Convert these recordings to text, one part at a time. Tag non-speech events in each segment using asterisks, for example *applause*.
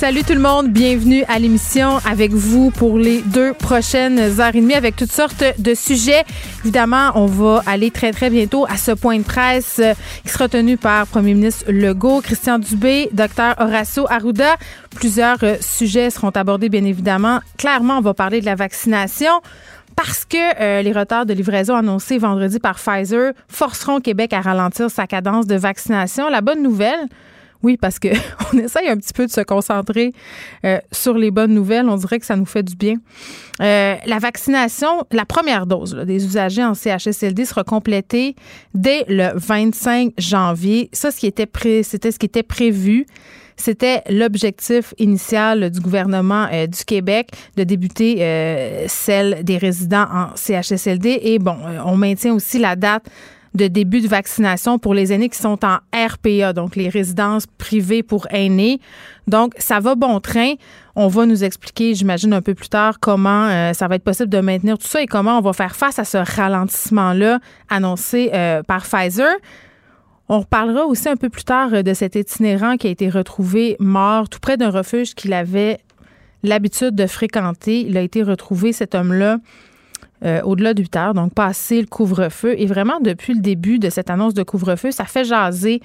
Salut tout le monde, bienvenue à l'émission avec vous pour les deux prochaines heures et demie avec toutes sortes de sujets. Évidemment, on va aller très très bientôt à ce point de presse euh, qui sera tenu par Premier ministre Legault, Christian Dubé, Dr Horacio Arruda. Plusieurs euh, sujets seront abordés bien évidemment. Clairement, on va parler de la vaccination parce que euh, les retards de livraison annoncés vendredi par Pfizer forceront Québec à ralentir sa cadence de vaccination. La bonne nouvelle, oui, parce que *laughs* on essaye un petit peu de se concentrer euh, sur les bonnes nouvelles. On dirait que ça nous fait du bien. Euh, la vaccination, la première dose des usagers en CHSLD sera complétée dès le 25 janvier. Ça, ce qui était c'était ce qui était prévu. C'était l'objectif initial du gouvernement euh, du Québec de débuter celle des résidents en CHSLD. Et bon, on maintient aussi la date de début de vaccination pour les aînés qui sont en RPA, donc les résidences privées pour aînés. Donc, ça va bon train. On va nous expliquer, j'imagine, un peu plus tard comment euh, ça va être possible de maintenir tout ça et comment on va faire face à ce ralentissement-là annoncé euh, par Pfizer. On reparlera aussi un peu plus tard euh, de cet itinérant qui a été retrouvé mort tout près d'un refuge qu'il avait l'habitude de fréquenter. Il a été retrouvé, cet homme-là, euh, au-delà de 8 heures, donc passer le couvre-feu. Et vraiment, depuis le début de cette annonce de couvre-feu, ça fait jaser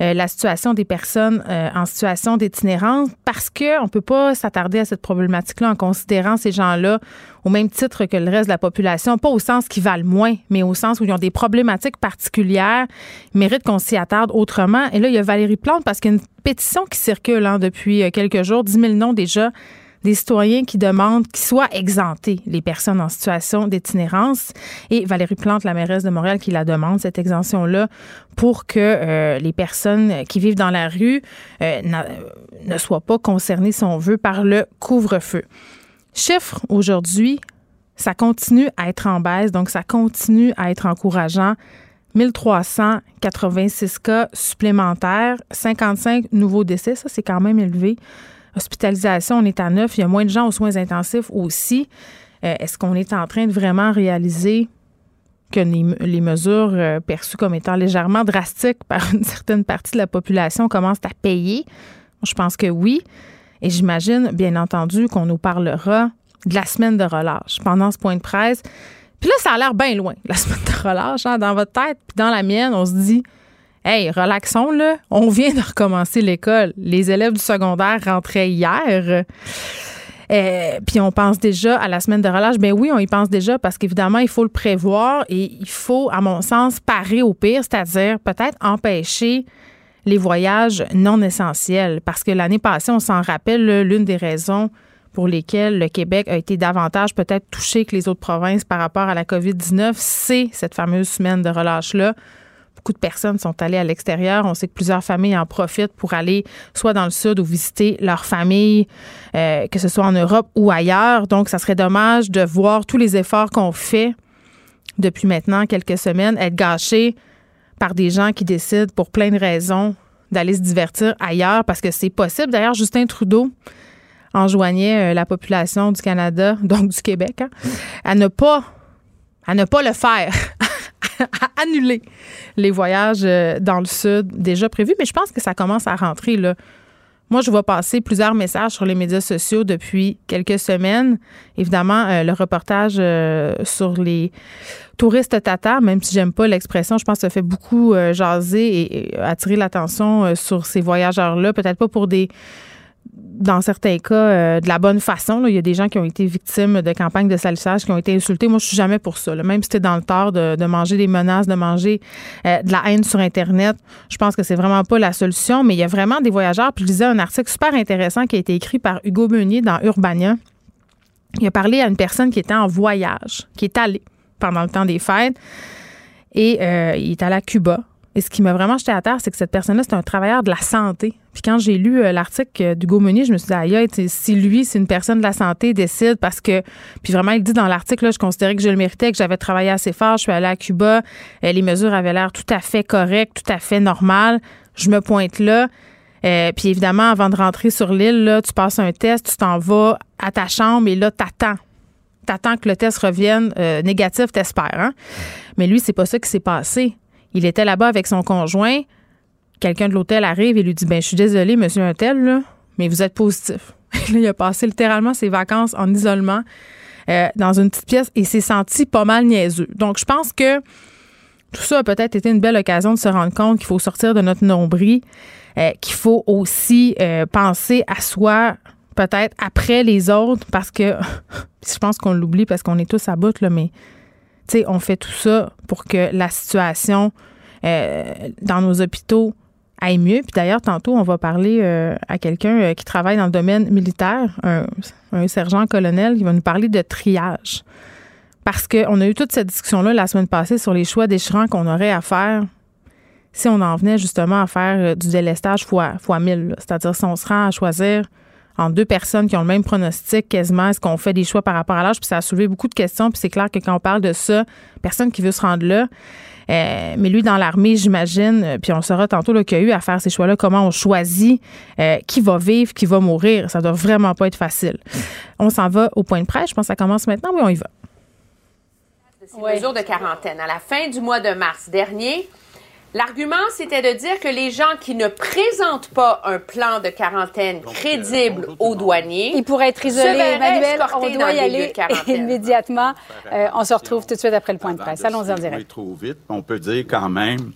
euh, la situation des personnes euh, en situation d'itinérance parce qu'on ne peut pas s'attarder à cette problématique-là en considérant ces gens-là au même titre que le reste de la population, pas au sens qu'ils valent moins, mais au sens où ils ont des problématiques particulières, méritent qu'on s'y attarde autrement. Et là, il y a Valérie Plante parce qu'il y a une pétition qui circule hein, depuis quelques jours, 10 000 noms déjà des citoyens qui demandent qu'ils soient exemptés, les personnes en situation d'itinérance. Et Valérie Plante, la mairesse de Montréal, qui la demande, cette exemption-là, pour que euh, les personnes qui vivent dans la rue euh, ne soient pas concernées, si on veut, par le couvre-feu. Chiffre aujourd'hui, ça continue à être en baisse, donc ça continue à être encourageant. 1386 cas supplémentaires, 55 nouveaux décès, ça c'est quand même élevé hospitalisation, on est à neuf. Il y a moins de gens aux soins intensifs aussi. Euh, est-ce qu'on est en train de vraiment réaliser que les, mesures euh, perçues comme étant légèrement drastiques par une certaine partie de la population commencent à payer? Je pense que oui. Et j'imagine, bien entendu, qu'on nous parlera de la semaine de relâche pendant ce point de presse. Puis là, ça a l'air bien loin, la semaine de relâche. Hein. Dans votre tête, puis dans la mienne, on se dit, Hey, relaxons, là. On vient de recommencer l'école. Les élèves du secondaire rentraient hier. Euh, puis on pense déjà à la semaine de relâche. Ben oui, on y pense déjà parce qu'évidemment, il faut le prévoir et il faut, à mon sens, parer au pire, c'est-à-dire peut-être empêcher les voyages non essentiels. Parce que l'année passée, on s'en rappelle, l'une des raisons pour lesquelles le Québec a été davantage peut-être touché que les autres provinces par rapport à la COVID-19, c'est cette fameuse semaine de relâche-là de personnes sont allées à l'extérieur. On sait que plusieurs familles en profitent pour aller soit dans le sud ou visiter leur famille, euh, que ce soit en Europe ou ailleurs. Donc, ça serait dommage de voir tous les efforts qu'on fait depuis maintenant quelques semaines être gâchés par des gens qui décident pour plein de raisons d'aller se divertir ailleurs parce que c'est possible. D'ailleurs, Justin Trudeau enjoignait euh, la population du Canada, *laughs* donc du Québec, hein, à ne pas à ne pas le faire, *laughs* *laughs* à annuler les voyages euh, dans le sud déjà prévus, mais je pense que ça commence à rentrer là. Moi, je vois passer plusieurs messages sur les médias sociaux depuis quelques semaines. Évidemment, euh, le reportage euh, sur les touristes tatars, même si j'aime pas l'expression, je pense que ça fait beaucoup jaser et attirer l'attention sur ces voyageurs-là. Peut-être pas pour des dans certains cas, euh, de la bonne façon. Il y a des gens qui ont été victimes de campagnes de salissage, qui ont été insultés. Moi, je suis jamais pour ça. Même si tu dans le tort de, manger des menaces, de manger euh, de la haine sur Internet, je pense que c'est vraiment pas la solution. Mais il y a vraiment des voyageurs. Puis je lisais un article super intéressant qui a été écrit par Hugo Meunier dans Urbania. Il a parlé à une personne qui était en voyage, qui est allée pendant le temps des fêtes. Et euh, il est allé à Cuba Et ce qui m'a vraiment jeté à terre, c'est que cette personne-là, c'est un travailleur de la santé. Puis quand j'ai lu euh, l'article d'Hugo Meunier, je me suis dit, aïe, si lui, c'est une personne de la santé, décide parce que. Puis vraiment, il dit dans l'article, je considérais que je le méritais, que j'avais travaillé assez fort, je suis allée à Cuba, euh, les mesures avaient l'air tout à fait correctes, tout à fait normales. Je me pointe là. Euh, puis évidemment, avant de rentrer sur l'île, tu passes un test, tu t'en vas à ta chambre et là, t'attends. T'attends que le test revienne négatif, t'espères. Hein? Mais lui, c'est pas ça qui s'est passé. Il était là-bas avec son conjoint quelqu'un de l'hôtel arrive et lui dit ben je suis désolé monsieur un tel mais vous êtes positif. *laughs* il a passé littéralement ses vacances en isolement euh, dans une petite pièce et s'est senti pas mal niaiseux. Donc je pense que tout ça a peut-être été une belle occasion de se rendre compte qu'il faut sortir de notre nombril, euh, qu'il faut aussi euh, penser à soi peut-être après les autres parce que *laughs* je pense qu'on l'oublie parce qu'on est tous à bout là mais on fait tout ça pour que la situation dans nos hôpitaux aille mieux. Puis d'ailleurs, tantôt, on va parler euh, à quelqu'un euh, qui travaille dans le domaine militaire, un, sergent-colonel, qui va nous parler de triage. Parce qu'on a eu toute cette discussion-là la semaine passée sur les choix déchirants qu'on aurait à faire si on en venait justement à faire euh, du délestage fois, fois 1000. C'est-à-dire si on se rend à choisir en deux personnes qui ont le même pronostic quasiment, est-ce qu'on fait des choix par rapport à l'âge? Puis ça a soulevé beaucoup de questions. Puis c'est clair que quand on parle de ça, personne qui veut se rendre là, euh, mais lui, dans l'armée, j'imagine, euh, puis on saura tantôt qu'il y a eu à faire ces choix-là, comment on choisit euh, qui va vivre, qui va mourir. Ça doit vraiment pas être facile. On s'en va au point de presse. Je pense que ça commence maintenant. Oui, on y va. Ces de quarantaine. À la fin du mois de mars dernier, L'argument, c'était de dire que les gens qui ne présentent pas un plan de quarantaine crédible aux douaniers, ils pourraient être isolés. Emmanuel, on doit y aller immédiatement. Euh, on se retrouve tout de suite après le point de presse. Allons-y en direct. trop vite. On peut dire quand même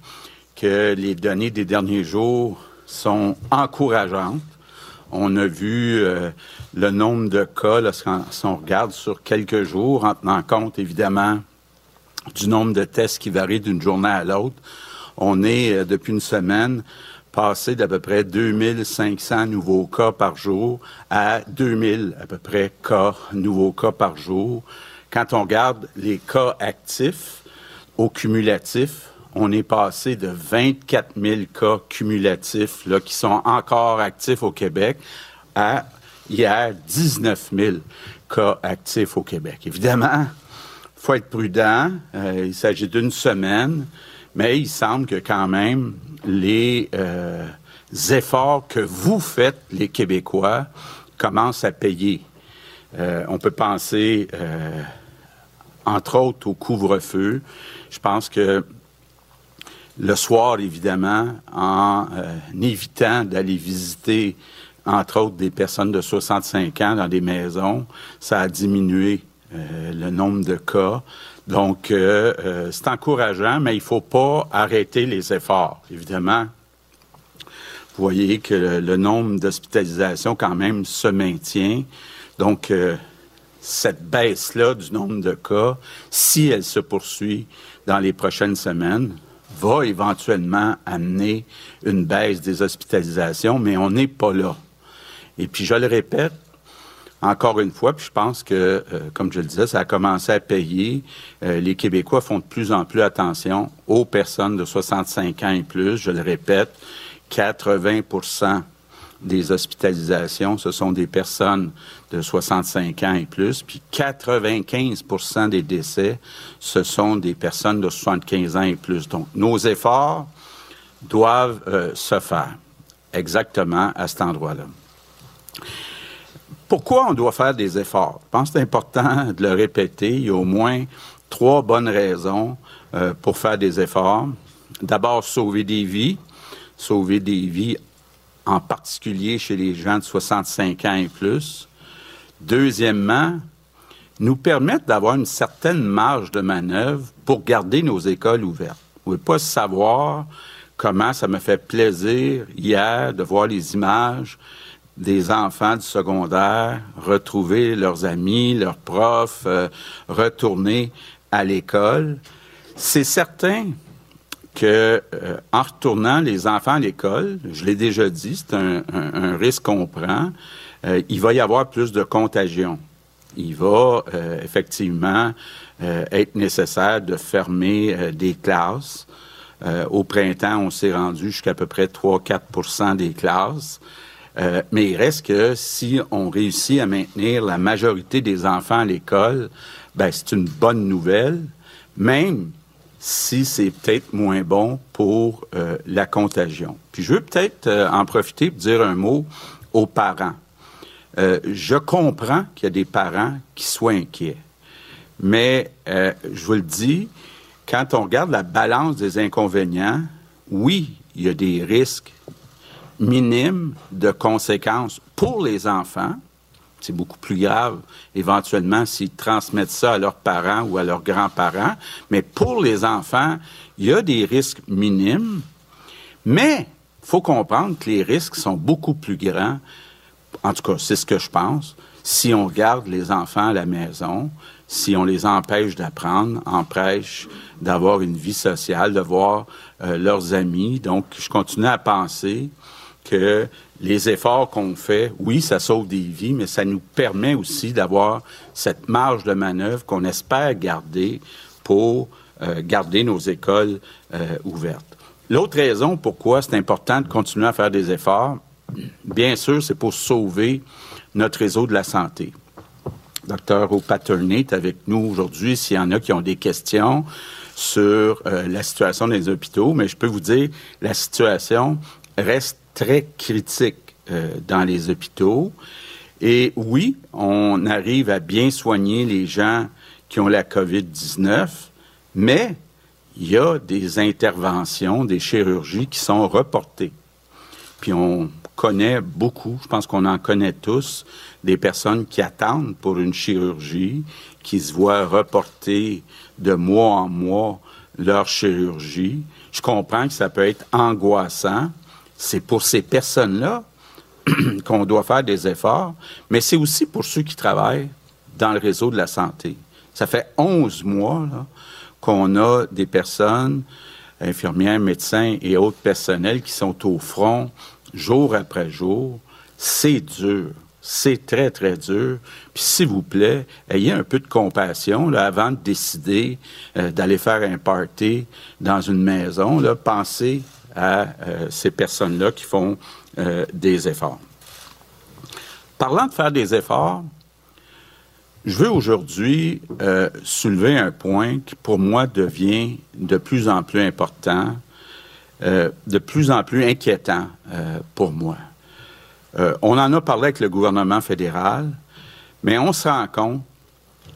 que les données des derniers jours sont encourageantes. On a vu euh, le nombre de cas, si on regarde sur quelques jours, en tenant compte évidemment du nombre de tests qui varient d'une journée à l'autre on est, euh, depuis une semaine, passé d'à peu près 2500 nouveaux cas par jour à 2000 à peu près cas, nouveaux cas par jour. Quand on regarde les cas actifs au cumulatif, on est passé de 24 000 cas cumulatifs qui sont encore actifs au Québec à hier 19 000 cas actifs au Québec. Évidemment, faut être prudent. Euh, il s'agit d'une semaine. Mais il semble que quand même les euh, efforts que vous faites, les Québécois, commencent à payer. Euh, on peut penser, euh, entre autres, au couvre-feu. Je pense que le soir, évidemment, en évitant d'aller visiter, entre autres, des personnes de 65 ans dans des maisons, ça a diminué le nombre de cas. Donc, euh, euh, c'est encourageant, mais il ne faut pas arrêter les efforts. Évidemment, vous voyez que le, nombre d'hospitalisations quand même se maintient. Donc, euh, cette baisse-là du nombre de cas, si elle se poursuit dans les prochaines semaines, va éventuellement amener une baisse des hospitalisations, mais on n'est pas là. Et puis, je le répète, encore une fois, puis je pense que, euh, comme je le disais, ça a commencé à payer. Euh, les Québécois font de plus en plus attention aux personnes de 65 ans et plus. Je le répète, 80% des hospitalisations, ce sont des personnes de 65 ans et plus, puis 95% des décès, ce sont des personnes de 75 ans et plus. Donc, nos efforts doivent euh, se faire exactement à cet endroit-là. Pourquoi on doit faire des efforts? Je pense que c'est important de le répéter. Il y a au moins trois bonnes raisons euh, pour faire des efforts. D'abord, sauver des vies. Sauver des vies en particulier chez les gens de 65 ans et plus. Deuxièmement, nous permettre d'avoir une certaine marge de manœuvre pour garder nos écoles ouvertes. Vous ne pouvez pas savoir comment ça me fait plaisir hier de voir les images des enfants du secondaire retrouver leurs amis, leurs profs, euh, retourner à l'école. C'est certain que euh, en retournant les enfants à l'école, je l'ai déjà dit, c'est un, risque qu'on prend, euh, il va y avoir plus de contagion. Il va effectivement être nécessaire de fermer des classes. Au printemps, on s'est rendu jusqu'à peu près 3-4% des classes. Euh, mais il reste que si on réussit à maintenir la majorité des enfants à l'école, ben c'est une bonne nouvelle, même si c'est peut-être moins bon pour euh, la contagion. Puis je veux peut-être en profiter pour dire un mot aux parents. je comprends qu'il y a des parents qui soient inquiets, mais je vous le dis, quand on regarde la balance des inconvénients, oui, il y a des risques minimes de conséquences pour les enfants. C'est beaucoup plus grave éventuellement s'ils transmettent ça à leurs parents ou à leurs grands-parents. Mais pour les enfants, il y a des risques minimes. Mais il faut comprendre que les risques sont beaucoup plus grands. En tout cas, c'est ce que je pense. Si on garde les enfants à la maison, si on les empêche d'apprendre, empêche d'avoir une vie sociale, de voir euh, leurs amis. Donc, je continue à penser que les efforts qu'on fait, oui, ça sauve des vies, mais ça nous permet aussi d'avoir cette marge de manœuvre qu'on espère garder pour euh, garder nos écoles euh, ouvertes. L'autre raison pourquoi c'est important de continuer à faire des efforts, bien sûr, c'est pour sauver notre réseau de la santé. Docteur O'Patterney est avec nous aujourd'hui s'il y en a qui ont des questions sur euh, la situation des hôpitaux, mais je peux vous dire, la situation reste très critique euh, dans les hôpitaux. Et oui, on arrive à bien soigner les gens qui ont la COVID-19, mais il y a des interventions, des chirurgies qui sont reportées. Puis on connaît beaucoup, je pense qu'on en connaît tous, des personnes qui attendent pour une chirurgie, qui se voient reporter de mois en mois leur chirurgie. Je comprends que ça peut être angoissant. C'est pour ces personnes-là *clears throat* qu'on doit faire des efforts, mais c'est aussi pour ceux qui travaillent dans le réseau de la santé. Ça fait 11 mois qu'on a des personnes, infirmières, médecins et autres personnels qui sont au front jour après jour. C'est dur. C'est très, très dur. Puis, s'il vous plaît, ayez un peu de compassion avant de décider euh, d'aller faire un party dans une maison. Pensez à euh, ces personnes-là qui font euh, des efforts. Parlant de faire des efforts, je veux aujourd'hui soulever un point qui, pour moi, devient de plus en plus important, de plus en plus inquiétant pour moi. Euh, on en a parlé avec le gouvernement fédéral, mais on se rend compte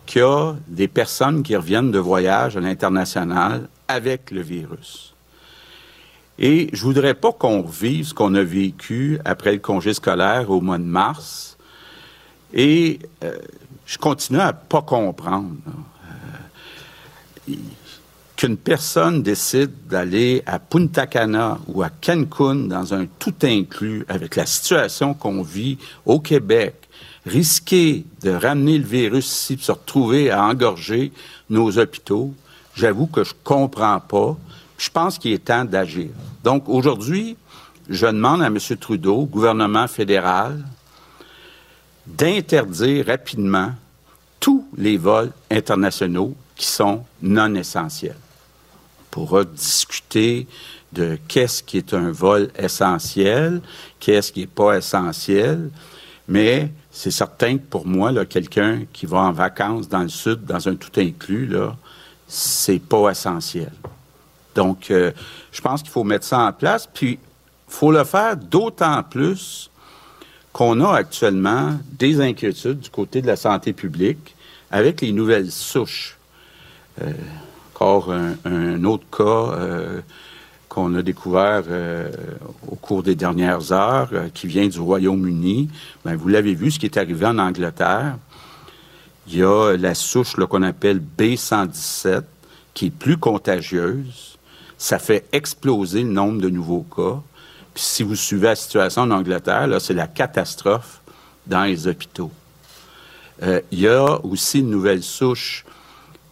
qu'il y a des personnes qui reviennent de voyage à l'international avec le virus. Et je voudrais pas qu'on revive ce qu'on a vécu après le congé scolaire au mois de mars. Et euh, je continue à pas comprendre. Euh, qu'une personne décide d'aller à Punta Cana ou à Cancun dans un tout inclus avec la situation qu'on vit au Québec, risquer de ramener le virus ici, se retrouver à engorger nos hôpitaux, j'avoue que je comprends pas. Je pense qu'il est temps d'agir. Donc aujourd'hui, je demande à M. Trudeau, gouvernement fédéral, d'interdire rapidement tous les vols internationaux qui sont non essentiels pourra discuter de qu'est-ce qui est un vol essentiel, qu'est-ce qui n'est pas essentiel, mais c'est certain que pour moi, quelqu'un qui va en vacances dans le sud, dans un tout inclus, là, c'est pas essentiel. Donc, euh, je pense qu'il faut mettre ça en place, puis faut le faire d'autant plus qu'on a actuellement des inquiétudes du côté de la santé publique avec les nouvelles souches. Euh, encore un, autre cas euh, qu'on a découvert au cours des dernières heures, qui vient du Royaume-Uni. Ben, vous l'avez vu, ce qui est arrivé en Angleterre. Il y a la souche qu'on appelle B117, qui est plus contagieuse. Ça fait exploser le nombre de nouveaux cas. Puis si vous suivez la situation en Angleterre, là, c'est la catastrophe dans les hôpitaux. il y a aussi une nouvelle souche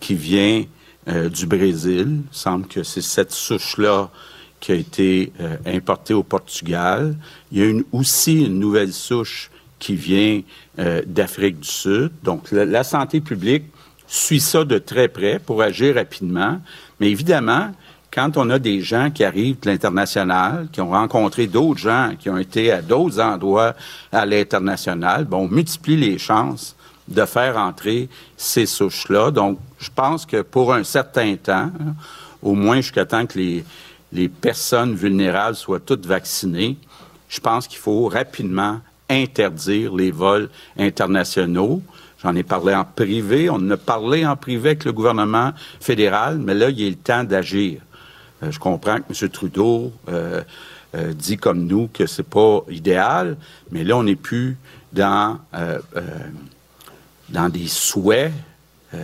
qui vient euh, du Brésil. Il semble que c'est cette souche-là qui a été euh, importée au Portugal. Il y a aussi une nouvelle souche qui vient euh, d'Afrique du Sud. Donc, la, santé publique suit ça de très près pour agir rapidement. Mais évidemment, quand on a des gens qui arrivent de l'international, qui ont rencontré d'autres gens, qui ont été à d'autres endroits à l'international, bon, on multiplie les chances de faire entrer ces souches-là. Donc, je pense que pour un certain temps, au moins jusqu'à temps que les, les personnes vulnérables soient toutes vaccinées, je pense qu'il faut rapidement interdire les vols internationaux. J'en ai parlé en privé, on en a parlé en privé avec le gouvernement fédéral, mais là, il est le temps d'agir. Euh, je comprends que M. Trudeau euh, euh, dit comme nous que c'est pas idéal, mais là, on n'est plus dans, dans des souhaits, on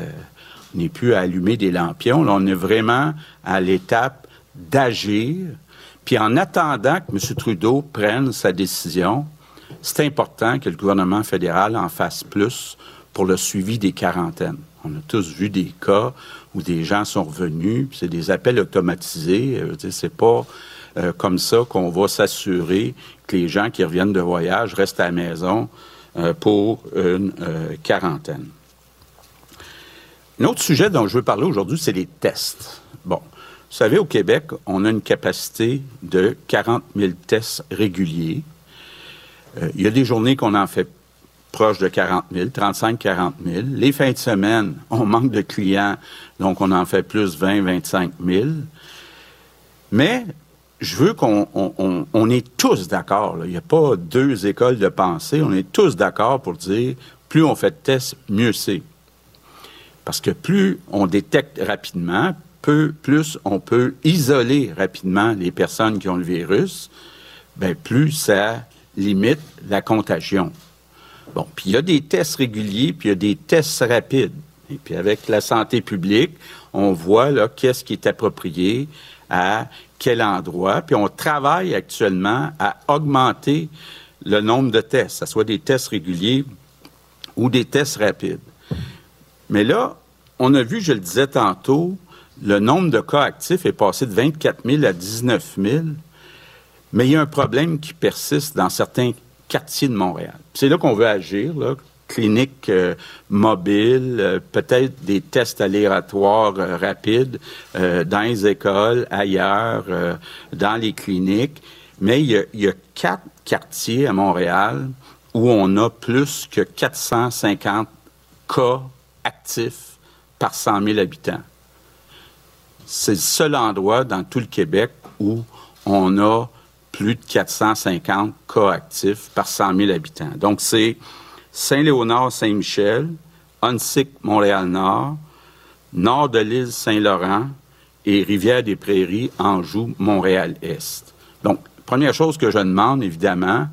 n'est plus à allumer des lampions, là, on est vraiment à l'étape d'agir. Puis en attendant que M. Trudeau prenne sa décision, c'est important que le gouvernement fédéral en fasse plus pour le suivi des quarantaines. On a tous vu des cas où des gens sont revenus, c'est des appels automatisés. Euh, c'est pas euh, comme ça qu'on va s'assurer que les gens qui reviennent de voyage restent à la maison euh, pour une quarantaine. Un autre sujet dont je veux parler aujourd'hui, c'est les tests. Bon, vous savez, au Québec, on a une capacité de 40 000 tests réguliers. il y a des journées qu'on en fait proche de 40 000, 35-40 000. Les fins de semaine, *laughs* on manque de clients, donc on en fait plus 20, 25 000. Mais je veux qu'on on, est tous d'accord. Il n'y a pas deux écoles de pensée. On est tous d'accord pour dire plus on fait de tests, mieux c'est. Parce que plus on détecte rapidement, plus on peut isoler rapidement les personnes qui ont le virus, bien, plus ça limite la contagion. Bon, puis il y a des tests réguliers, puis il y a des tests rapides. Et puis avec la santé publique, on voit là qu'est-ce qui est approprié à quel endroit. Puis on travaille actuellement à augmenter le nombre de tests, que ce soit des tests réguliers ou des tests rapides. Mais là, on a vu, je le disais tantôt, le nombre de cas actifs est passé de 24 000 à 19 000. Mais il y a un problème qui persiste dans certains quartier de Montréal. C'est là qu'on veut agir, là. clinique euh, euh, peut-être des tests aléatoires euh, rapides dans les écoles, ailleurs, dans les cliniques. Mais il y, a, quatre quartiers à Montréal où on a plus que 450 cas actifs par 100 000 habitants. C'est le seul endroit dans tout le Québec où on a plus de 450 cas actifs par 100 000 habitants. Donc, c'est Saint-Léonard-Saint-Michel, Onsic, Montréal-Nord, nord de l'île Saint-Laurent et Rivière-des-Prairies, Anjou, Montréal-Est. Donc, première chose que je demande, évidemment,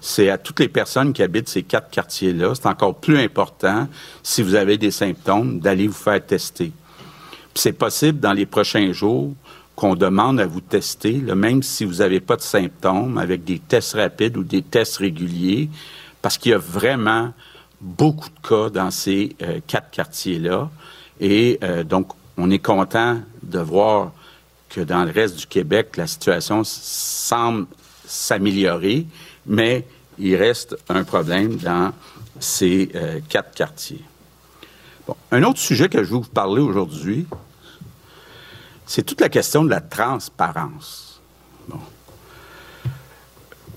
c'est à toutes les personnes qui habitent ces quatre quartiers-là, c'est encore plus important, si vous avez des symptômes, d'aller vous faire tester. C'est possible dans les prochains jours qu'on demande à vous tester, même si vous n'avez pas de symptômes, avec des tests rapides ou des tests réguliers, parce qu'il y a vraiment beaucoup de cas dans ces euh, quatre quartiers-là. Et euh, donc, on est content de voir que dans le reste du Québec, la situation semble s'améliorer, mais il reste un problème dans ces euh, quatre quartiers. Bon. Un autre sujet que je veux vous parler aujourd'hui, c'est toute la question de la transparence.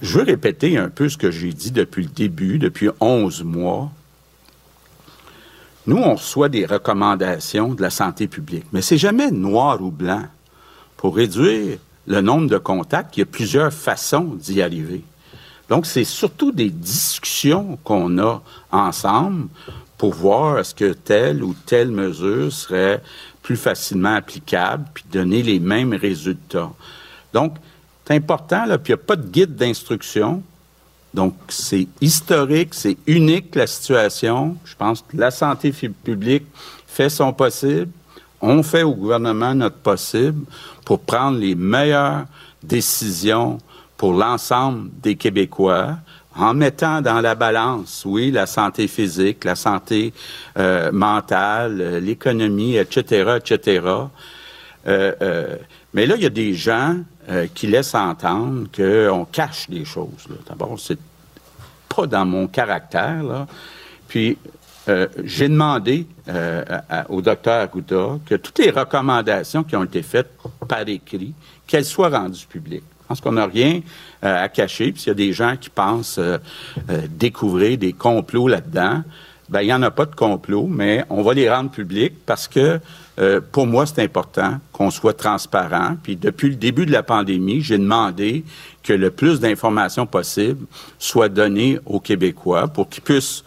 Je veux répéter un peu ce que j'ai dit depuis le début, depuis 11 mois. Nous, on reçoit des recommandations de la santé publique, mais c'est jamais noir ou blanc. Pour réduire le nombre de contacts, il y a plusieurs façons d'y arriver. Donc, c'est surtout des discussions qu'on a ensemble pour voir est-ce que telle ou telle mesure serait plus facilement applicable, puis donner les mêmes résultats. Donc, c'est important, là, puis il n'y a pas de guide d'instruction. Donc, c'est historique, c'est unique la situation. Je pense que la santé publique fait son possible. On fait au gouvernement notre possible pour prendre les meilleures décisions pour l'ensemble des Québécois en mettant dans la balance, oui, la santé physique, la santé euh, mentale, euh, l'économie, etc., etc. Euh, mais là, il y a des gens qui laissent entendre qu'on cache des choses. D'abord, c'est pas dans mon caractère. Puis, j'ai demandé au docteur Agouda que toutes les recommandations qui ont été faites par écrit, qu'elles soient rendues publiques. Je pense qu'on n'a rien à cacher. Puis y a des gens qui pensent découvrir des complots là-dedans, ben il n'y en a pas de complot, mais on va les rendre publics parce que pour moi, c'est important qu'on soit transparent. Puis depuis le début de la pandémie, j'ai demandé que le plus d'informations possible soient données aux Québécois pour qu'ils puissent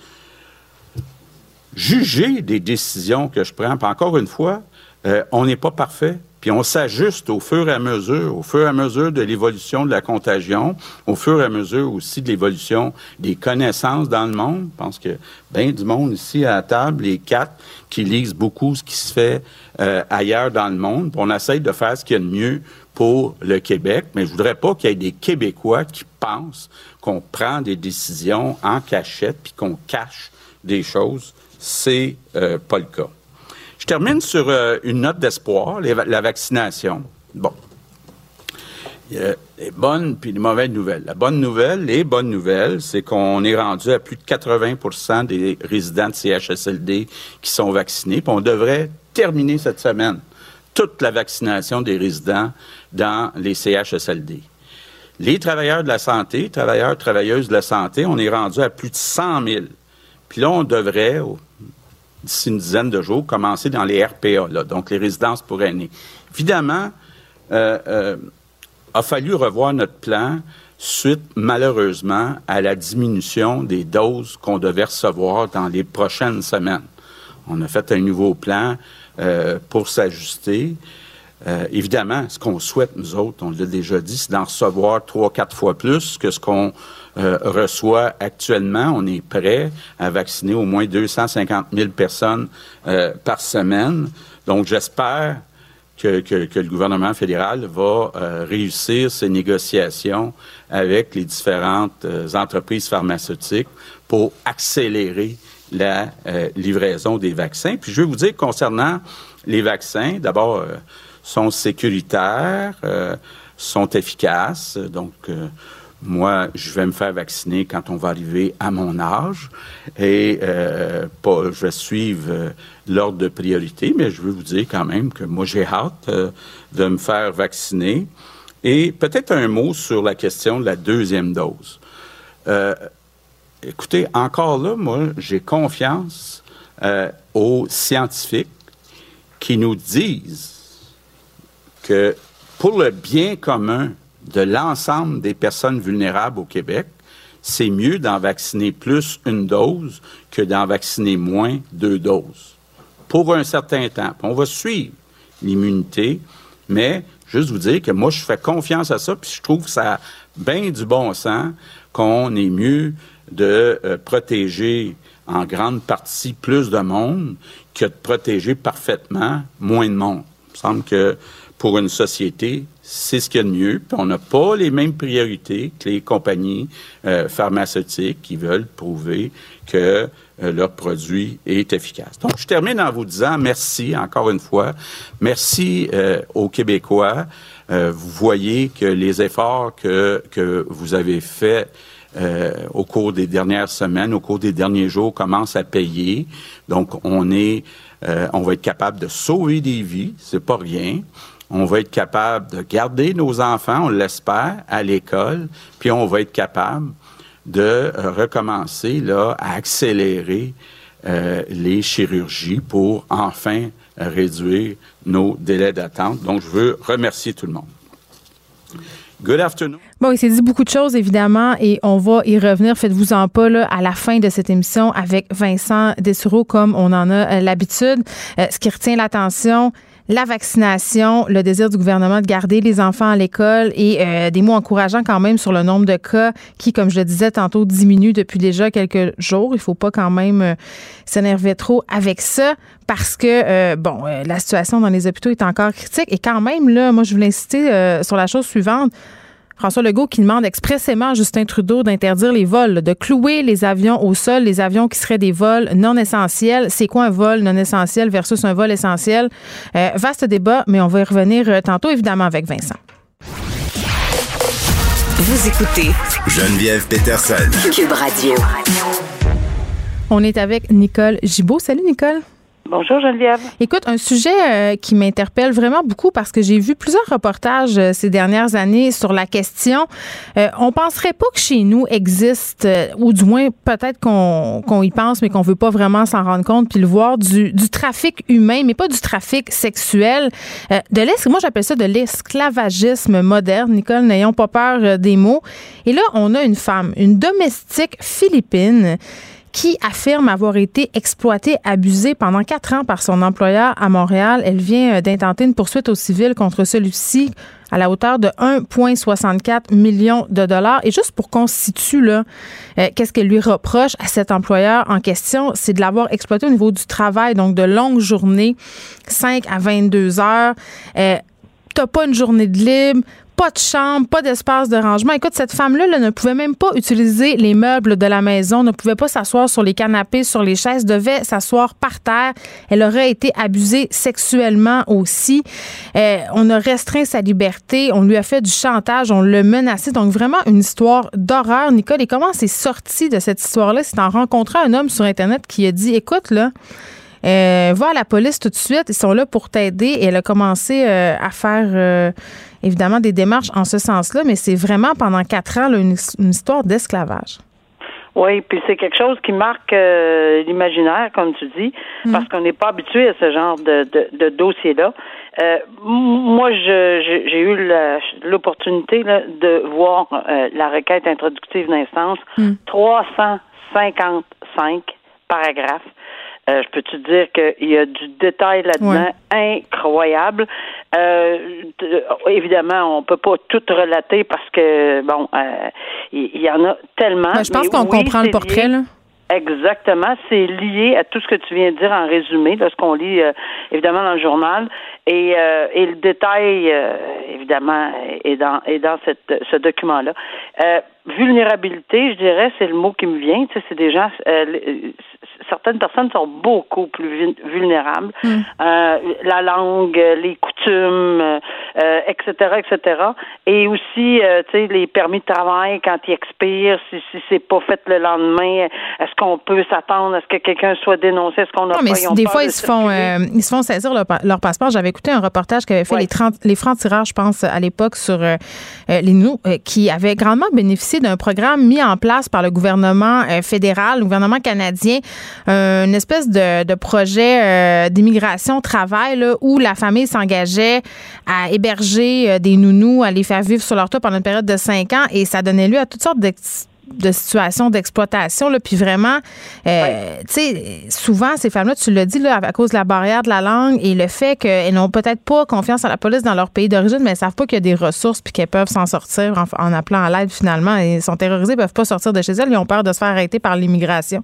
juger des décisions que je prends. Puis encore une fois, euh, on n'est pas parfait. Puis on s'ajuste au fur et à mesure, au fur et à mesure de l'évolution de la contagion, au fur et à mesure aussi de l'évolution des connaissances dans le monde. Je pense que bien du monde ici à la table, les quatre, qui lisent beaucoup ce qui se fait euh, ailleurs dans le monde. On essaye de faire ce qu'il y a de mieux pour le Québec, mais je voudrais pas qu'il y ait des Québécois qui pensent qu'on prend des décisions en cachette puis qu'on cache des choses c'est euh, pas le cas. Je termine sur euh, une note d'espoir, la vaccination. Bon. Il y a les bonnes puis les mauvaises nouvelles. La bonne nouvelle, les bonnes nouvelles, c'est qu'on est rendu à plus de 80% des résidents de CHSLD qui sont vaccinés. Puis on devrait terminer cette semaine toute la vaccination des résidents dans les CHSLD. Les travailleurs de la santé, travailleurs, travailleuses de la santé, on est rendu à plus de 100 000. Puis là, on devrait, d'ici une dizaine de jours, commencer dans les RPA, donc les résidences pour aînés. Évidemment, euh, euh, a fallu revoir notre plan suite, malheureusement, à la diminution des doses qu'on devait recevoir dans les prochaines semaines. On a fait un nouveau plan euh, pour s'ajuster. Euh, évidemment, ce qu'on souhaite, nous autres, on l'a déjà dit, c'est d'en recevoir trois, quatre fois plus que ce qu'on euh, reçoit actuellement. On est prêt à vacciner au moins 250 000 personnes euh, par semaine. Donc, j'espère que, que, le gouvernement fédéral va réussir ses négociations avec les différentes entreprises pharmaceutiques pour accélérer la livraison des vaccins. Puis je vais vous dire concernant les vaccins, d'abord, sont sécuritaires, euh, sont efficaces. Donc, euh, moi, je vais me faire vacciner quand on va arriver à mon âge et euh, pas, je vais suivre l'ordre de priorité, mais je veux vous dire quand même que moi, j'ai hâte de me faire vacciner. Et peut-être un mot sur la question de la deuxième dose. écoutez, encore là, moi, j'ai confiance aux scientifiques qui nous disent que pour le bien commun de l'ensemble des personnes vulnérables au Québec, c'est mieux d'en vacciner plus une dose que d'en vacciner moins deux doses. Pour un certain temps. On va suivre l'immunité, mais juste vous dire que moi, je fais confiance à ça, puis je trouve ça bien du bon sens qu'on est mieux de euh, protéger en grande partie plus de monde que de protéger parfaitement moins de monde. Il me semble que pour une société, c'est ce qu'il y a de mieux. On n'a pas les mêmes priorités que les compagnies euh, pharmaceutiques qui veulent prouver que euh, leur produit est efficace. Donc, je termine en vous disant merci encore une fois. Merci euh, aux Québécois. vous voyez que les efforts que, que vous avez faits au cours des dernières semaines, au cours des derniers jours, commencent à payer. Donc, on est, on va être capable de sauver des vies, c'est pas rien on va être capable de garder nos enfants, on l'espère, à l'école, puis on va être capable de euh, recommencer là, à accélérer euh, les chirurgies pour enfin réduire nos délais d'attente. Donc, je veux remercier tout le monde. Good afternoon. Bon, il s'est dit beaucoup de choses, évidemment, et on va y revenir. Faites-vous-en pas là, à la fin de cette émission avec Vincent Dessureau, comme on en a euh, l'habitude. ce qui retient l'attention, la vaccination, le désir du gouvernement de garder les enfants à l'école et euh, des mots encourageants quand même sur le nombre de cas qui, comme je le disais tantôt, diminue depuis déjà quelques jours. Il faut pas quand même euh, s'énerver trop avec ça parce que, euh, bon, la situation dans les hôpitaux est encore critique. Et quand même, là, moi, je voulais insister sur la chose suivante. François Legault qui demande expressément à Justin Trudeau d'interdire les vols, de clouer les avions au sol, les avions qui seraient des vols non essentiels. C'est quoi un vol non essentiel versus un vol essentiel? Euh, vaste débat, mais on va y revenir euh, tantôt, évidemment, avec Vincent. Vous écoutez Geneviève Peterson. Cube Radio. On est avec Nicole Gibault. Salut Nicole. Bonjour Geneviève. Écoute, un sujet euh, qui m'interpelle vraiment beaucoup parce que j'ai vu plusieurs reportages euh, ces dernières années sur la question. Euh, on penserait pas que chez nous existe, ou du moins peut-être qu'on y pense, mais qu'on veut pas vraiment s'en rendre compte puis le voir du, trafic humain, mais pas du trafic sexuel. de l'es, moi j'appelle ça de l'esclavagisme moderne. Nicole, n'ayons pas peur des mots. Et là, on a une femme, une domestique philippine qui affirme avoir été exploitée, abusée pendant quatre ans par son employeur à Montréal. Elle vient euh, d'intenter une poursuite au civil contre celui-ci à la hauteur de 1,64 million de dollars. Et juste pour qu'on situe, là, euh, qu'est-ce qu'elle lui reproche à cet employeur en question? C'est de l'avoir exploité au niveau du travail, donc de longues journées, 5 à 22 heures. Euh, T'as pas une journée de libre, pas de chambre, pas d'espace de rangement. Écoute, cette femme-là ne pouvait même pas utiliser les meubles de la maison, ne pouvait pas s'asseoir sur les canapés, sur les chaises, devait s'asseoir par terre. Elle aurait été abusée sexuellement aussi. Euh, on a restreint sa liberté, on lui a fait du chantage, on l'a menacé. Donc vraiment une histoire d'horreur, Nicole. Et comment c'est sorti de cette histoire-là? C'est en rencontrant un homme sur Internet qui a dit, écoute, là, euh, va à la police tout de suite, ils sont là pour t'aider. Et elle a commencé euh, à faire évidemment des démarches en ce sens-là, mais c'est vraiment pendant quatre ans une, histoire d'esclavage. Oui, puis c'est quelque chose qui marque euh, l'imaginaire, comme tu dis, mm. parce qu'on n'est pas habitué à ce genre de, de, dossier-là. Euh, moi, j'ai eu l'opportunité de voir euh, la requête introductive d'instance, 355 mm. paragraphes. je peux te dire qu'il y a du détail là-dedans incroyable? Euh, évidemment, on peut pas tout relater parce que bon, euh, il y, en a tellement. Ben, je pense qu'on comprend le portrait là. Exactement, c'est lié à tout ce que tu viens de dire en résumé, de ce qu'on lit euh, évidemment dans le journal, et, euh, et le détail évidemment est dans est dans cette, ce document-là. vulnérabilité, je dirais, c'est le mot qui me vient. Tu sais, c'est des gens certaines personnes sont beaucoup plus vulnérables. Mm. Euh, la langue, les coutumes, etc., euh, etc. Et aussi, euh, tu sais, les permis de travail quand ils expirent, si, si c'est pas fait le lendemain, est-ce qu'on peut s'attendre à ce que quelqu'un soit dénoncé? Est-ce qu'on a non, mais des fois, ils se, font, ils se font saisir leur, passeport. J'avais écouté un reportage qu'avait fait les, 30, les francs-tireurs, je pense, à l'époque, sur les nous, qui avaient grandement bénéficié d'un programme mis en place par le gouvernement fédéral, le gouvernement canadien, une espèce de, projet euh, d'immigration travail où la famille s'engageait à héberger euh, des nounous, à les faire vivre sur leur toit pendant une période de cinq ans et ça donnait lieu à toutes sortes de situations d'exploitation. Puis vraiment, euh, tu sais, souvent, ces femmes-là, tu l'as dit, là, à cause de la barrière de la langue et le fait qu'elles n'ont peut-être pas confiance en la police dans leur pays d'origine, mais elles savent pas qu'il y a des ressources puis qu'elles peuvent s'en sortir en, appelant à l'aide finalement. Ils sont terrorisés, ils peuvent pas sortir de chez elles, ils ont peur de se faire arrêter par l'immigration.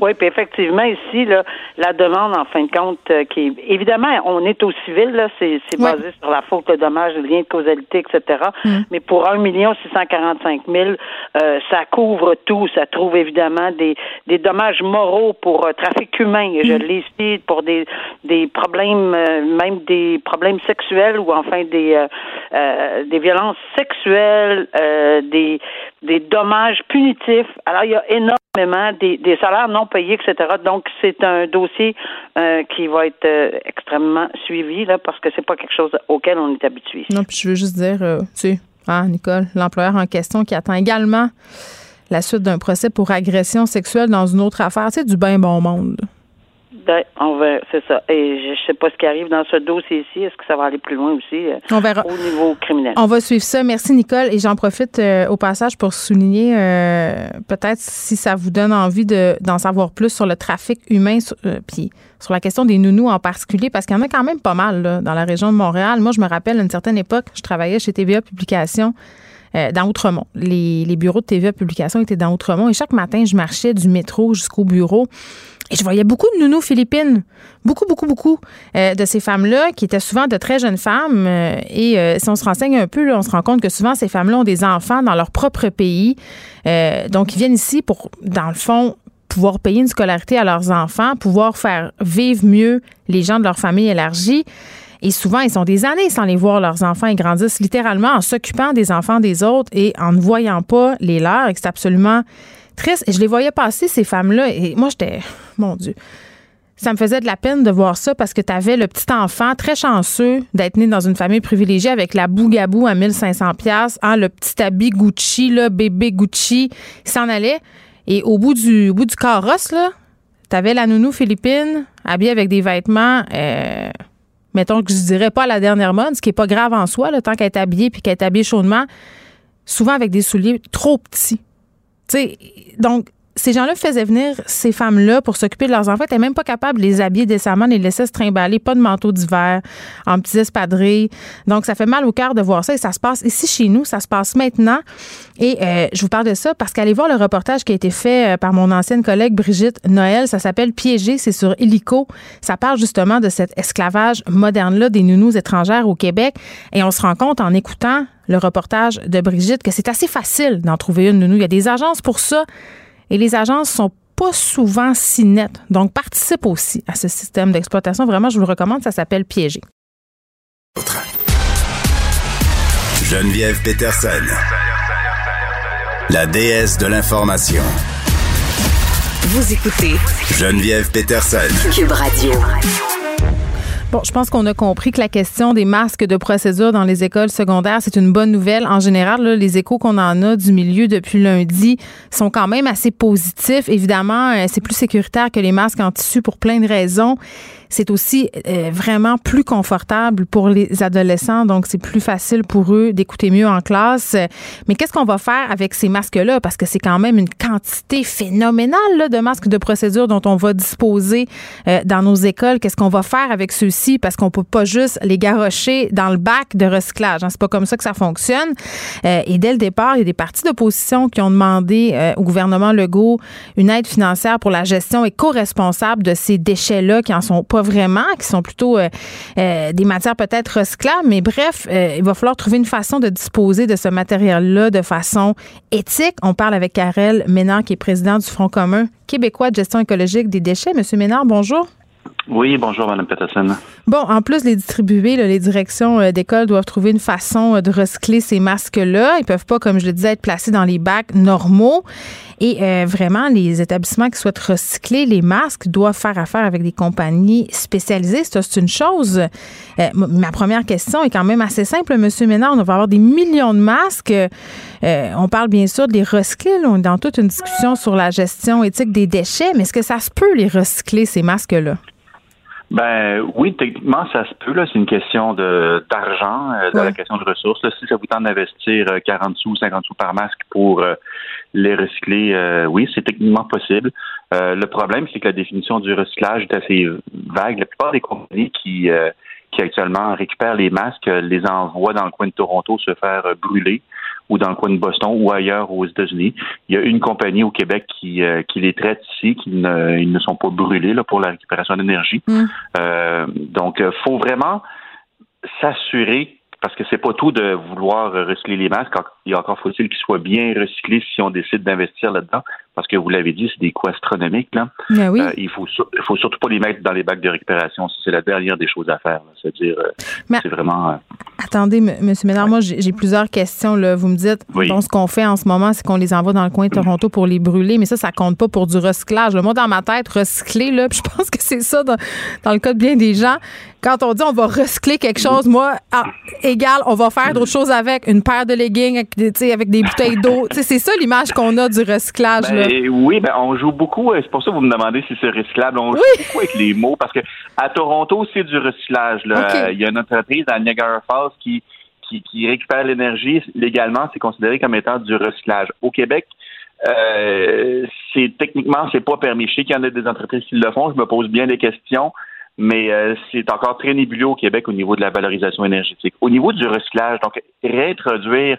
Oui, puis effectivement, ici, là, la demande, en fin de compte, euh, qui est, évidemment, on est au civil, là, c'est, c'est basé sur la faute, le dommage, le lien de causalité, etc. Mm. Mais pour un million six cent quarante-cinq mille, euh, ça couvre tout. Ça trouve évidemment des, des dommages moraux pour euh, trafic humain. Je mm. l'ai ici pour des, des problèmes, même des problèmes sexuels ou enfin des, des violences sexuelles, des, des dommages punitifs. Alors, il y a énormément des, des salaires non payés, etc. Donc, c'est un dossier euh, qui va être euh, extrêmement suivi, là, parce que c'est pas quelque chose auquel on est habitué. Non, puis je veux juste dire, euh, tu sais, hein, Nicole, l'employeur en question qui attend également la suite d'un procès pour agression sexuelle dans une autre affaire, c'est du bien bon monde. Ben, on va, c'est ça. Et je ne sais pas ce qui arrive dans ce dossier-ci. Est-ce que ça va aller plus loin aussi euh, on verra. au niveau criminel? On va suivre ça. Merci, Nicole. Et j'en profite euh, au passage pour souligner, euh, peut-être si ça vous donne envie de, d'en savoir plus sur le trafic humain, puis sur la question des nounous en particulier, parce qu'il y en a quand même pas mal là, dans la région de Montréal. Moi, je me rappelle, à une certaine époque, je travaillais chez TVA Publications. dans Outremont. Les, les, bureaux de TVA Publications étaient dans Outremont et chaque matin, je marchais du métro jusqu'au bureau et je voyais beaucoup de nounous philippines, beaucoup, beaucoup, beaucoup euh, de ces femmes-là qui étaient souvent de très jeunes femmes. Euh, et euh, si on se renseigne un peu, on se rend compte que souvent ces femmes-là ont des enfants dans leur propre pays. donc, ils viennent ici pour, dans le fond, pouvoir payer une scolarité à leurs enfants, pouvoir faire vivre mieux les gens de leur famille élargie. Et souvent, ils sont des années sans les voir, leurs enfants. Ils grandissent littéralement en s'occupant des enfants des autres et en ne voyant pas les leurs. Et c'est absolument triste. Et je les voyais passer, ces femmes-là, et moi, j'étais, mon Dieu, ça me faisait de la peine de voir ça parce que tu avais le petit enfant très chanceux d'être né dans une famille privilégiée avec la bougabou à 1500 pièces, hein, le petit habit Gucci, bébé Gucci, s'en allait. Et au bout du, bout du carrosse, là, la nounou philippine habillée avec des vêtements, euh, mettons que je dirais pas la dernière mode, ce qui est pas grave en soi, le tant qu'elle est habillée puis qu'elle est habillée chaudement, souvent avec des souliers trop petits. Sais, donc, ces gens-là faisaient venir ces femmes-là pour s'occuper de leurs enfants. N'étaient même pas capables de les habiller décemment, de les laisser se trimballer, pas de manteau d'hiver, en petits espadrilles. Donc, ça fait mal au cœur de voir ça. Et ça se passe ici chez nous, ça se passe maintenant. Et euh, je vous parle de ça parce qu'allez voir le reportage qui a été fait euh, par mon ancienne collègue Brigitte Noël. Ça s'appelle Piégé, c'est sur Illico. Ça parle justement de cet esclavage moderne-là des nounous étrangères au Québec. Et on se rend compte en écoutant le reportage de Brigitte que c'est assez facile d'en trouver une nounou. Il y a des agences pour ça. Et les agences sont pas souvent si nettes. Donc, participe aussi à ce système d'exploitation. Vraiment, je vous le recommande. Ça s'appelle Piéger. Geneviève Peterson, la déesse de l'information. Vous écoutez Geneviève Peterson, Cube Radio. Bon, je pense qu'on a compris que la question des masques de procédure dans les écoles secondaires, c'est une bonne nouvelle. En général, les échos qu'on en a du milieu depuis lundi sont quand même assez positifs. Évidemment, euh, c'est plus sécuritaire que les masques en tissu pour plein de raisons c'est aussi euh, vraiment plus confortable pour les adolescents, donc c'est plus facile pour eux d'écouter mieux en classe. Mais qu'est-ce qu'on va faire avec ces masques-là? Parce que c'est quand même une quantité phénoménale de masques de procédure dont on va disposer euh, dans nos écoles. Qu'est-ce qu'on va faire avec ceux-ci? Parce qu'on peut pas juste les garrocher dans le bac de recyclage. Hein. C'est pas comme ça que ça fonctionne. Euh, et dès le départ, il y a des partis d'opposition qui ont demandé au gouvernement Legault une aide financière pour la gestion éco-responsable de ces déchets-là qui en sont pas vraiment, qui sont plutôt euh, euh, des matières peut-être recyclables. Mais bref, euh, il va falloir trouver une façon de disposer de ce matériel-là de façon éthique. On parle avec Karel Ménard, qui est président du Front commun québécois de gestion écologique des déchets. Monsieur Ménard, bonjour. Oui, bonjour, Mme Peterson. Bon, en plus, les distribuer, les directions euh, d'école doivent trouver une façon euh, de recycler ces masques-là. Ils peuvent pas, comme je le disais, être placés dans les bacs normaux. Et euh, vraiment, les établissements qui souhaitent recycler les masques doivent faire affaire avec des compagnies spécialisées. Ça, c'est une chose. ma première question est quand même assez simple, Monsieur Ménard. On va avoir des millions de masques. on parle bien sûr de les recycler. on est dans toute une discussion sur la gestion éthique des déchets, mais est-ce que ça se peut les recycler, ces masques-là? Ben oui, techniquement, ça se peut. Là, c'est une question de d'argent, euh, de la question de ressources. si ça vous tente d'investir 40 euh, sous, 50 sous par masque pour euh, les recycler, oui, c'est techniquement possible. le problème, c'est que la définition du recyclage est assez vague. La plupart des compagnies qui qui actuellement récupèrent les masques, les envoient dans le coin de Toronto se faire brûler ou dans le coin de Boston ou ailleurs aux États-Unis. Il y a une compagnie au Québec qui, euh, qui les traite ici, qui ne, ils ne sont pas brûlés là, pour la récupération d'énergie. Mm. Euh, donc, il euh, faut vraiment s'assurer parce que c'est pas tout de vouloir recycler les masques. Il y a encore faut-il qu'ils soient bien recyclés si on décide d'investir là-dedans parce que vous l'avez dit, c'est des coûts astronomiques. Là. Ben oui. Euh, il faut faut surtout pas les mettre dans les bacs de récupération. C'est la dernière des choses à faire. C'est-à-dire, euh, c'est vraiment. Euh, attendez, M. Ménard, moi j'ai plusieurs questions. Là. Vous me dites, bon, ce qu'on fait en ce moment, c'est qu'on les envoie dans le coin de Toronto pour les brûler, mais ça, ça compte pas pour du recyclage. Moi, dans ma tête, recycler, là, je pense que c'est ça dans, dans, le cas de bien des gens. Quand on dit on va recycler quelque chose, moi, ah, égal, on va faire d'autres choses avec une paire de leggings avec, avec des bouteilles d'eau. c'est ça l'image qu'on a du recyclage. Ben, oui, ben on joue beaucoup. Euh, c'est pour ça que vous me demandez si c'est recyclable. On joue beaucoup avec les mots parce que à Toronto, c'est du recyclage. Là. Il y a une entreprise à Niagara Falls qui, qui, récupère l'énergie légalement. C'est considéré comme étant du recyclage. Au Québec, euh, c'est techniquement c'est pas permis. Je sais qu'il y en a des entreprises qui le font. Je me pose bien des questions mais euh, c'est encore très nébuleux au Québec au niveau de la valorisation énergétique. Au niveau du recyclage, donc réintroduire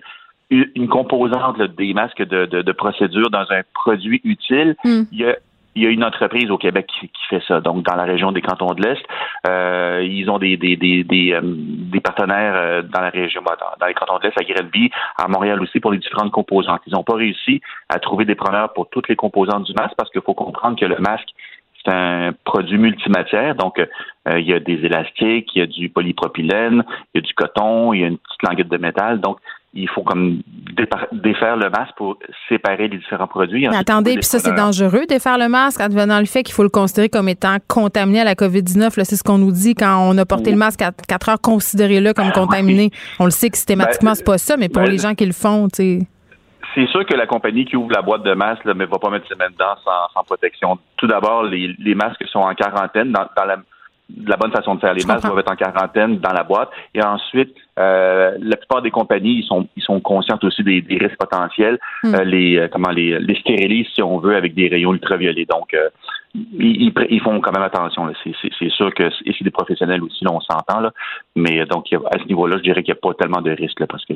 une composante des masques de, de, procédure dans un produit utile, hmm. il y a il y a une entreprise au Québec qui, fait ça. Donc, dans la région des cantons de l'Est, euh, ils ont des des, des, des, euh, des partenaires euh, dans la région, bah, dans, les cantons de l'Est, à Grenby, à Montréal aussi, pour les différentes composantes. Ils n'ont pas réussi à trouver des preneurs pour toutes les composantes du masque parce qu'il faut comprendre que le masque, c'est un produit multimatière. Donc, il y a des élastiques, il y a du polypropylène, il y a du coton, il y a une petite languette de métal. Donc, il faut comme défaire le masque pour séparer les différents produits. Mais attendez, puis ça, c'est dangereux, défaire le masque, advenant le fait qu'il faut le considérer comme étant contaminé à la COVID-19. C'est ce qu'on nous dit quand on a porté le masque à 4 heures, considérez-le comme contaminé. On le sait que systématiquement, ben, c'est pas ça, mais pour ben, les gens qui le font, tu sais. C'est sûr que la compagnie qui ouvre la boîte de masques ne va pas mettre ses mains dedans sans, protection. Tout d'abord, les, masques sont en quarantaine dans, la la bonne façon de faire. Les masques doivent être en quarantaine dans la boîte. Et ensuite, euh, la plupart des compagnies, ils sont, ils sont conscientes aussi des, risques potentiels. Hmm. Euh, les, euh, comment les, les stérilisent, si on veut, avec des rayons ultraviolets. Donc, ils, font quand même attention. C'est sûr que et c'est des professionnels aussi, là, on s'entend. Là. Mais donc, à ce niveau-là, je dirais qu'il n'y a pas tellement de risques parce que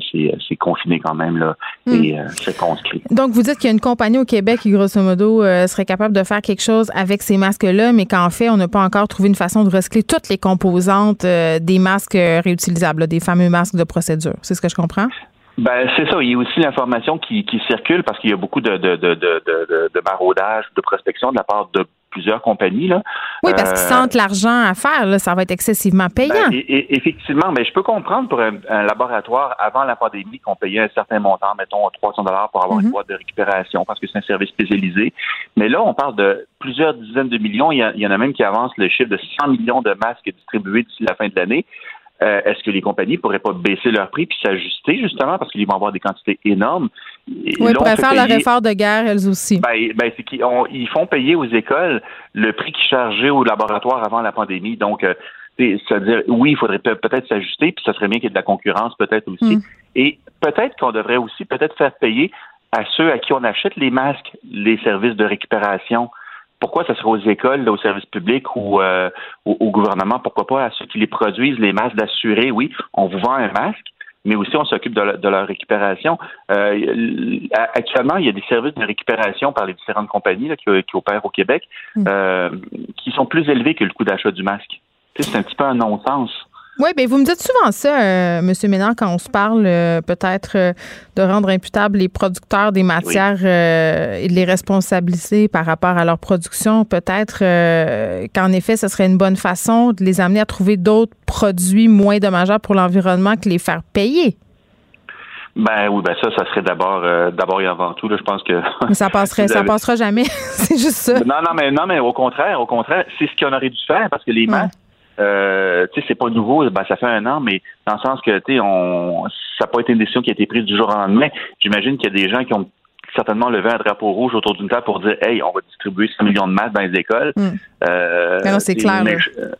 c'est confiné quand même là, hmm. et c'est conscrit. Donc, vous dites qu'il y a une compagnie au Québec qui, grosso modo, serait capable de faire quelque chose avec ces masques-là, mais qu'en fait, on n'a pas encore trouvé une façon de recycler toutes les composantes des masques réutilisables, des fameux masque de procédure. C'est ce que je comprends? Ben, c'est ça. Il y a aussi l'information qui, circule parce qu'il y a beaucoup de, de, de, de, de maraudage, de prospection de la part de plusieurs compagnies. Là. Oui, parce qu'ils euh, sentent l'argent à faire. Là, ça va être excessivement payant. Ben, effectivement, mais je peux comprendre pour un, laboratoire, avant la pandémie, qu'on payait un certain montant, mettons 300 dollars pour avoir une mhm. boîte de récupération parce que c'est un service spécialisé. Mais là, on parle de plusieurs dizaines de millions. Il y, il y en a même qui avancent le chiffre de 100 millions de masques distribués d'ici la fin de l'année. Euh, est-ce que les compagnies pourraient pas baisser leur prix puis s'ajuster justement parce qu'ils vont avoir des quantités énormes? Oui, ils pourraient faire leur effort de guerre elles aussi. Ben, ben c'est qu'ils ils font payer aux écoles le prix qu'ils chargeaient au laboratoire avant la pandémie. Donc, euh, c'est-à-dire, oui, il faudrait peut-être s'ajuster, puis ça serait bien qu'il y ait de la concurrence peut-être aussi. Hmm. Et peut-être qu'on devrait aussi peut-être faire payer à ceux à qui on achète les masques, les services de récupération pourquoi ça serait aux écoles, aux services publics ou euh, au, gouvernement? Pourquoi pas à ceux qui les produisent, les masques d'assurer, oui, on vous vend un masque, mais aussi on s'occupe de, leur récupération. Euh, actuellement, il y a des services de récupération par les différentes compagnies qui, opèrent au Québec mm. euh, qui sont plus élevés que le coût d'achat du masque. C'est un petit peu un non-sens. Oui, bien, vous me dites souvent ça, euh, M. Ménard, quand on se parle euh, peut-être euh, de rendre imputables les producteurs des matières et de les responsabiliser par rapport à leur production. Peut-être qu'en effet, ce serait une bonne façon de les amener à trouver d'autres produits moins dommageables pour l'environnement que les faire payer. Ben oui, ben ça, ça serait d'abord, d'abord et avant tout. Là, je pense que. *laughs* ça passerait, *laughs* ça passera jamais. *laughs* c'est juste ça. Non, non, mais non, mais au contraire, au contraire, c'est ce qu'on aurait dû faire parce que les masques euh, tu sais, c'est pas nouveau, ben, ça fait un an, mais dans le sens que, tu sais, on, ça n'a pas été une décision qui a été prise du jour au lendemain. J'imagine qu'il y a des gens qui ont certainement levé un drapeau rouge autour d'une table pour dire Hey, on va distribuer 100 millions de masques dans les écoles. Mm. Euh, c'est clair.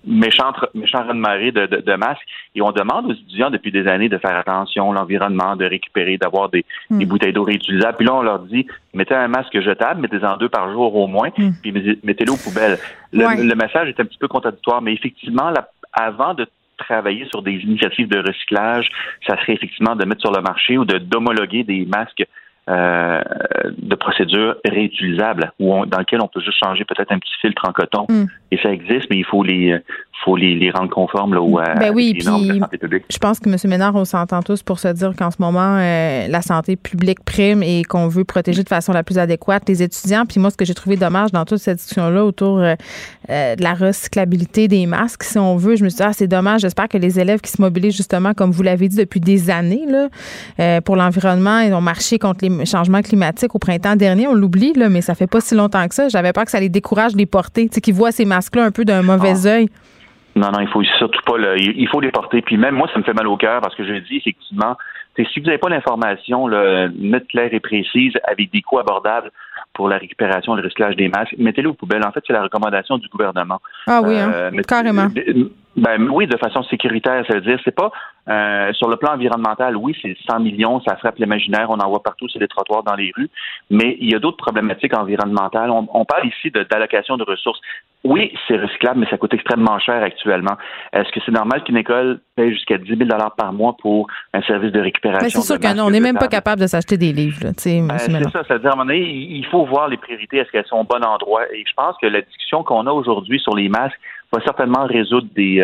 méchant, méchant de de, de, masques. Et on demande aux étudiants depuis des années de faire attention à l'environnement, de récupérer, d'avoir des, mm. des, bouteilles d'eau réutilisables. Puis là, on leur dit mettez un masque jetable, mettez-en deux par jour au moins, mm. puis mettez-le aux poubelles. Le, message est un petit peu contradictoire, mais effectivement, avant de travailler sur des initiatives de recyclage, ça serait effectivement de mettre sur le marché ou de d'homologuer des masques euh, de procédures réutilisables où dans lequel on peut juste changer peut-être un petit filtre en coton. Mm. Et ça existe, mais il faut les faut les, les rendre conformes là, ou à, ben oui, les normes de santé publique. Je pense que M. Ménard, on s'entend tous pour se dire qu'en ce moment, euh, la santé publique prime et qu'on veut protéger de façon la plus adéquate les étudiants. Puis moi, ce que j'ai trouvé dommage dans toute cette discussion-là autour euh, de la recyclabilité des masques, si on veut, je me suis dit, ah, c'est dommage. J'espère que les élèves qui se mobilisent justement, comme vous l'avez dit depuis des années, là, euh, pour l'environnement, ils ont marché contre les changements climatiques au printemps dernier. On l'oublie, là, mais ça fait pas si longtemps que ça. J'avais peur que ça les décourage de les porter, tu sais, qu'ils voient ces masques-là un peu d'un mauvais ah. Non, non, il faut surtout pas le, il faut les porter. Puis même moi, ça me fait mal au cœur parce que je dis effectivement, si vous n'avez pas l'information nette, claire et précise avec des coûts abordables pour la récupération et le recyclage des masques, mettez-les aux poubelles. En fait, c'est la recommandation du gouvernement. Ah oui, hein? Euh, carrément. Ben oui, de façon sécuritaire, ça veut dire c'est pas euh, sur le plan environnemental, oui, c'est 100 millions, ça frappe l'imaginaire, on en voit partout sur les trottoirs, dans les rues, mais il y a d'autres problématiques environnementales. On, parle ici d'allocation de, ressources. Oui, c'est recyclable, mais ça coûte extrêmement cher actuellement. Est-ce que c'est normal qu'une école paye jusqu'à 10 000 par mois pour un service de récupération? c'est sûr qu'on n'est même pas capable de s'acheter des livres. Ben, c'est ça, c'est-à-dire à un moment donné, il faut voir les priorités, est-ce qu'elles sont au bon endroit? Et je pense que la discussion qu'on a aujourd'hui sur les masques, va certainement résoudre des,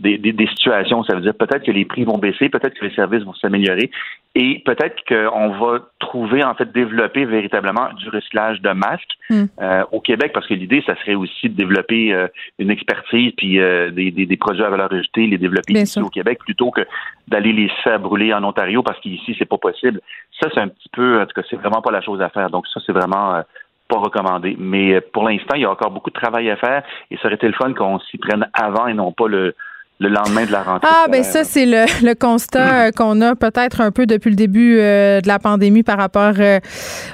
des, des, situations. Ça veut dire peut-être que les prix vont baisser, peut-être que les services vont s'améliorer et peut-être qu'on va trouver, en fait, développer véritablement du recyclage de masques hmm. au Québec parce que l'idée, ça serait aussi de développer une expertise puis des, des, des, produits à valeur ajoutée, les développer ici au Québec plutôt que d'aller les faire brûler en Ontario parce qu'ici, c'est pas possible. Ça, c'est un petit peu, en tout cas, c'est vraiment pas la chose à faire. Donc, ça, c'est vraiment euh, pas recommandé. Mais euh, pour l'instant, il y a encore beaucoup de travail à faire et ça aurait été le fun qu'on s'y prenne avant et non pas le, le lendemain de la rentrée. Ah, ben ça, c'est le, constat euh, *laughs* qu'on a peut-être un peu depuis le début de la pandémie par rapport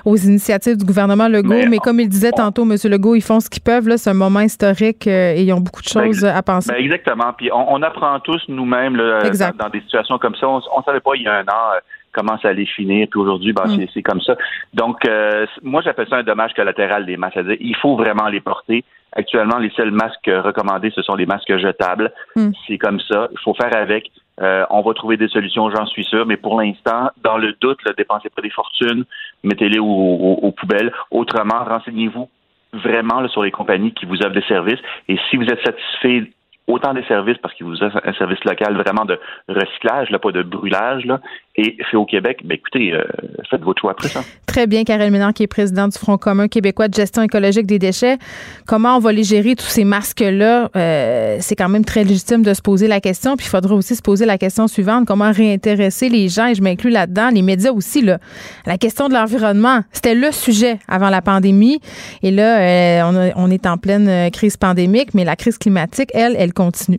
aux initiatives du gouvernement Legault. Mais, comme il disait tantôt, M. Legault, ils font ce qu'ils peuvent. C'est un moment historique et ils ont beaucoup de ben, choses à penser. Ben exactement. Puis on, apprend tous nous-mêmes dans, dans, des situations comme ça. On ne savait pas il y a un an comment ça allait finir. Puis aujourd'hui, ben, mm. c'est comme ça. Donc, euh, moi, j'appelle ça un dommage collatéral des masques. C'est-à-dire, il faut vraiment les porter. Actuellement, les seuls masques recommandés, ce sont les masques jetables. Mm. C'est comme ça. Il faut faire avec. Euh, on va trouver des solutions, j'en suis sûr. Mais pour l'instant, dans le doute, là, dépensez pas des fortunes, mettez-les aux, poubelles. Autrement, renseignez-vous vraiment sur les compagnies qui vous offrent des services. Et si vous êtes satisfait autant des services parce qu'il vous a un service local vraiment de recyclage, là, pas de brûlage, là, et fait au Québec, ben écoutez, euh, faites votre choix après ça. *laughs* Très bien, Karel Ménard, qui est président du Front commun québécois de gestion écologique des déchets. Comment on va les gérer, tous ces masques-là? Euh, c'est quand même très légitime de se poser la question. Puis il faudra aussi se poser la question suivante, comment réintéresser les gens, et je m'inclus là-dedans, les médias aussi. La question de l'environnement, c'était le sujet avant la pandémie. Et là, euh, on, est en pleine crise pandémique, mais la crise climatique, elle, elle continue.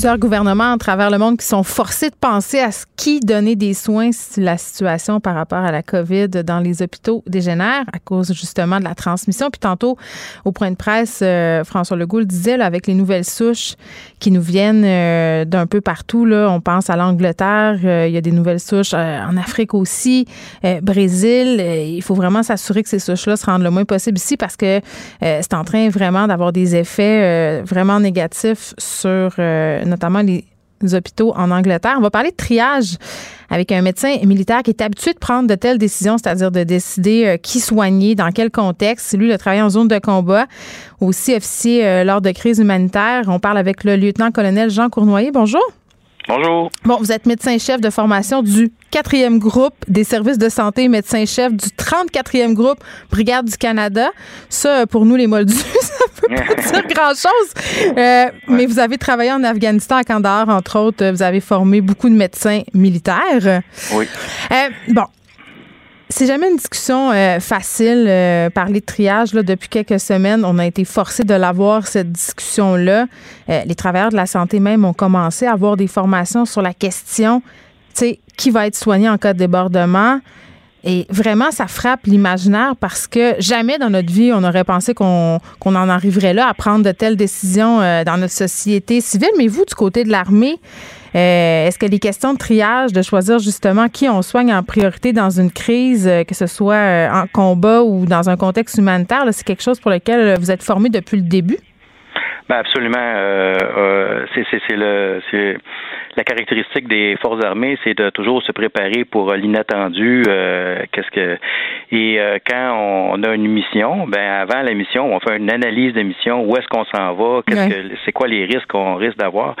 plusieurs gouvernements à travers le monde qui sont forcés de penser à ce qui donner des soins si la situation par rapport à la COVID dans les hôpitaux dégénère à cause justement de la transmission. Puis tantôt, au point de presse, euh, François Legault le disait, avec les nouvelles souches qui nous viennent euh, d'un peu partout, là, on pense à l'Angleterre, euh, il y a des nouvelles souches en Afrique aussi, Brésil. il faut vraiment s'assurer que ces souches-là se rendent le moins possible ici parce que c'est en train vraiment d'avoir des effets vraiment négatifs sur notamment les hôpitaux en Angleterre. On va parler de triage avec un médecin militaire qui est habitué de prendre de telles décisions, c'est-à-dire de décider euh, qui soigner, dans quel contexte. Lui, il a travaillé en zone de combat, aussi officier euh, lors de crises humanitaires. On parle avec le lieutenant-colonel Jean Cournoyer. Bonjour. Bonjour. Bon, vous êtes médecin-chef de formation du 4e groupe des services de santé, médecin-chef du 34e groupe Brigade du Canada. Ça, pour nous, les Moldus, *laughs* ça peut pas *laughs* dire grand-chose. Euh, mais vous avez travaillé en Afghanistan, à Kandahar, entre autres. Vous avez formé beaucoup de médecins militaires. Oui. Euh, bon, c'est jamais une discussion euh, facile, euh, parler de triage. Là, depuis quelques semaines, on a été forcé de l'avoir, cette discussion-là. Euh, les travailleurs de la santé même ont commencé à avoir des formations sur la question, tu sais, qui va être soigné en cas de débordement. Et vraiment, ça frappe l'imaginaire parce que jamais dans notre vie, on aurait pensé qu'on en arriverait là à prendre de telles décisions dans notre société civile. Mais vous, du côté de l'armée, euh, est-ce que les questions de triage, de choisir justement qui on soigne en priorité dans une crise, euh, que ce soit euh, en combat ou dans un contexte humanitaire, c'est quelque chose pour lequel vous êtes formé depuis le début? Ben absolument. c'est le la caractéristique des forces armées, c'est de toujours se préparer pour l'inattendu. Qu'est-ce que et quand on, a une mission, ben avant la mission, on fait une analyse de mission. Où est-ce qu'on s'en va Qu'est-ce que c'est quoi les risques qu'on risque d'avoir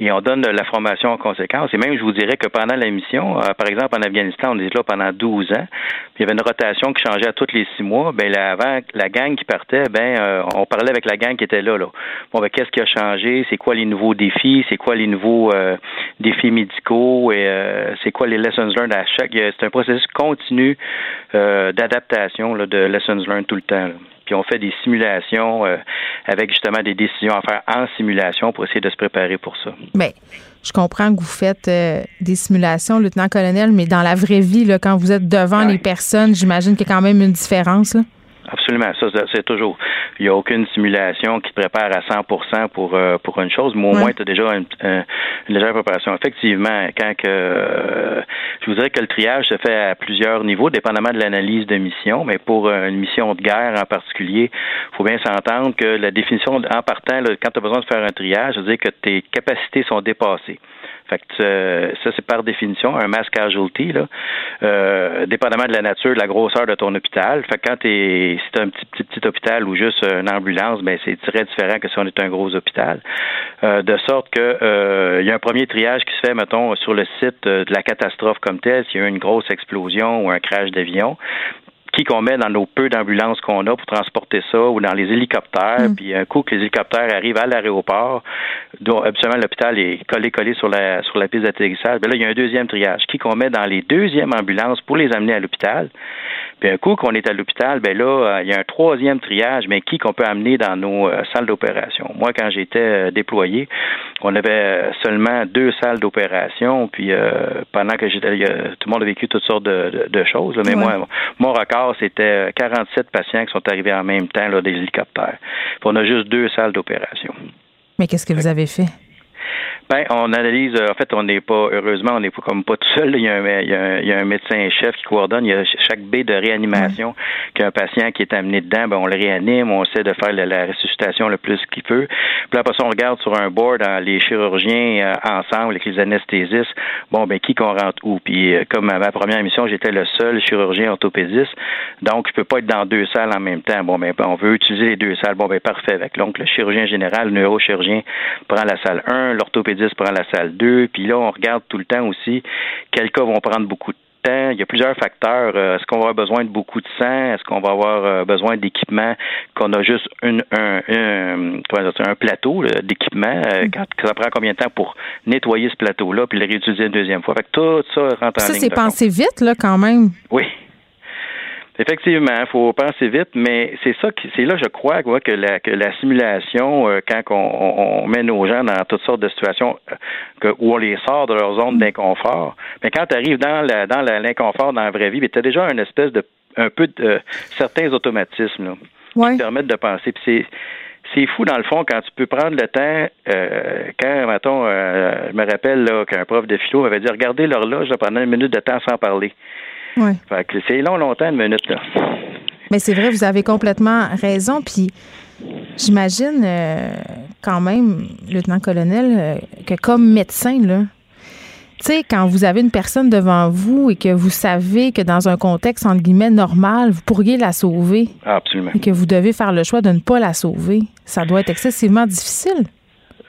et on donne de la formation en conséquence. Et même, je vous dirais que pendant la mission, euh, par exemple, en Afghanistan, on était là pendant 12 ans. Il y avait une rotation qui changeait à tous les six mois. Ben, avant, la gang qui partait, ben, euh, on parlait avec la gang qui était là. là. Bon, ben, qu'est-ce qui a changé? C'est quoi les nouveaux défis? C'est quoi les nouveaux euh, défis médicaux? Et c'est quoi les lessons learned à chaque? C'est un processus continu d'adaptation de lessons learned tout le temps. Puis on fait des simulations euh, avec justement des décisions à faire en simulation pour essayer de se préparer pour ça. Bien, je comprends que vous faites euh, des simulations, lieutenant-colonel, mais dans la vraie vie, là, quand vous êtes devant les personnes, j'imagine qu'il y a quand même une différence. Là. Absolument, ça c'est toujours. Il n'y a aucune simulation qui te prépare à 100% pour euh, pour une chose, mais au moins tu as déjà une, légère préparation. Effectivement, quand que euh, je vous dirais que le triage se fait à plusieurs niveaux, dépendamment de l'analyse de mission, mais pour euh, une mission de guerre en particulier, il faut bien s'entendre que la définition en partant, quand tu as besoin de faire un triage, ça veut dire que tes capacités sont dépassées. Fait que ça, c'est par définition un mass casualty, là, euh, dépendamment de la nature, de la grosseur de ton hôpital. Fait que quand t'es, si t'as un petit, petit, petit hôpital ou juste une ambulance, ben c'est très différent que si on est un gros hôpital. Euh, de sorte que euh, il y a un premier triage qui se fait, mettons, sur le site de la catastrophe comme telle, s'il y a eu une grosse explosion ou un crash d'avion qui qu'on met dans nos peu d'ambulances qu'on a pour transporter ça ou dans les hélicoptères. Mm. Puis un coup que les hélicoptères arrivent à l'aéroport, dont absolument l'hôpital est collé collé sur la sur la piste d'atterrissage, ben là il y a un deuxième triage qui qu'on met dans les deuxièmes ambulances pour les amener à l'hôpital? Puis un coup qu'on est à l'hôpital, ben là, euh, il y a un troisième triage, mais qui qu'on peut amener dans nos euh, salles d'opération? Moi, quand j'étais euh, déployé, on avait seulement deux salles d'opération, puis pendant que j'étais, tout le monde a vécu toutes sortes de, choses. mais moi, mon record, c'était 47 patients qui sont arrivés en même temps là, des hélicoptères. Puis on a juste deux salles d'opération. Mais qu'est-ce que vous avez fait? Ben, on analyse. Euh, en fait, on n'est pas, heureusement, on n'est pas comme pas tout seul. Il y, a un, il, y a il y a un médecin-chef qui coordonne. Il y a chaque baie de réanimation qu'un patient qui est amené dedans, ben, on le réanime. On essaie de faire la, ressuscitation le plus qu'il peut. Puis après ça, on regarde sur un board les chirurgiens euh, ensemble, avec les anesthésistes. Bon, ben, qui qu'on rentre où? Puis, euh, comme à ma première mission, j'étais le seul chirurgien orthopédiste. Donc, je peux pas être dans deux salles en même temps. Bon, ben, on veut utiliser les deux salles. Bon, ben, parfait. Donc, le chirurgien général, le neurochirurgien prend la salle 1, l'orthopédiste prend la salle 2. Puis là, on regarde tout le temps aussi quels cas vont prendre beaucoup de temps. Il y a plusieurs facteurs. Euh, est-ce qu'on va avoir besoin de beaucoup de sang? Est-ce qu'on va avoir euh, besoin d'équipement qu'on a juste un, un, plateau d'équipement? Euh, mm. ça prend combien de temps pour nettoyer ce plateau-là puis le réutiliser une deuxième fois? Fait que tout ça rentre en Ça, c'est pensé vite, là, quand même. Oui. Effectivement, il faut penser vite, mais c'est ça qui, c'est là, je crois, que la, que la simulation, euh, quand on, on, met nos gens dans toutes sortes de situations euh, où on les sort de leur zone d'inconfort, mais quand tu arrives dans la, dans l'inconfort dans la vraie vie, tu as déjà une espèce de un peu de certains automatismes qui te permettent de penser. Puis c'est c'est fou dans le fond quand tu peux prendre le temps. Euh, quand, mettons, je me rappelle qu'un prof de philo m'avait dit regardez l'horloge pendant une minute de temps sans parler. Ouais. Fait que c'est long, longtemps, une minute, là. Mais c'est vrai, vous avez complètement raison. Puis j'imagine euh, quand même, lieutenant-colonel, euh, que comme médecin, là, tu sais, quand vous avez une personne devant vous et que vous savez que dans un contexte, entre guillemets, normal, vous pourriez la sauver. Absolument. Et que vous devez faire le choix de ne pas la sauver. Ça doit être excessivement difficile.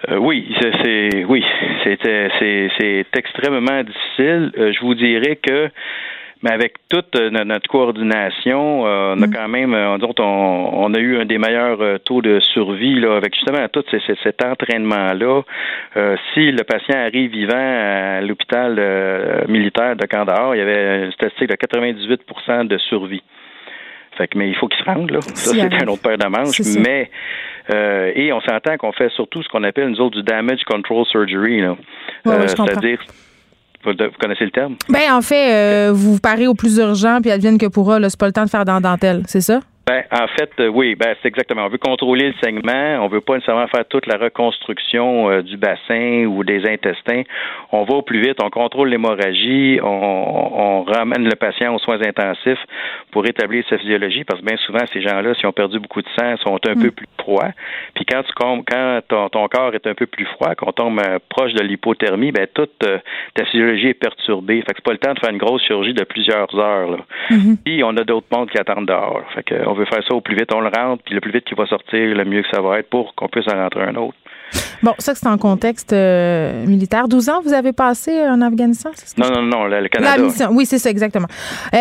Euh, oui, c'est oui, c'est extrêmement difficile. je vous dirais que mais avec toute euh, notre coordination, euh, on a mm. quand même, euh, on, on, a eu un des meilleurs taux de survie là, avec justement tout cet entraînement-là. si le patient arrive vivant à l'hôpital militaire de Kandahar, il y avait une statistique de 98% de survie. Fait que, mais il faut qu'il se rende, là. Ça, c'est un autre paire de manches. Mais et on s'entend qu'on fait surtout ce qu'on appelle nous autres du damage control surgery. Là. C'est-à-dire vous, connaissez le terme? Ben en fait, euh, vous parez au plus urgent, puis advienne que pourra, c'est pas le temps de faire dans dentelle, c'est ça? Ben, en fait, euh, oui, ben, c'est exactement. On veut contrôler le saignement. On veut pas nécessairement faire toute la reconstruction euh, du bassin ou des intestins. On va au plus vite. On contrôle l'hémorragie. On, ramène le patient aux soins intensifs pour établir sa physiologie parce que bien souvent, ces gens-là, s'ils ont perdu beaucoup de sang, sont un peu mm. plus froids. Puis quand tu quand ton, corps est un peu plus froid, quand on tombe euh, proche de l'hypothermie, ben toute ta physiologie est perturbée. Fait que c'est pas le temps de faire une grosse chirurgie de plusieurs heures. Là. Mm-hmm. Puis on a d'autres mondes qui attendent dehors. Fait que veut faire ça au plus vite, on le rentre, puis le plus vite qu'il va sortir, le mieux que ça va être pour qu'on puisse en rentrer un autre. Bon, ça, c'est en contexte euh, militaire. 12 ans, vous avez passé en Afghanistan, c'est Non, non, non, le, Canada. oui, c'est ça, exactement. Euh,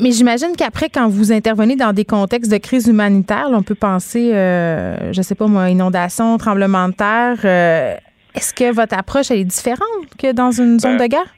mais j'imagine qu'après, quand vous intervenez dans des contextes de crise humanitaire, on peut penser, euh, je sais pas moi, inondation, tremblement de terre. Est-ce que votre approche est différente que dans une zone ben, de guerre?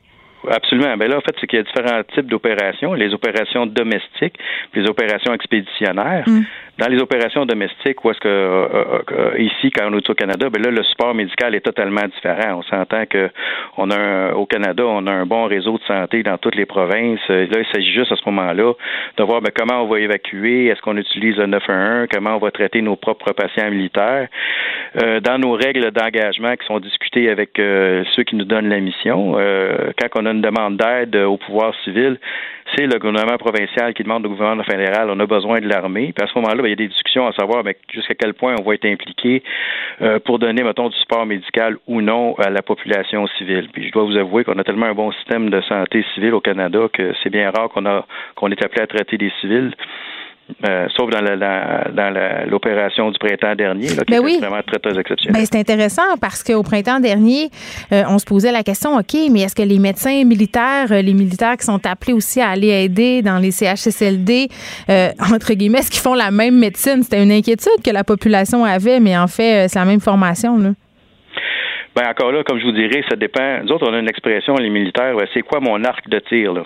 Absolument. Ben là, en fait, c'est qu'il y a différents types d'opérations. Les opérations domestiques, les opérations expéditionnaires. Mm. Dans les opérations domestiques, où est-ce que euh, euh, euh, ici, quand on est au Canada, ben là, le support médical est totalement différent. On s'entend que on a au Canada, on a un bon réseau de santé dans toutes les provinces. Là, il s'agit juste à ce moment-là de voir ben, comment on va évacuer, est-ce qu'on utilise le 911, comment on va traiter nos propres patients militaires. dans nos règles d'engagement qui sont discutées avec ceux qui nous donnent la mission, quand on a une demande d'aide au pouvoir civil, c'est le gouvernement provincial qui demande au gouvernement fédéral, on a besoin de l'armée. Puis à ce moment-là, ben, il y a des discussions à savoir jusqu'à quel point on va être impliqué euh, pour donner, mettons, du support médical ou non à la population civile. Puis je dois vous avouer qu'on a tellement un bon système de santé civile au Canada que c'est bien rare qu'on a qu'on est appelé à traiter des civils. Euh, sauf dans, l'opération du printemps dernier, là, qui ben oui. vraiment très, très exceptionnelle. Ben, c'est intéressant parce qu'au printemps dernier, euh, on se posait la question, OK, mais est-ce que les médecins militaires, euh, les militaires qui sont appelés aussi à aller aider dans les CHSLD, entre guillemets, est-ce qu'ils font la même médecine? C'était une inquiétude que la population avait, mais en fait, c'est la même formation. Là. Ben encore là, comme je vous dirais, ça dépend. Nous autres, on a une expression, les militaires, c'est quoi mon arc de tir? Là?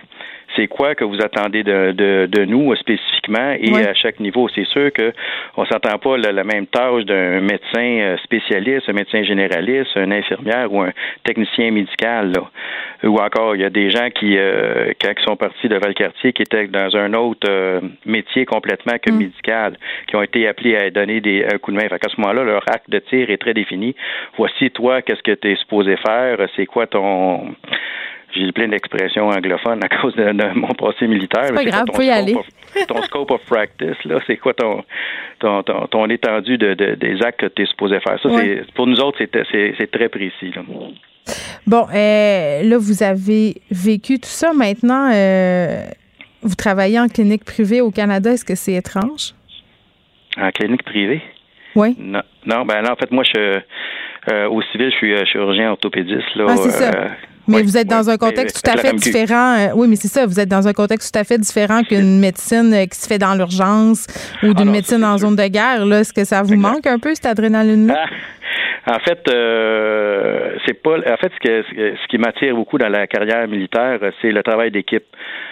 C'est quoi que vous attendez de, de, de nous spécifiquement? Et à chaque niveau. C'est sûr que on s'entend pas la, même tâche d'un médecin euh, spécialiste, un médecin généraliste, une infirmière ou un technicien médical. Là. Ou encore, il y a des gens qui, euh, quand ils sont partis de Valcartier, qui étaient dans un autre euh, métier complètement que mm. médical, qui ont été appelés à donner des, un coup de main. Fait à ce moment-là, leur acte de tir est très défini. Voici toi, qu'est-ce que tu es supposé faire, c'est quoi ton j'ai plein d'expressions anglophones à cause de, mon passé militaire. C'est pas grave, faut y aller. ton scope of practice, là, c'est quoi ton, ton, ton, étendue de, des actes que tu es supposé faire? Ça, c'est, pour nous autres, c'est, très précis. Là. Bon, euh, là, vous avez vécu tout ça. Maintenant, euh, vous travaillez en clinique privée au Canada. Est-ce que c'est étrange? En clinique privée? Oui. Non, non ben en fait, moi, je, euh, au civil, je suis chirurgien orthopédiste. Là, ah, Mais vous êtes dans un contexte tout à fait différent. Euh, oui, mais c'est ça. Vous êtes dans un contexte tout à fait différent qu'une médecine euh, qui se fait dans l'urgence ou d'une médecine en zone de guerre. Là, est-ce que ça vous manque un peu cette adrénaline-là? Ah, *laughs* en fait, euh, c'est pas. En fait, ce, que, ce qui m'attire beaucoup dans la carrière militaire, c'est le travail d'équipe.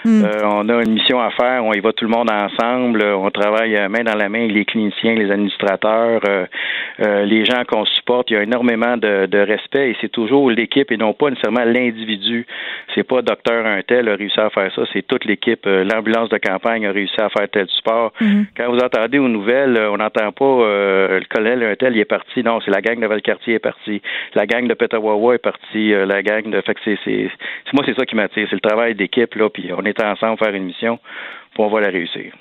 Hmm. Euh, on a une mission à faire, on y va tout le monde ensemble, on travaille main dans la main les cliniciens, les administrateurs, euh, les gens qu'on supporte. Il y a énormément de, de respect et c'est toujours l'équipe et non pas nécessairement l'individu. C'est pas docteur un tel a réussi à faire ça, c'est toute l'équipe. L'ambulance de campagne a réussi à faire tel support. Hmm. Quand vous entendez aux nouvelles, on n'entend pas le colonel un tel, il est parti. Non, c'est la gang de le quartier est parti, la gang de Petawawa est partie, euh, la gang de. Fait que c'est, moi, c'est ça qui m'attire. C'est le travail d'équipe, là, puis on est ensemble faire une mission, puis on va la réussir.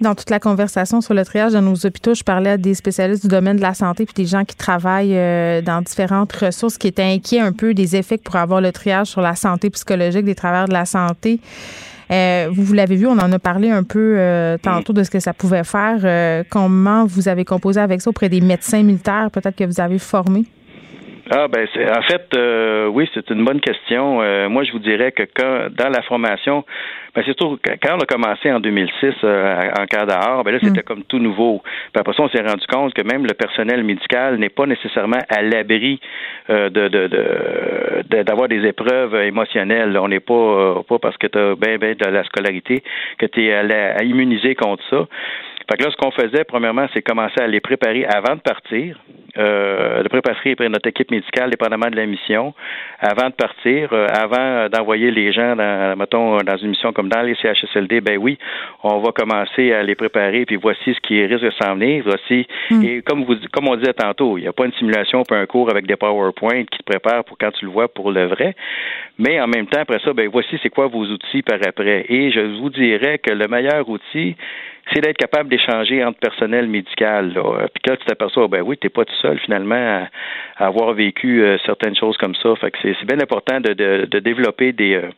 Dans toute la conversation sur le triage dans nos hôpitaux, je parlais à des spécialistes du domaine de la santé puis des gens qui travaillent euh, dans différentes ressources qui étaient inquiets un peu des effets que pourrait avoir le triage sur la santé psychologique des travailleurs de la santé. Euh, vous, l'avez vu, on en a parlé un peu euh, tantôt de ce que ça pouvait faire. Euh, comment vous avez composé avec ça auprès des médecins militaires, peut-être que vous avez formé? Ah ben c'est en fait oui c'est une bonne question. moi je vous dirais que quand dans la formation ben, c'est surtout quand on a commencé en 2006 euh, en Cadre, ben là, c'était mm. comme tout nouveau. Puis après ça, on s'est rendu compte que même le personnel médical n'est pas nécessairement à l'abri euh, de, de, d'avoir des épreuves émotionnelles. On n'est pas, euh, pas parce que tu as bien, bien de la scolarité que tu es à, à immuniser contre ça. Fait que là, ce qu'on faisait, premièrement, c'est commencer à les préparer avant de partir, euh, de préparer notre équipe médicale, dépendamment de la mission, avant de partir, euh, avant d'envoyer les gens, dans, mettons, dans une mission comme dans les CHSLD, ben oui, on va commencer à les préparer, puis voici ce qui risque de s'en venir, voici, hmm. et comme vous, comme on disait tantôt, il n'y a pas une simulation, pas un cours avec des PowerPoint qui te préparent pour quand tu le vois pour le vrai, mais en même temps, après ça, ben voici c'est quoi vos outils par après, et je vous dirais que le meilleur outil, c'est d'être capable d'échanger entre personnel médical. Là. Puis là, tu t'aperçois, ben oui, tu n'es pas tout seul finalement à, avoir vécu euh, certaines choses comme ça. Fait que c'est bien important de, de, de développer des, euh,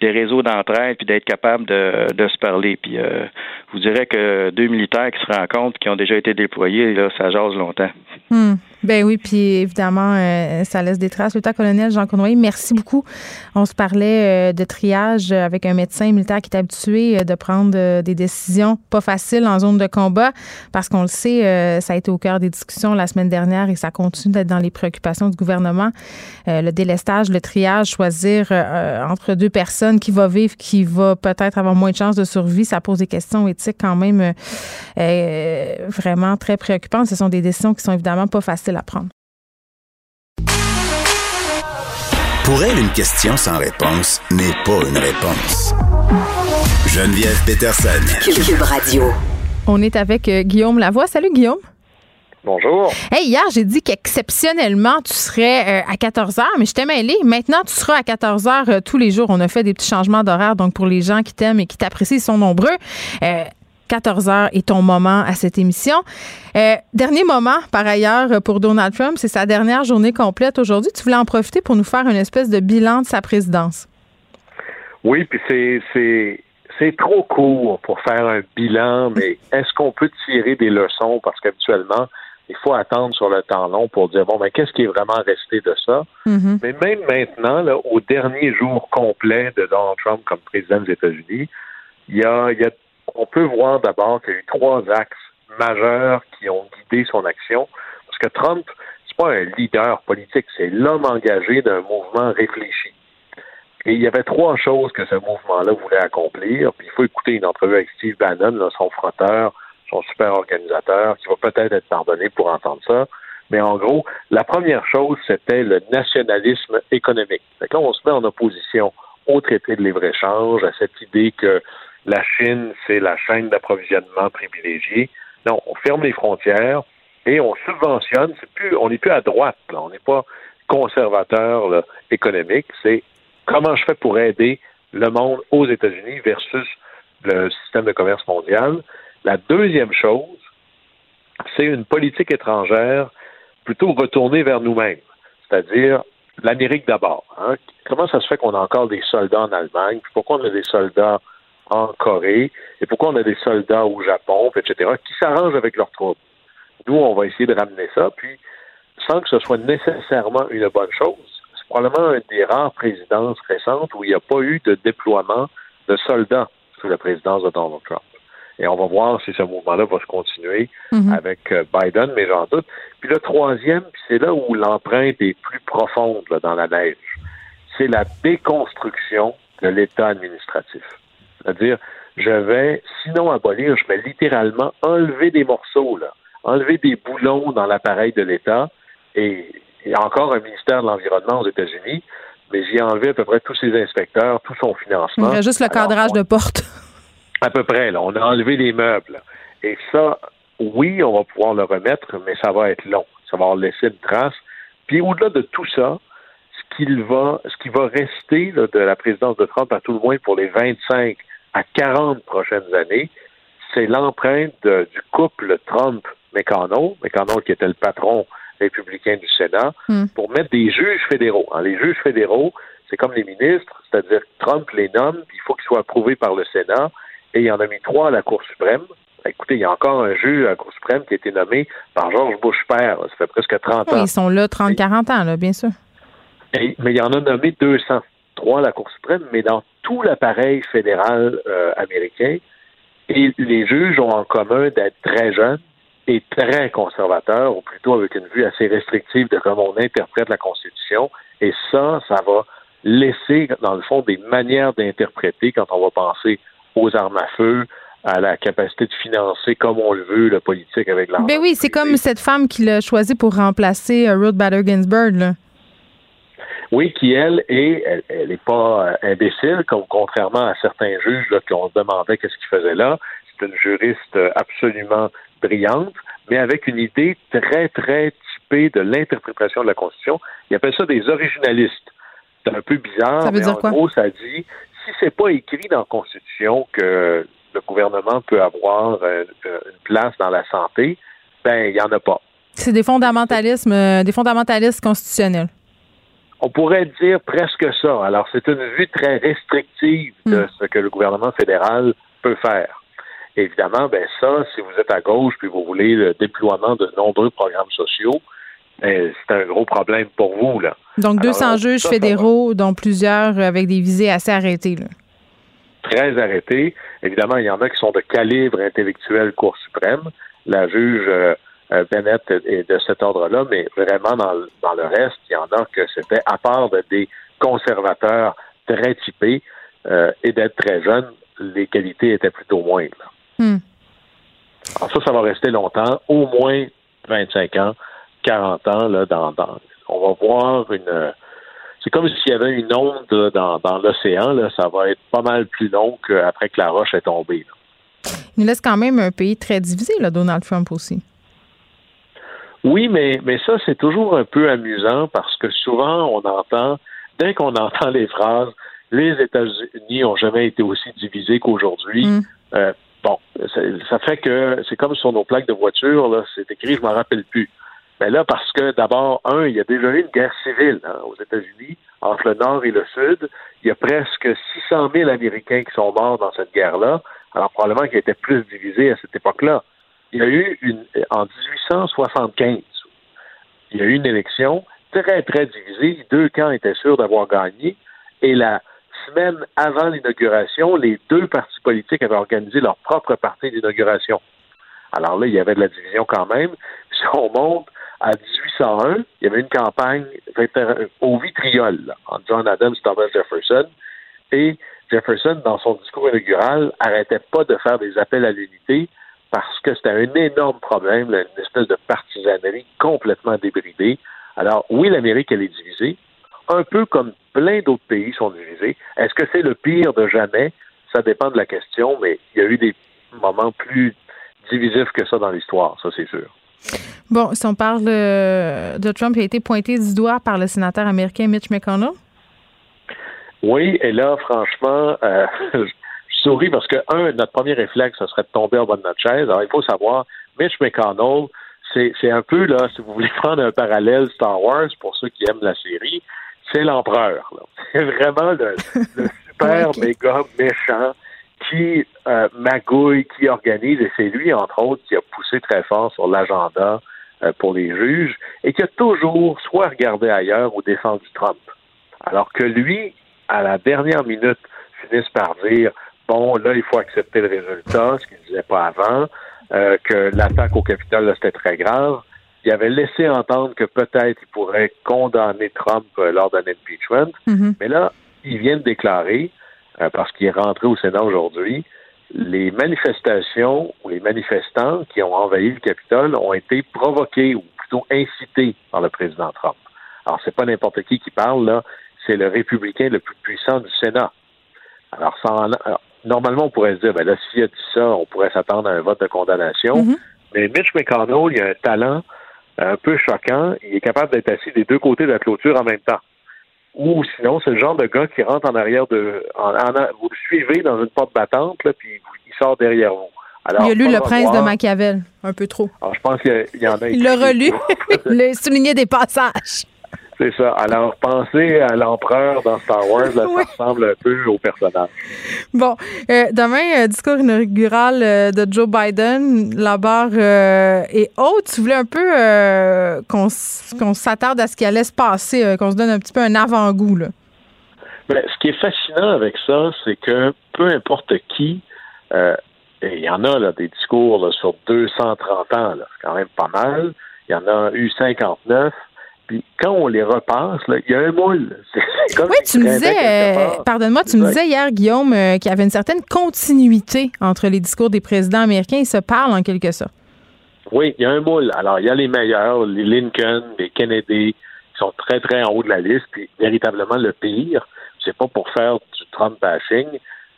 des réseaux d'entraide puis d'être capable de, de se parler. Puis euh, je vous dirais que deux militaires qui se rencontrent, qui ont déjà été déployés, là, ça jase longtemps. Hmm. Ben oui, puis évidemment, euh, ça laisse des traces. Le colonel Jean Cournoyer, merci beaucoup. On se parlait euh, de triage avec un médecin militaire qui est habitué de prendre des décisions pas faciles en zone de combat, parce qu'on le sait, ça a été au cœur des discussions la semaine dernière et ça continue d'être dans les préoccupations du gouvernement. le délestage, le triage, choisir entre deux personnes qui va vivre, qui va peut-être avoir moins de chances de survie, ça pose des questions éthiques quand même euh, euh, vraiment très préoccupantes. Ce sont des décisions qui sont évidemment pas faciles pour elle, une question sans réponse n'est pas une réponse. Geneviève Peterson. Cube Radio. On est avec euh, Guillaume Lavoie. Salut Guillaume. Bonjour. Hey, hier, j'ai dit qu'exceptionnellement, tu serais euh, à 14 h mais je t'ai mêlé. Maintenant, tu seras à 14 h euh, tous les jours. On a fait des petits changements d'horaire, donc pour les gens qui t'aiment et qui t'apprécient, ils sont nombreux. 14 heures est ton moment à cette émission. Euh, dernier moment, par ailleurs, pour Donald Trump, c'est sa dernière journée complète aujourd'hui. Tu voulais en profiter pour nous faire une espèce de bilan de sa présidence. Oui, puis c'est, c'est, c'est trop court pour faire un bilan, mais est-ce qu'on peut tirer des leçons? Parce qu'habituellement, il faut attendre sur le temps long pour dire, bon, ben, qu'est-ce qui est vraiment resté de ça? Mm-hmm. Mais même maintenant, là, au dernier jour complet de Donald Trump comme président des États-Unis, il y a, il y a on peut voir d'abord qu'il y a eu trois axes majeurs qui ont guidé son action. Parce que Trump, c'est pas un leader politique, c'est l'homme engagé d'un mouvement réfléchi. Et il y avait trois choses que ce mouvement-là voulait accomplir. Puis il faut écouter une entrevue avec Steve Bannon, son frotteur, son super organisateur, qui va peut-être être pardonné pour entendre ça. Mais en gros, la première chose, c'était le nationalisme économique. Là, on se met en opposition au traité de libre-échange, à cette idée que la Chine, c'est la chaîne d'approvisionnement privilégiée. Non, on ferme les frontières et on subventionne. C'est plus, on n'est plus à droite, là. On n'est pas conservateur économique. C'est comment je fais pour aider le monde aux États-Unis versus le système de commerce mondial. La deuxième chose, c'est une politique étrangère plutôt retournée vers nous-mêmes, c'est-à-dire l'Amérique d'abord. Hein. Comment ça se fait qu'on a encore des soldats en Allemagne, pourquoi on a des soldats en Corée, et pourquoi on a des soldats au Japon, etc., qui s'arrangent avec leurs troupes. Nous, on va essayer de ramener ça, puis sans que ce soit nécessairement une bonne chose, probablement une des rares présidences récentes où il n'y a pas eu de déploiement de soldats sous la présidence de Donald Trump. Et on va voir si ce mouvement-là va se continuer mhm. avec euh, Biden, mais j'en doute. Puis le troisième, c'est là où l'empreinte est plus profonde dans la neige, c'est la déconstruction de l'État administratif. C'est-à-dire, je vais, sinon abolir, je vais littéralement enlever des morceaux, là, enlever des boulons dans l'appareil de l'État et il y a encore un ministère de l'Environnement aux États-Unis, mais j'y ai enlevé à peu près tous ses inspecteurs, tout son financement. Il y a juste le cadrage de porte. À peu près, là. On a enlevé les meubles. Et ça, oui, on va pouvoir le remettre, mais ça va être long. Ça va laisser une trace. Puis au-delà de tout ça, qu'il va, ce qui va rester de la présidence de Trump, à tout le moins pour les 25 à 40 prochaines années, c'est l'empreinte du couple Trump-McConnell, McConnell qui était le patron républicains du Sénat hmm. pour mettre des juges fédéraux. Hein, les juges fédéraux, c'est comme les ministres, c'est-à-dire Trump les nomme, puis il faut qu'ils soient approuvés par le Sénat, et il y en a mis trois à la Cour suprême. Écoutez, il y a encore un juge à la Cour suprême qui a été nommé par George Bush père. Ça fait presque 30 ans. Ils sont là 30-40 ans, là, bien sûr. Mais il y en a nommé 203 à la Cour suprême, mais dans tout l'appareil fédéral euh, américain. Et les juges ont en commun d'être très jeunes, est très conservateur, ou plutôt avec une vue assez restrictive de comment on interprète la Constitution. Et ça, ça va laisser, dans le fond, des manières d'interpréter quand on va penser aux armes à feu, à la capacité de financer comme on le veut le politique avec l'argent. Ben oui, c'est comme cette femme qui l'a choisi pour remplacer euh, Ruth Bader Ginsburg. Là. Oui, qui elle est, elle n'est pas euh, imbécile, comme contrairement à certains juges là, qui ont demandé qu'est-ce qu'il faisait là. C'est une juriste euh, absolument brillante, mais avec une idée très, très typée de l'interprétation de la Constitution. Il appelle ça des originalistes. C'est un peu bizarre, ça veut mais dire en gros, ça dit si c'est pas écrit dans la Constitution que le gouvernement peut avoir euh, une place dans la santé, ben il y en a pas. C'est des fondamentalismes, des fondamentalistes constitutionnels. On pourrait dire presque ça. Alors, c'est une vue très restrictive de hmm. ce que le gouvernement fédéral peut faire. Évidemment, ben ça, si vous êtes à gauche puis vous voulez le déploiement de nombreux programmes sociaux, ben, c'est un gros problème pour vous. Là. Donc, 200 juges fédéraux, dont plusieurs avec des visées assez arrêtées. Là. Très arrêtées. Évidemment, il y en a qui sont de calibre intellectuel Cour suprême. La juge euh, Bennett est de cet ordre-là, mais vraiment, dans, dans le reste, il y en a que c'était, à part de des conservateurs très typés euh, et d'être très jeunes, les qualités étaient plutôt moindres. Hmm. Alors ça, ça va rester longtemps, au moins 25 ans, 40 ans, là, dans, on va voir une. C'est comme s'il y avait une onde dans, dans l'océan, là, ça va être pas mal plus long qu'après que la roche est tombée. Il laisse quand même un pays très divisé, là, Donald Trump aussi. Oui, mais, mais ça, c'est toujours un peu amusant parce que souvent, on entend, dès qu'on entend les phrases, les États-Unis ont jamais été aussi divisés qu'aujourd'hui. Mm. Euh, bon, ça, fait que c'est comme sur nos plaques de voiture, là, c'est écrit, je m'en rappelle plus. Mais là, parce que d'abord, un, il y a déjà eu une guerre civile hein, aux États-Unis entre le Nord et le Sud. Il y a presque 600 000 Américains qui sont morts dans cette guerre-là. Alors probablement qu'ils étaient plus divisés à cette époque-là. Il y a eu une en 1875, il y a eu une élection très très divisée. Deux camps étaient sûrs d'avoir gagné. Et la semaine avant l'inauguration, les deux partis politiques avaient organisé leur propre partie d'inauguration. Alors là, il y avait de la division quand même. *laughs* Si on monte à 1801, il y avait une campagne au vitriol entre John Adams et Thomas Jefferson. Et Jefferson, dans son discours inaugural, arrêtait pas de faire des appels à l'unité parce que c'était un énorme problème, une espèce de partisanerie complètement débridée. Alors, oui, l'Amérique, elle est divisée, un peu comme plein d'autres pays sont divisés. Est-ce que c'est le pire de jamais? Ça dépend de la question, mais il y a eu des moments plus divisifs que ça dans l'histoire, ça c'est sûr. Bon, si on parle de Trump, il a été pointé du doigt par le sénateur américain Mitch McConnell? Oui, et là, franchement, euh, *laughs* je souris parce que, un, notre premier réflexe, ce serait de tomber en bas de notre chaise. Alors, il faut savoir, Mitch McConnell, c'est un peu, là, *laughs* si vous voulez prendre un parallèle Star Wars, pour ceux qui aiment la série, c'est l'empereur. *laughs* C'est vraiment le, *laughs* super méga méchant qui euh, magouille, qui organise, et c'est lui, entre autres, qui a poussé très fort sur l'agenda euh, pour les juges, et qui a toujours soit regardé ailleurs ou défendu Trump. Alors que lui, à la dernière minute, finisse par dire bon, là, il faut accepter le résultat, ce qu'il ne disait pas avant, euh, que l'attaque au Capitole, c'était très grave. Il avait laissé entendre que peut-être il pourrait condamner Trump euh, lors d'un impeachment. Mm-hmm. Mais là, il vient de déclarer, euh, parce qu'il est rentré au Sénat aujourd'hui, les manifestations ou les manifestants qui ont envahi le Capitole ont été provoqués ou plutôt incités par le président Trump. Alors, c'est pas n'importe qui qui parle, là c'est le républicain le plus puissant du Sénat. Alors, normalement, on pourrait se dire, ben là, s'il a dit ça, on pourrait s'attendre à un vote de condamnation. Mm-hmm. Mais Mitch McConnell, il a un talent un peu choquant. Il est capable d'être assis des deux côtés de la clôture en même temps. Ou sinon, c'est le genre de gars qui rentre en arrière de. vous le suivez dans une porte battante, là, puis il sort derrière vous. Alors, il a lu Le Prince de Machiavel, un peu trop. Alors, je pense qu'il y, en a. Il l'a relu. *laughs* il a souligné des passages. C'est ça. Alors, pensez à l'empereur dans Star Wars, là, *laughs* ça ressemble un peu au personnage. Bon, euh, demain, euh, discours inaugural euh, de Joe Biden, la barre est haute. Tu voulais un peu qu'on s'attarde à ce qui allait se passer, qu'on se donne un petit peu un avant-goût. Là. Ben, ce qui est fascinant avec ça, c'est que peu importe qui, et il y en a là, des discours sur 230 ans, c'est quand même pas mal. Il y en a eu 59 puis quand on les repasse, il y a un moule. *laughs* oui, tu me disais, euh, pardonne-moi, tu me disais hier, Guillaume, euh, qu'il y avait une certaine continuité entre les discours des présidents américains. Ils se parlent en quelque sorte. Oui, il y a un moule. Alors, il y a les meilleurs, les Lincoln, les Kennedy, qui sont très, très en haut de la liste. Puis, véritablement, le pire, c'est pas pour faire du Trump bashing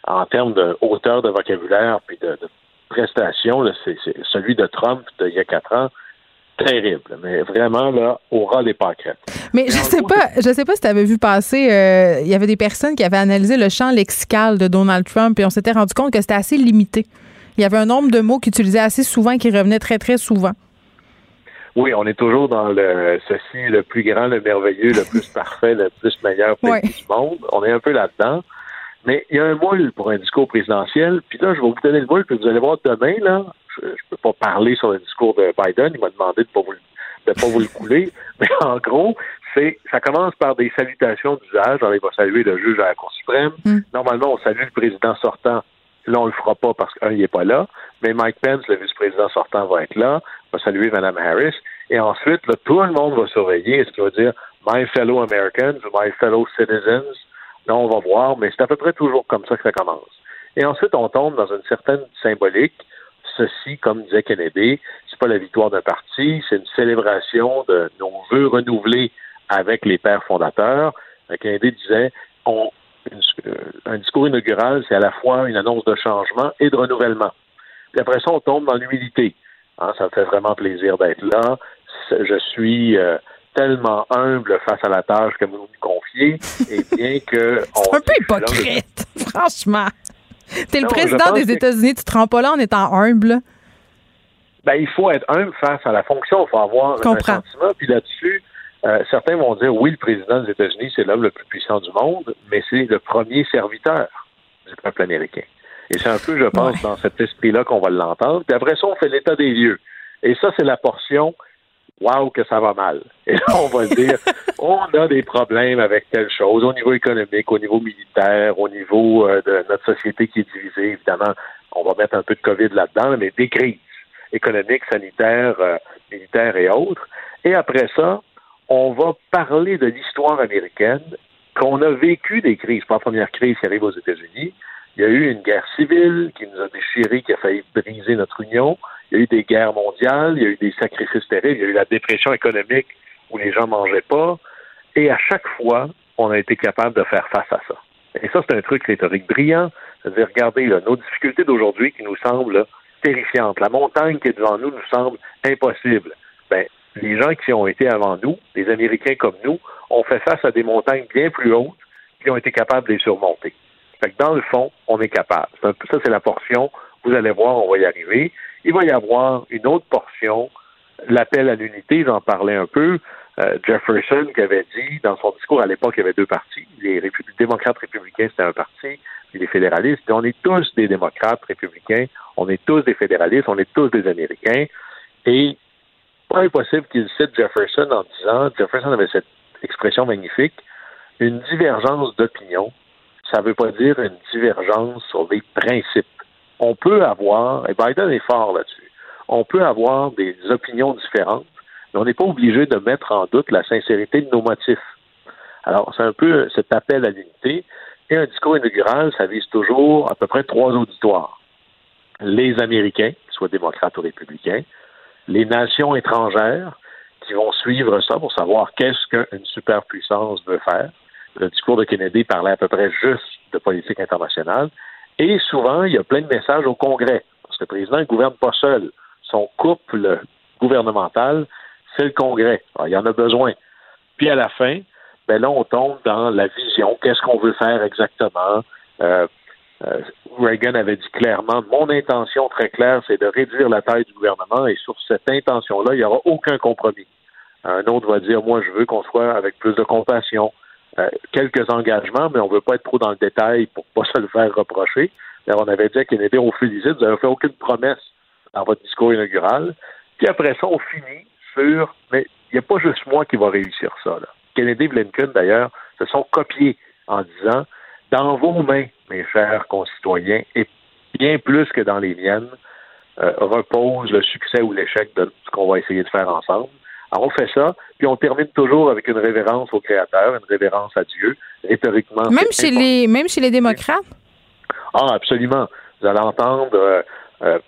en termes de hauteur de vocabulaire puis de, de prestations, c'est celui de Trump d'il y a quatre ans terrible, mais vraiment là, au ras des pâquerettes. Mais je sais pas, je sais pas si tu avais vu passer, euh, il y avait des personnes qui avaient analysé le champ lexical de Donald Trump et on s'était rendu compte que c'était assez limité. Il y avait un nombre de mots qu'il utilisait assez souvent qui revenaient très très souvent. Oui, on est toujours dans le ceci le plus grand, le merveilleux, le plus parfait, le plus meilleur pays du monde. On est un peu là-dedans. Mais il y a un moule pour un discours présidentiel. Puis là, je vais vous donner le moule, puis vous allez voir demain, là, je ne peux pas parler sur le discours de Biden. Il m'a demandé de ne pas, vous, pas vous le couler. *laughs* Mais en gros, c'est ça commence par des salutations d'usage. Alors, il va saluer le juge à la Cour suprême. Mm. Normalement, on salue le président sortant. Là, on le fera pas parce qu'un, il n'est pas là. Mais Mike Pence, le vice-président sortant, va être là, va saluer Mme Harris. Et ensuite, là, tout le monde va surveiller. Est-ce qu'il va dire My fellow Americans ou My fellow citizens? Non, on va voir, mais c'est à peu près toujours comme ça que ça commence. Et ensuite, on tombe dans une certaine symbolique ceci, comme disait Kennedy, c'est pas la victoire d'un parti, c'est une célébration de nos vœux renouvelés avec les pères fondateurs. Euh, Kennedy disait, on, euh, un discours inaugural, c'est à la fois une annonce de changement et de renouvellement. Puis après ça, on tombe dans l'humilité. Hein, ça me fait vraiment plaisir d'être là. je suis tellement humble face à la tâche que vous nous confiez, et bien que... *laughs* C'est un peu hypocrite, *laughs* franchement. T'es le président des États-Unis, tu te rends pas là en étant humble. Ben, il faut être humble face à la fonction, il faut avoir un sentiment, puis là-dessus, euh, certains vont dire oui, le président des États-Unis, c'est l'homme le plus puissant du monde, mais c'est le premier serviteur du peuple américain. Et c'est un peu, je pense, dans cet esprit-là qu'on va l'entendre. Puis après ça, on fait l'état des lieux. Et ça, c'est la portion Waouh, que ça va mal. *laughs* Et là, on va dire, *laughs* on a des problèmes avec telle chose au niveau économique, au niveau militaire, au niveau euh, de notre société qui est divisée. Évidemment, on va mettre un peu de COVID là-dedans, mais des crises économiques, sanitaires, euh, militaires et autres. Et après ça, on va parler de l'histoire américaine, qu'on a vécu des crises. Pas la première crise qui arrive aux États-Unis. Il y a eu une guerre civile qui nous a déchirés, qui a failli briser notre union. Il y a eu des guerres mondiales, il y a eu des sacrifices terribles, il y a eu la dépression économique où les gens mangeaient pas. Et à chaque fois, on a été capable de faire face à ça. Et ça, c'est un truc rhétorique brillant. C'est-à-dire, regardez, nos difficultés d'aujourd'hui qui nous semblent terrifiantes. La montagne qui est devant nous nous semble impossible. Ben, les gens qui ont été avant nous, les Américains comme nous, ont fait face à des montagnes bien plus hautes qui ont été capables de les surmonter. Fait que dans le fond, on est capable. Ça, c'est la portion. Vous allez voir, on va y arriver. Il va y avoir une autre portion, l'appel à l'unité, j'en parlais un peu. Euh, Jefferson qui avait dit dans son discours à l'époque, il y avait deux partis. Les démocrates républicains, c'était un parti, puis les fédéralistes. on est tous des démocrates républicains, on est tous des fédéralistes, on est tous des Américains. Et pas impossible qu'il cite Jefferson en disant, Jefferson avait cette expression magnifique, une divergence d'opinion, ça ne veut pas dire une divergence sur les principes on peut avoir, et Biden est fort là-dessus, on peut avoir des opinions différentes, mais on n'est pas obligé de mettre en doute la sincérité de nos motifs. Alors, c'est un peu cet appel à l'unité. Et un discours inaugural, ça vise toujours à peu près trois auditoires. Les Américains, soit démocrates ou républicains, les nations étrangères qui vont suivre ça pour savoir qu'est-ce qu'une superpuissance veut faire. Le discours de Kennedy parlait à peu près juste de politique internationale. Et souvent, il y a plein de messages au Congrès, parce que le président ne gouverne pas seul. Son couple gouvernemental, c'est le Congrès. il y en a besoin. Puis à la fin, ben là, on tombe dans la vision. Qu'est-ce qu'on veut faire exactement? Euh, euh, Reagan avait dit clairement, mon intention très claire, c'est de réduire la taille du gouvernement et sur cette intention-là, il n'y aura aucun compromis. Un autre va dire, moi, je veux qu'on soit avec plus de compassion, euh, quelques engagements, mais on ne veut pas être trop dans le détail pour pas *laughs* se le faire reprocher. on avait dit à Kennedy, on félicite, vous n'avez fait aucune promesse dans votre discours inaugural. Puis après ça, on finit sur, mais il n'y a pas juste moi qui va réussir ça. Là. Kennedy et Blinken, d'ailleurs, se sont copiés en disant, dans vos mains, mes chers concitoyens, et bien plus que dans les miennes, euh, repose le succès ou l'échec de ce qu'on va essayer de faire ensemble. Alors, on fait ça, puis on termine toujours avec une révérence au Créateur, une révérence à Dieu, rhétoriquement. Même chez les, même chez les démocrates? Ah, absolument. Vous allez entendre euh, euh,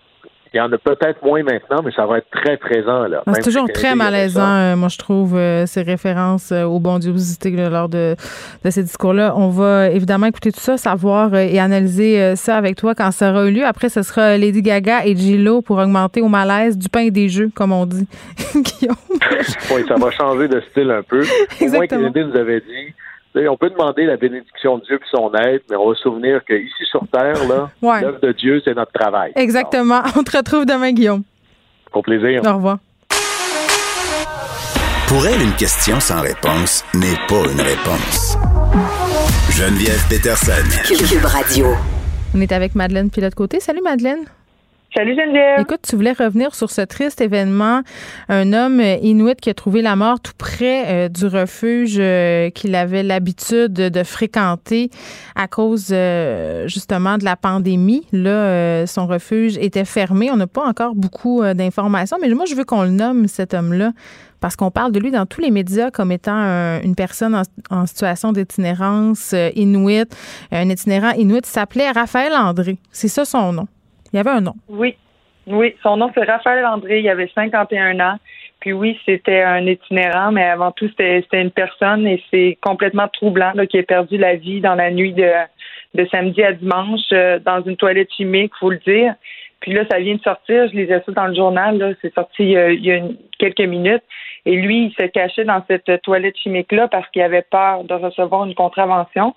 il y en a peut-être moins maintenant, mais ça va être très présent. là. Ah, c'est toujours très malaisant, euh, moi, je trouve, euh, ces références euh, aux bondiosités lors de, de ces discours-là. On va évidemment écouter tout ça, savoir et analyser ça avec toi quand ça aura eu lieu. Après, ce sera Lady Gaga et Gillo pour augmenter au malaise du pain et des jeux, comme on dit. *laughs* *laughs* oui, ça va changer de style un peu. Exactement. Au moins, nous avait dit on peut demander la bénédiction de Dieu puis son aide, mais on va se souvenir qu'ici sur Terre, là, *laughs* l'œuvre de Dieu, c'est notre travail. Exactement. *laughs* on te retrouve demain, Guillaume. Au plaisir. Au revoir. Pour elle, une question sans réponse n'est pas une réponse. Geneviève Peterson. Cube Radio. On est avec Madeleine Pilote-Côté. Salut, Madeleine. Salut Geneviève. Écoute, tu voulais revenir sur ce triste événement. Un homme inuit qui a trouvé la mort tout près euh, du refuge euh, qu'il avait l'habitude de fréquenter à cause euh, justement de la pandémie. Là, son refuge était fermé. On n'a pas encore beaucoup d'informations, mais moi, je veux qu'on le nomme, cet homme-là, parce qu'on parle de lui dans tous les médias comme étant une personne en, en situation d'itinérance inuit. Un itinérant inuit s'appelait Raphaël André. C'est ça son nom. Il y avait un nom. Oui. Oui, son nom c'est Raphaël André, il avait 51 ans. Puis oui, c'était un itinérant, mais avant tout, c'était une personne et c'est complètement troublant qui a perdu la vie dans la nuit de, samedi à dimanche euh, dans une toilette chimique, faut le dire. Puis là, ça vient de sortir, je lisais ça dans le journal, c'est sorti il y a, quelques minutes. Et lui, il se cachait dans cette toilette chimique-là parce qu'il avait peur de recevoir une contravention.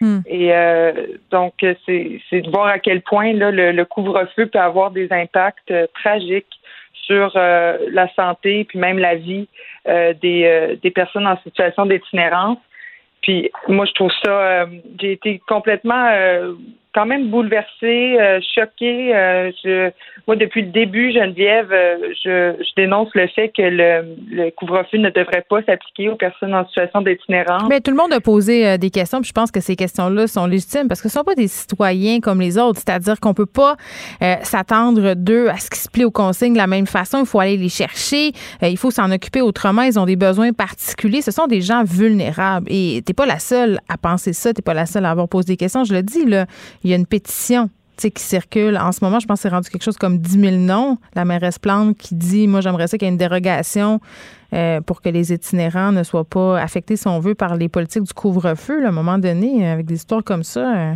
Hmm. Et euh, donc, c'est de voir à quel point là, le, couvre-feu peut avoir des impacts euh, tragiques sur euh, la santé puis même la vie des, des personnes en situation d'itinérance. Puis moi, je trouve ça, j'ai été complètement quand même bouleversée, euh, choquée. Euh, moi, depuis le début, Geneviève, euh, je, dénonce le fait que le, couvre-feu ne devrait pas s'appliquer aux personnes en situation d'itinérance. Mais tout le monde a posé des questions, puis je pense que ces questions-là sont légitimes parce que ce ne sont pas des citoyens comme les autres. C'est-à-dire qu'on peut pas s'attendre d'eux à ce qu'ils se plient aux consignes de la même façon. Il faut aller les chercher. il faut s'en occuper autrement. Ils ont des besoins particuliers. Ce sont des gens vulnérables. Et t'es pas la seule à penser ça. T'es pas la seule à avoir posé des questions. Je le dis, là il y a une pétition qui circule. En ce moment, je pense que c'est rendu quelque chose comme 10 000 noms. La mairesse Plante qui dit, moi, j'aimerais ça qu'il y ait une dérogation euh, pour que les itinérants ne soient pas affectés, si on veut, par les politiques du couvre-feu, à un moment donné, avec des histoires comme ça. Euh.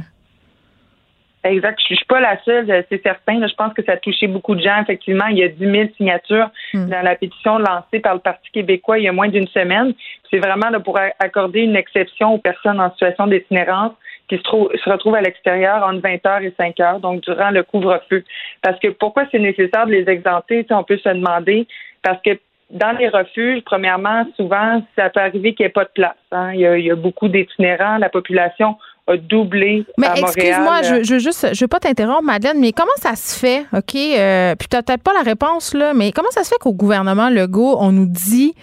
Exact. Je suis pas la seule, euh, c'est certain. je pense que ça a touché beaucoup de gens. Effectivement, il y a 10 000 signatures hmm. dans la pétition lancée par le Parti québécois il y a moins d'une semaine. C'est vraiment là, pour accorder une exception aux personnes en situation d'itinérance qui se, trouve, se retrouvent à l'extérieur entre 20h et 5h, donc durant le couvre-feu. Parce que pourquoi c'est nécessaire de les exempter, on peut se demander, parce que dans les refuges, premièrement, souvent, ça peut arriver qu'il n'y ait pas de place. Hein. Il, y a, beaucoup d'itinérants, la population a doublé mais excuse-moi, je, je juste, je veux pas t'interrompre, Madeleine, mais comment ça se fait, ok euh, Puis t'as peut-être pas la réponse là, mais comment ça se fait qu'au gouvernement Legault, on nous dit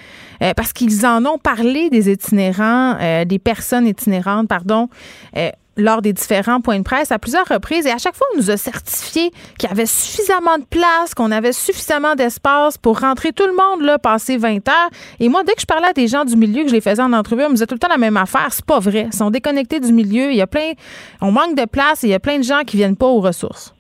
euh, parce qu'ils en ont parlé des itinérants, euh, des personnes itinérantes, pardon, euh, lors des différents points de presse à plusieurs reprises. Et à chaque fois on nous a certifié qu'il y avait suffisamment de place, qu'on avait suffisamment d'espace pour rentrer tout le monde là passer 20 heures. Et moi dès que je parlais à des gens du milieu que je les faisais en entrevue, on me disait tout le temps la même affaire, c'est pas vrai, ils sont déconnectés du milieu, il y a plein on manque de place et il y a plein de gens qui viennent pas aux ressources.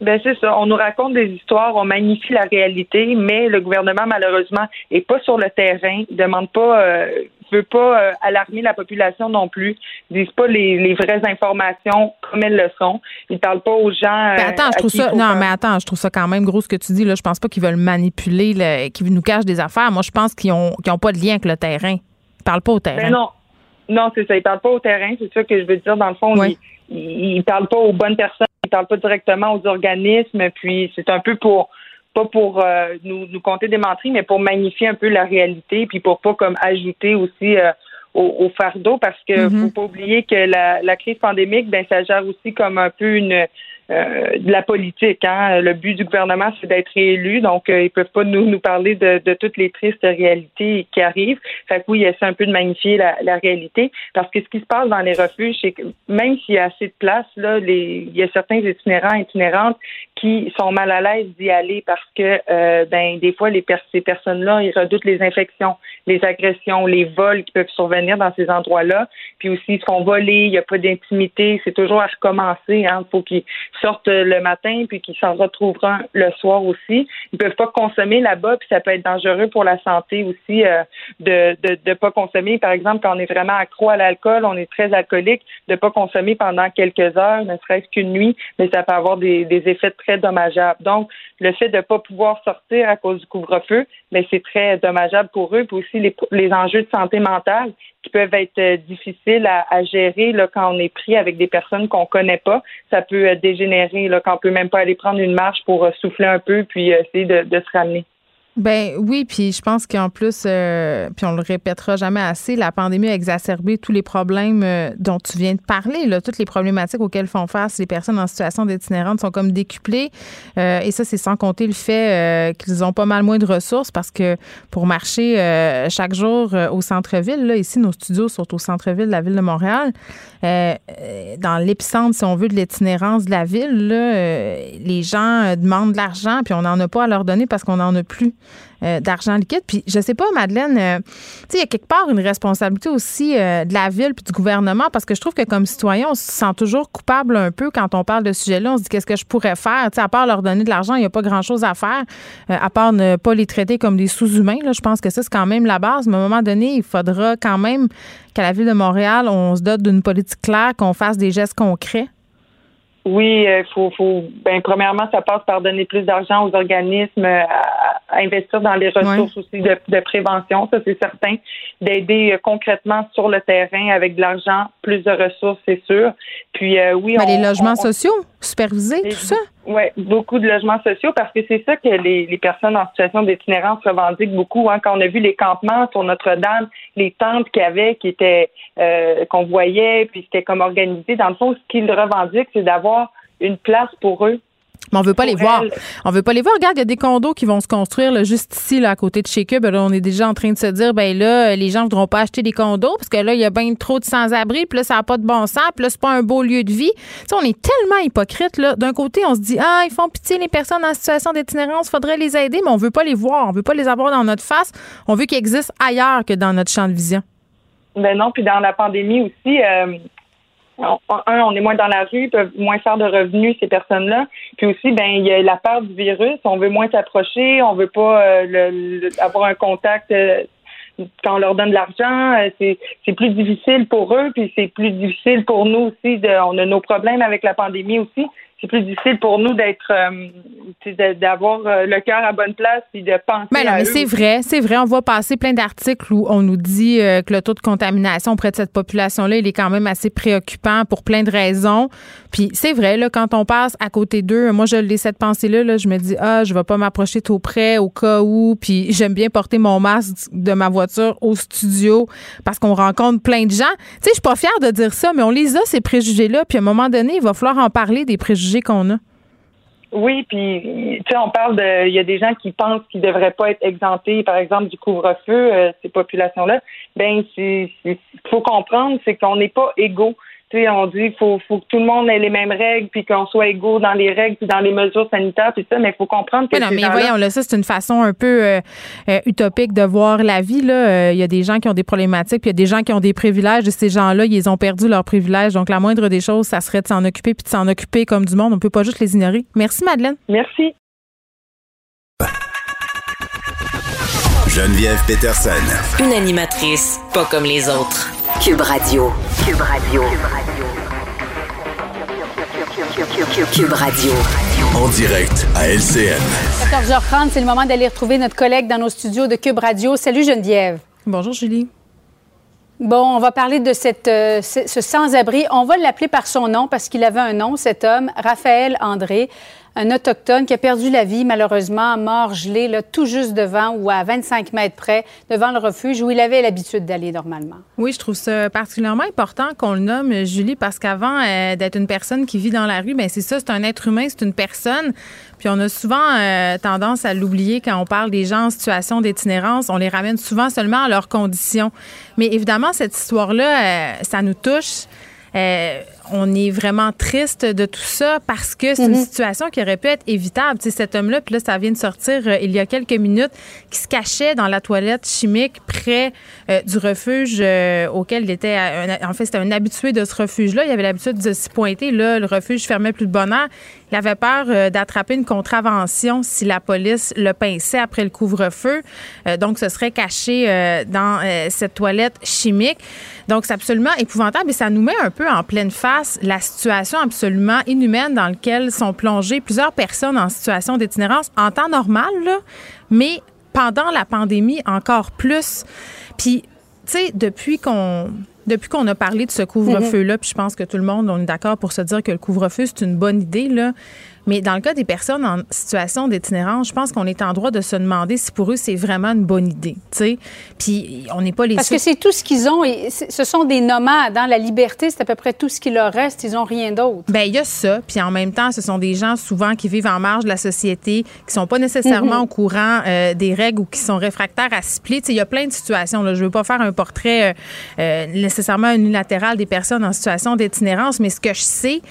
Ben c'est ça. On nous raconte des histoires, on magnifie la réalité, mais le gouvernement malheureusement est pas sur le terrain, il demande pas, euh, veut pas euh, alarmer la population non plus, ils disent pas les, vraies informations comme elles le sont. Ils parlent pas aux gens. Euh, attends, je trouve ça. Non, mais attends, je trouve ça quand même gros ce que tu dis là. Je pense pas qu'ils veulent manipuler, qu'ils nous cachent des affaires. Moi, je pense qu'ils ont, ont pas de lien avec le terrain. Ils parlent pas au terrain. Ben non. Non, c'est ça. Ils parlent pas au terrain. C'est ça que je veux dire. Dans le fond, ils, ils, parlent pas aux bonnes personnes ils parlent pas directement aux organismes, puis c'est un peu pour pas pour euh, nous, nous compter des menteries, mais pour magnifier un peu la réalité, puis pour pas comme ajouter aussi euh, au, fardeau, parce que mm-hmm. faut pas oublier que la, la crise pandémique, ben ça gère aussi comme un peu une euh, de la politique. Hein. Le but du gouvernement, c'est d'être réélu, donc euh, ils peuvent pas nous, nous parler de, de, toutes les tristes réalités qui arrivent. Fait que oui, il essaie un peu de magnifier la, la, réalité, parce que ce qui se passe dans les refuges, c'est que même s'il y a assez de place, là, les, il y a certains itinérants, itinérantes qui sont mal à l'aise d'y aller parce que euh, ben des fois les ces personnes-là ils redoutent les infections, les agressions, les vols qui peuvent survenir dans ces endroits-là. Puis aussi ils se font voler, il n'y a pas d'intimité, c'est toujours à recommencer. Hein, faut qu'ils sortent le matin puis qu'ils s'en retrouveront le soir aussi. Ils peuvent pas consommer là-bas puis ça peut être dangereux pour la santé aussi euh, de, de de pas consommer. Par exemple quand on est vraiment accro à l'alcool, on est très alcoolique, de pas consommer pendant quelques heures, ne serait-ce qu'une nuit, mais ça peut avoir des, des effets très dommageable. Donc, le fait de pas pouvoir sortir à cause du couvre-feu, mais ben, c'est très dommageable pour eux. Puis aussi les, les, enjeux de santé mentale qui peuvent être euh, difficiles à, gérer là, quand on est pris avec des personnes qu'on connaît pas. Ça peut euh, dégénérer quand on peut même pas aller prendre une marche pour euh, souffler un peu puis essayer de se ramener. Ben oui, puis je pense qu'en plus, euh, puis on le répétera jamais assez, la pandémie a exacerbé tous les problèmes euh, dont tu viens de parler. Là, toutes les problématiques auxquelles font face les personnes en situation d'itinérante sont comme décuplées. Euh, et ça, c'est sans compter le fait qu'ils ont pas mal moins de ressources parce que pour marcher chaque jour au centre-ville, là, ici, nos studios sont au centre-ville de la ville de Montréal, dans l'épicentre, si on veut, de l'itinérance de la ville, là, les gens demandent de l'argent, puis on n'en a pas à leur donner parce qu'on n'en a plus. Euh, d'argent liquide. Puis je sais pas, Madeleine, euh, il y a quelque part une responsabilité aussi euh, de la ville puis du gouvernement parce que je trouve que comme citoyen, on se sent toujours coupable un peu quand on parle de ce sujet-là. On se dit qu'est-ce que je pourrais faire? À part leur donner de l'argent, il n'y a pas grand-chose à faire, à part ne pas les traiter comme des sous-humains. Je pense que ça, c'est quand même la base. Mais à un moment donné, il faudra quand même qu'à la ville de Montréal, on se dote d'une politique claire, qu'on fasse des gestes concrets. Oui, il faut, faut ben, premièrement, ça passe par donner plus d'argent aux organismes, à, investir dans les ressources aussi de, de, prévention, ça c'est certain, d'aider concrètement sur le terrain avec de l'argent, plus de ressources, c'est sûr. Puis oui, ben, les logements sociaux, supervisés, tout ça? Oui, beaucoup de logements sociaux parce que c'est ça que les, les personnes en situation d'itinérance revendiquent beaucoup. Hein. Quand on a vu les campements sur Notre-Dame, les tentes qu'il y avait, qui étaient euh, qu'on voyait, puis c'était comme organisé. Dans le fond, ce qu'ils revendiquent, c'est d'avoir une place pour eux mais on veut pas les voir. On veut pas les voir. Regarde, il y a des condos qui vont se construire là, juste ici, là, à côté de chez Cube. Là, on est déjà en train de se dire, ben là, les gens ne voudront pas acheter des condos parce que là, il y a bien trop de sans-abri, puis là, ça n'a pas de bon sens, puis là, c'est pas un beau lieu de vie. on est tellement hypocrite. D'un côté, on se dit, ah, ils font pitié les personnes en situation d'itinérance, faudrait les aider, mais on veut pas les voir, on veut pas les avoir dans notre face. On veut qu'ils existent ailleurs que dans notre champ de vision. Ben non, puis dans la pandémie aussi. Euh un, on est moins dans la rue, peuvent moins faire de revenus ces personnes-là. Puis aussi, ben il y a la peur du virus. On veut moins s'approcher, on veut pas euh, avoir un contact euh, quand on leur donne de l'argent. Euh, c'est c'est plus difficile pour eux, puis c'est plus difficile pour nous aussi. De, on a nos problèmes avec la pandémie aussi c'est plus difficile pour nous d'être euh, d'avoir euh, le cœur à bonne place et de penser mais non, mais c'est vrai, c'est vrai. On voit passer plein d'articles où on nous dit euh, que le taux de contamination auprès de cette population-là, il est quand même assez préoccupant pour plein de raisons. Puis c'est vrai, là, quand on passe à côté d'eux, moi, je l'ai cette pensée-là, là, je me dis, ah, je vais pas m'approcher trop près au cas où. Puis j'aime bien porter mon masque de ma voiture au studio parce qu'on rencontre plein de gens. Tu sais, je suis pas fière de dire ça, mais on les a, ces préjugés-là. Puis à un moment donné, il va falloir en parler des préjugés qu'on a. Oui, puis tu sais, on parle de, il y a des gens qui pensent qu'ils devraient pas être exemptés, par exemple, du couvre-feu, euh, ces populations-là. Ben, c'est, faut comprendre, c'est qu'on n'est pas égaux on dit qu'il faut, faut que tout le monde ait les mêmes règles, puis qu'on soit égaux dans les règles, puis dans les mesures sanitaires, puis ça, mais il faut comprendre que. non, mais voyons, là, ça, c'est une façon un peu euh, euh, utopique de voir la vie. Là. Euh, il y a des gens qui ont des problématiques, puis il y a des gens qui ont des privilèges, et ces gens-là, ils ont perdu leurs privilèges. Donc, la moindre des choses, ça serait de s'en occuper, puis de s'en occuper comme du monde. On ne peut pas juste les ignorer. Merci, Madeleine. Merci. Geneviève Peterson. Une animatrice pas comme les autres. Cube Radio. Cube Radio. Cube Radio. En direct à LCN. 14h30, c'est le moment d'aller retrouver notre collègue dans nos studios de Cube Radio. Salut Geneviève. Bonjour Julie. Bon, on va parler de cette, euh, ce sans-abri. On va l'appeler par son nom parce qu'il avait un nom, cet homme, Raphaël André un autochtone qui a perdu la vie, malheureusement, mort gelé, là, tout juste devant ou à 25 mètres près, devant le refuge où il avait l'habitude d'aller normalement. Oui, je trouve ça particulièrement important qu'on le nomme, Julie, parce qu'avant euh, d'être une personne qui vit dans la rue, ben c'est ça, c'est un être humain, c'est une personne. Puis on a souvent euh, tendance à l'oublier quand on parle des gens en situation d'itinérance. On les ramène souvent seulement à leurs conditions. Mais évidemment, cette histoire-là, euh, ça nous touche. On est vraiment triste de tout ça parce que c'est une mhm. situation qui aurait pu être évitable. Tu sais, cet homme-là, puis là, ça vient de sortir euh, il y a quelques minutes, qui se cachait dans la toilette chimique près euh, du refuge auquel il était. en fait, c'était un habitué de ce refuge-là. Il avait l'habitude de s'y pointer. Là, le refuge fermait plus de bonheur. Il avait peur d'attraper une contravention si la police le pinçait après le couvre-feu. donc, ce serait caché dans cette toilette chimique. Donc, c'est absolument épouvantable et ça nous met un peu en pleine face la situation absolument inhumaine dans laquelle sont plongées plusieurs personnes en situation d'itinérance en temps normal, là, mais pendant la pandémie encore plus. Puis, tu sais, depuis qu'on depuis qu'on a parlé de ce couvre-feu-là, puis je pense que tout le monde, on est d'accord pour se dire que le couvre-feu, c'est une bonne idée, là. Mais dans le cas des personnes en situation d'itinérance, je pense qu'on est en droit de se demander si pour eux c'est vraiment une bonne idée. sais. Puis on n'est pas les Parce que c'est tout ce qu'ils ont. Et ce sont des nomades. Dans la liberté, c'est à peu près tout ce qui leur reste. Ils n'ont rien d'autre. Bien, il y a ça. Puis en même temps, ce sont des gens souvent qui vivent en marge de la société, qui sont pas nécessairement mhm. au courant euh, des règles ou qui sont réfractaires à se plier. Il y a plein de situations. Là. Je ne veux pas faire un portrait euh, euh, nécessairement unilatéral des personnes en situation d'itinérance, mais ce que je sais,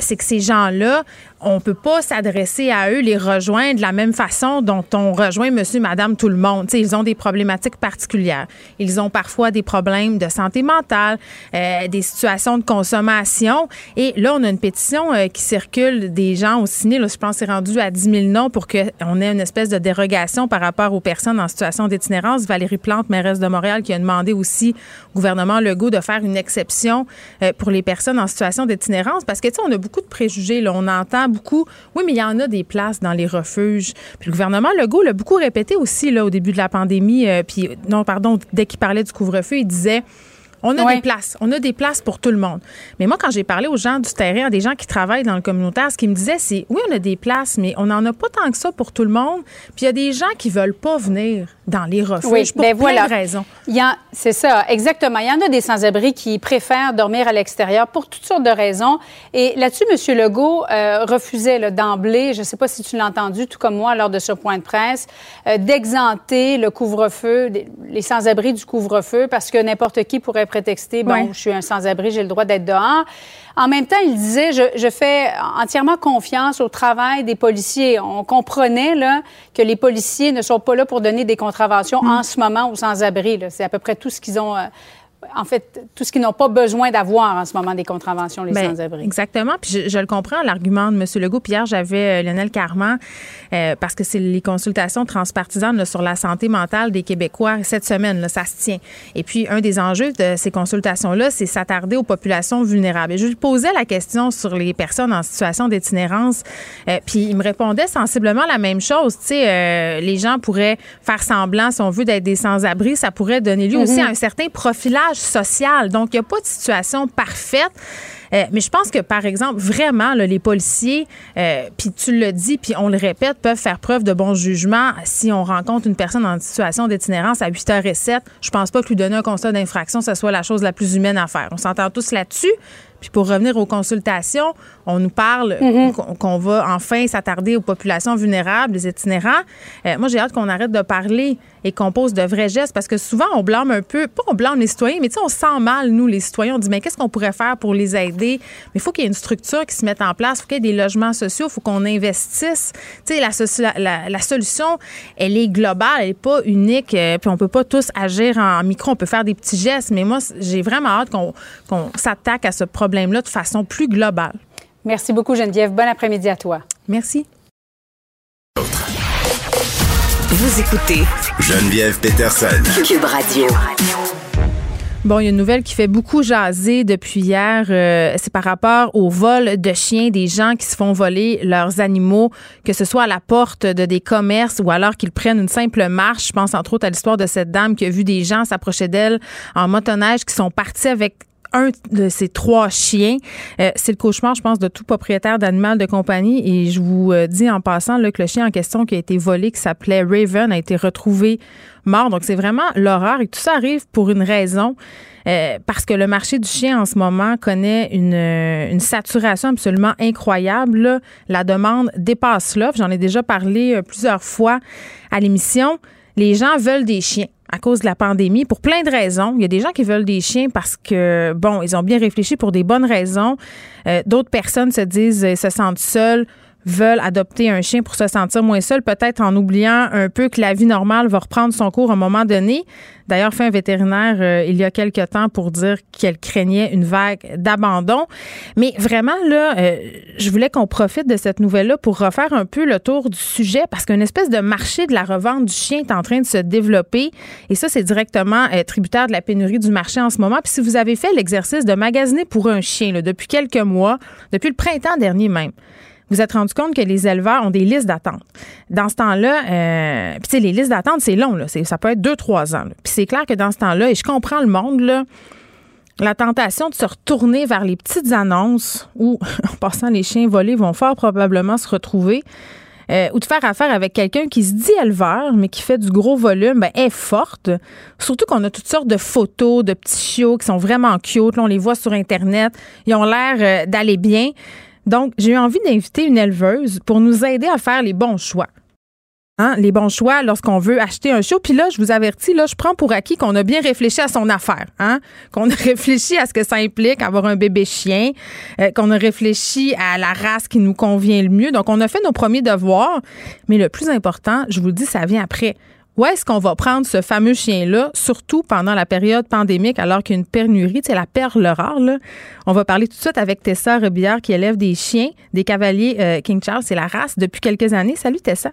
c'est que ces gens-là on peut pas s'adresser à eux, les rejoindre de la même façon dont on rejoint monsieur, madame, tout le monde. ils ont des problématiques particulières. Ils ont parfois des problèmes de santé mentale, euh, des situations de consommation. Et là, on a une pétition euh, qui circule des gens au ciné. Là, je pense c'est rendu à 10 000 noms pour qu'on ait une espèce de dérogation par rapport aux personnes en situation d'itinérance. Valérie Plante, mairesse de Montréal, qui a demandé aussi au gouvernement Legault de faire une exception euh, pour les personnes en situation d'itinérance. Parce que, tu sais, on a beaucoup de préjugés. On entend oui, mais il y en a des places dans les refuges. Puis le gouvernement Legault l'a beaucoup répété aussi là, au début de la pandémie. Euh, puis, non, pardon, dès qu'il parlait du couvre-feu, il disait on a des places. On a des places pour tout le monde. Mais moi, quand j'ai parlé aux gens du terrain, des gens qui travaillent dans le communautaire, ce qu'ils me disaient, c'est oui, on a des places, mais on n'en a pas tant que ça pour tout le monde. Puis il y a des gens qui veulent pas venir dans les refuges pour ben plein de raisons. C'est ça, exactement. Il y en a des sans-abri qui préfèrent dormir à l'extérieur pour toutes sortes de raisons. Et là-dessus, M. Legault euh, refusait d'emblée, je ne sais pas si tu l'as entendu, tout comme moi, lors de ce point de presse, euh, d'exenter le couvre-feu, les sans-abri du couvre-feu, parce que n'importe qui pourrait prétexter, bon, je suis un sans-abri, j'ai le droit d'être dehors. En même temps, il disait, je, je, fais entièrement confiance au travail des policiers. On comprenait là, que les policiers ne sont pas là pour donner des contraventions mm. en ce moment aux sans-abri. C'est à peu près tout ce qu'ils ont euh, en fait, tout ce qu'ils n'ont pas besoin d'avoir en ce moment des contraventions, les ben, sans-abri. Exactement. Puis je, le comprends, l'argument de M. Legault. Puis hier, j'avais euh, Lionel Carman, euh, parce que c'est les consultations transpartisanes sur la santé mentale des Québécois cette semaine. Là, ça se tient. Et puis, un des enjeux de ces consultations-là, c'est s'attarder aux populations vulnérables. Et je lui posais la question sur les personnes en situation d'itinérance. Euh, puis il me répondait sensiblement la même chose. Tu sais, les gens pourraient faire semblant, si on veut, d'être des sans-abri. Ça pourrait donner lieu aussi mm-hmm. à un certain profilage Donc, il n'y a pas de situation parfaite. Euh, mais je pense que, par exemple, vraiment, les policiers, euh, puis tu le dis, puis on le répète, peuvent faire preuve de bon jugement si on rencontre une personne en situation d'itinérance à 8h07. Je pense pas que lui donner un constat d'infraction, ce soit la chose la plus humaine à faire. On s'entend tous là-dessus. Puis pour revenir aux consultations, on nous parle mhm. qu'on va enfin s'attarder aux populations vulnérables, les itinérants. Euh, moi, j'ai hâte qu'on arrête de parler et qu'on pose de vrais gestes parce que souvent, on blâme un peu, pas on blâme les citoyens, mais tu sais, on sent mal, nous, les citoyens. On dit, mais qu'est-ce qu'on pourrait faire pour les aider? Mais il faut qu'il y ait une structure qui se mette en place, il faut qu'il y ait des logements sociaux, il faut qu'on investisse. Tu sais, la, la, solution, elle est globale, elle n'est pas unique, euh, puis on peut pas tous agir en micro, on peut faire des petits gestes, mais moi, j'ai vraiment hâte qu'on s'attaque à ce problème là de façon plus globale. Merci beaucoup, Geneviève. Bon après-midi à toi. Merci. Vous écoutez Geneviève Peterson. Cube Radio. Bon, il y a une nouvelle qui fait beaucoup jaser depuis hier. Euh, c'est par rapport au vol de chiens des gens qui se font voler leurs animaux, que ce soit à la porte de des commerces ou alors qu'ils prennent une simple marche. Je pense entre autres à l'histoire de cette dame qui a vu des gens s'approcher d'elle en motoneige qui sont partis avec un de ces trois chiens. Euh, c'est le cauchemar, je pense, de tout propriétaire d'animal de compagnie. Et je vous euh, dis en passant là, que le chien en question qui a été volé, qui s'appelait Raven, a été retrouvé mort. Donc, c'est vraiment l'horreur. Et tout ça arrive pour une raison. Euh, parce que le marché du chien en ce moment connaît une, une saturation absolument incroyable. La demande dépasse l'offre. J'en ai déjà parlé plusieurs fois à l'émission. Les gens veulent des chiens à cause de la pandémie pour plein de raisons. Il y a des gens qui veulent des chiens parce que, bon, ils ont bien réfléchi pour des bonnes raisons. Euh, d'autres personnes se disent, se sentent seules, veulent adopter un chien pour se sentir moins seul, peut-être en oubliant un peu que la vie normale va reprendre son cours à un moment donné. D'ailleurs, fait un vétérinaire euh, il y a quelque temps pour dire qu'elle craignait une vague d'abandon. Mais vraiment, là, euh, je voulais qu'on profite de cette nouvelle-là pour refaire un peu le tour du sujet parce qu'une espèce de marché de la revente du chien est en train de se développer. Et ça, c'est directement euh, tributaire de la pénurie du marché en ce moment. Puis si vous avez fait l'exercice de magasiner pour un chien depuis quelques mois, depuis le printemps dernier même, vous êtes rendu compte que les éleveurs ont des listes d'attente. Dans ce temps-là, euh, tu sais, les listes d'attente, c'est long, là. Ça peut être deux, trois ans. Puis c'est clair que dans ce temps-là, et je comprends le monde, là, la tentation de se retourner vers les petites annonces où, *laughs* en passant, les chiens volés vont fort probablement se retrouver. Euh, ou de faire affaire avec quelqu'un qui se dit éleveur, mais qui fait du gros volume, ben, est forte. Surtout qu'on a toutes sortes de photos de petits chiots qui sont vraiment cute. Là, on les voit sur Internet. Ils ont l'air euh, d'aller bien. Donc, j'ai eu envie d'inviter une éleveuse pour nous aider à faire les bons choix. Hein, les bons choix lorsqu'on veut acheter un chiot. Puis là, je vous avertis, là, je prends pour acquis qu'on a bien réfléchi à son affaire, hein? qu'on a *laughs* réfléchi à ce que ça implique avoir un bébé chien, euh, qu'on a réfléchi à la race qui nous convient le mieux. Donc, on a fait nos premiers devoirs. Mais le plus important, je vous le dis, ça vient après. Où est-ce qu'on va prendre ce fameux chien-là, surtout pendant la période pandémique, alors qu'il y a une pénurie, c'est la perle rare. Là? On va parler tout de suite avec Tessa Rebillard qui élève des chiens, des cavaliers euh, King Charles, c'est la race depuis quelques années. Salut Tessa.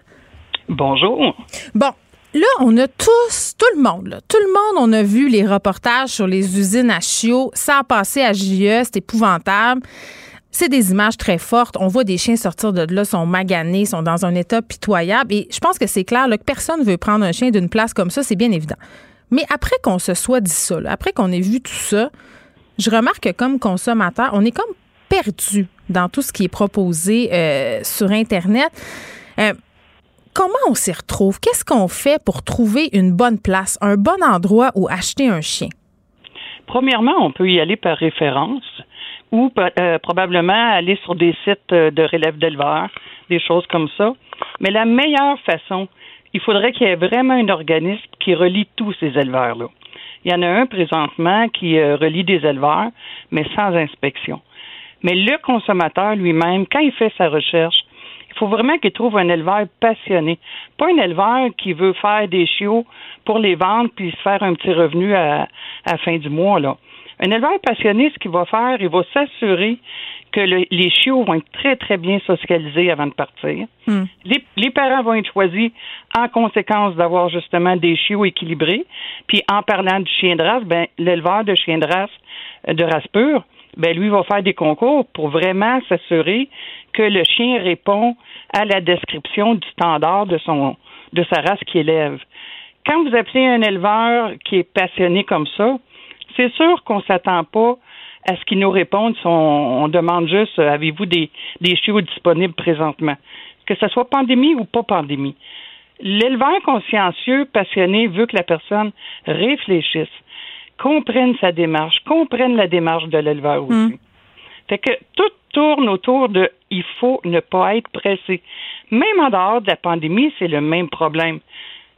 Bonjour. Bon, Là, on a tous, tout le monde, tout le monde, on a vu les reportages sur les usines à chiots. Ça a passé à JE, c'est épouvantable. C'est des images très fortes. On voit des chiens sortir de là, sont maganés, sont dans un état pitoyable. Et je pense que c'est clair que personne ne veut prendre un chien d'une place comme ça, c'est bien évident. Mais après qu'on se soit dit ça, après qu'on ait vu tout ça, je remarque que comme consommateur, on est comme perdu dans tout ce qui est proposé euh, sur Internet. Euh, comment on s'y retrouve? Qu'est-ce qu'on fait pour trouver une bonne place, un bon endroit où acheter un chien? Premièrement, on peut y aller par référence ou euh, probablement aller sur des sites euh, de relève d'éleveurs, des choses comme ça. Mais la meilleure façon, il faudrait qu'il y ait vraiment un organisme qui relie tous ces éleveurs-là. Il y en a un présentement qui euh, relie des éleveurs, mais sans inspection. Mais le consommateur lui-même, quand il fait sa recherche, il faut vraiment qu'il trouve un éleveur passionné. Pas un éleveur qui veut faire des chiots pour les vendre puis se faire un petit revenu à, à la fin du mois, là. Un éleveur passionné, ce qu'il va faire, il va s'assurer que les chiots vont être très, très bien socialisés avant de partir. Hmm. Les, parents vont être choisis en conséquence d'avoir justement des chiots équilibrés. Puis en parlant du chien de race, ben, l'éleveur de chien de race, euh, de race pure, ben, lui va faire des concours pour vraiment s'assurer que le chien répond à la description du standard de son de sa race qu'il élève. Quand vous appelez un éleveur qui est passionné comme ça, c'est sûr qu'on s'attend pas à ce qu'ils nous répondent si on, demande juste euh, avez-vous des, des chiots disponibles présentement? Que ce soit pandémie ou pas pandémie. L'éleveur consciencieux, passionné, veut que la personne réfléchisse, comprenne sa démarche, comprenne la démarche de l'éleveur aussi. Hmm. Fait que tout tourne autour de il faut ne pas être pressé. Même en dehors de la pandémie, c'est le même problème.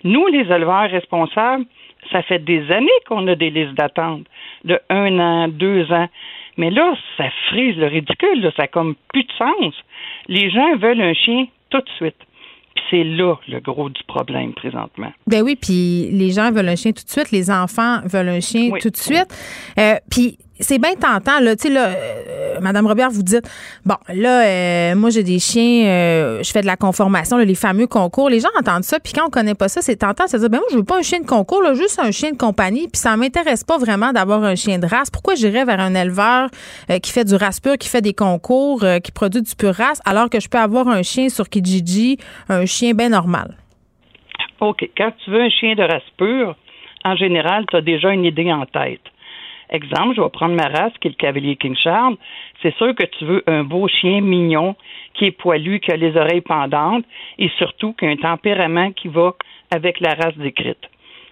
Nous, les éleveurs responsables, ça fait des années qu'on a des listes d'attente de un an, deux ans. Mais là, ça frise le ridicule, là, ça n'a comme plus de sens. Les gens veulent un chien tout de suite. Puis c'est là le gros du problème présentement. Ben oui, puis les gens veulent un chien tout de suite, les enfants veulent un chien tout de suite. Euh, puis c'est bien tentant, là. Tu sais, là, euh, Madame Robert, vous dites, bon, là, euh, moi, j'ai des chiens, euh, je fais de la conformation, les fameux concours. Les gens entendent ça, puis quand on connaît pas ça, c'est tentant. C'est dire, ben moi, je veux pas un chien de concours, là, juste un chien de compagnie, puis ça m'intéresse pas vraiment d'avoir un chien de race. Pourquoi j'irais vers un éleveur qui fait du race pur, qui fait des concours, qui produit du pur race, alors que je peux avoir un chien sur Kijiji, un chien bien normal? OK. Quand tu veux un chien de race pure, en général, tu as déjà une idée en tête. Exemple, je vais prendre ma race, qui est le cavalier King Charles. C'est sûr que tu veux un beau chien mignon, qui est poilu, qui a les oreilles pendantes, et surtout qui a un tempérament qui va avec la race décrite.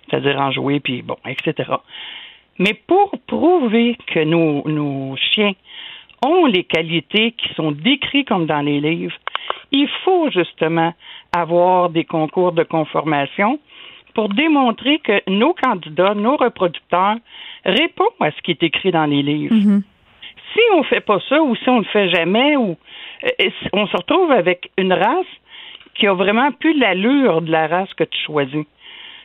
C'est-à-dire en jouer, puis bon, etc. Mais pour prouver que nos, nos chiens ont les qualités qui sont décrites comme dans les livres, il faut justement avoir des concours de conformation pour démontrer que nos candidats, nos reproducteurs répondent à ce qui est écrit dans les livres. Mm-hmm. Si on ne fait pas ça ou si on ne le fait jamais, ou euh, on se retrouve avec une race qui a vraiment plus l'allure de la race que tu choisis?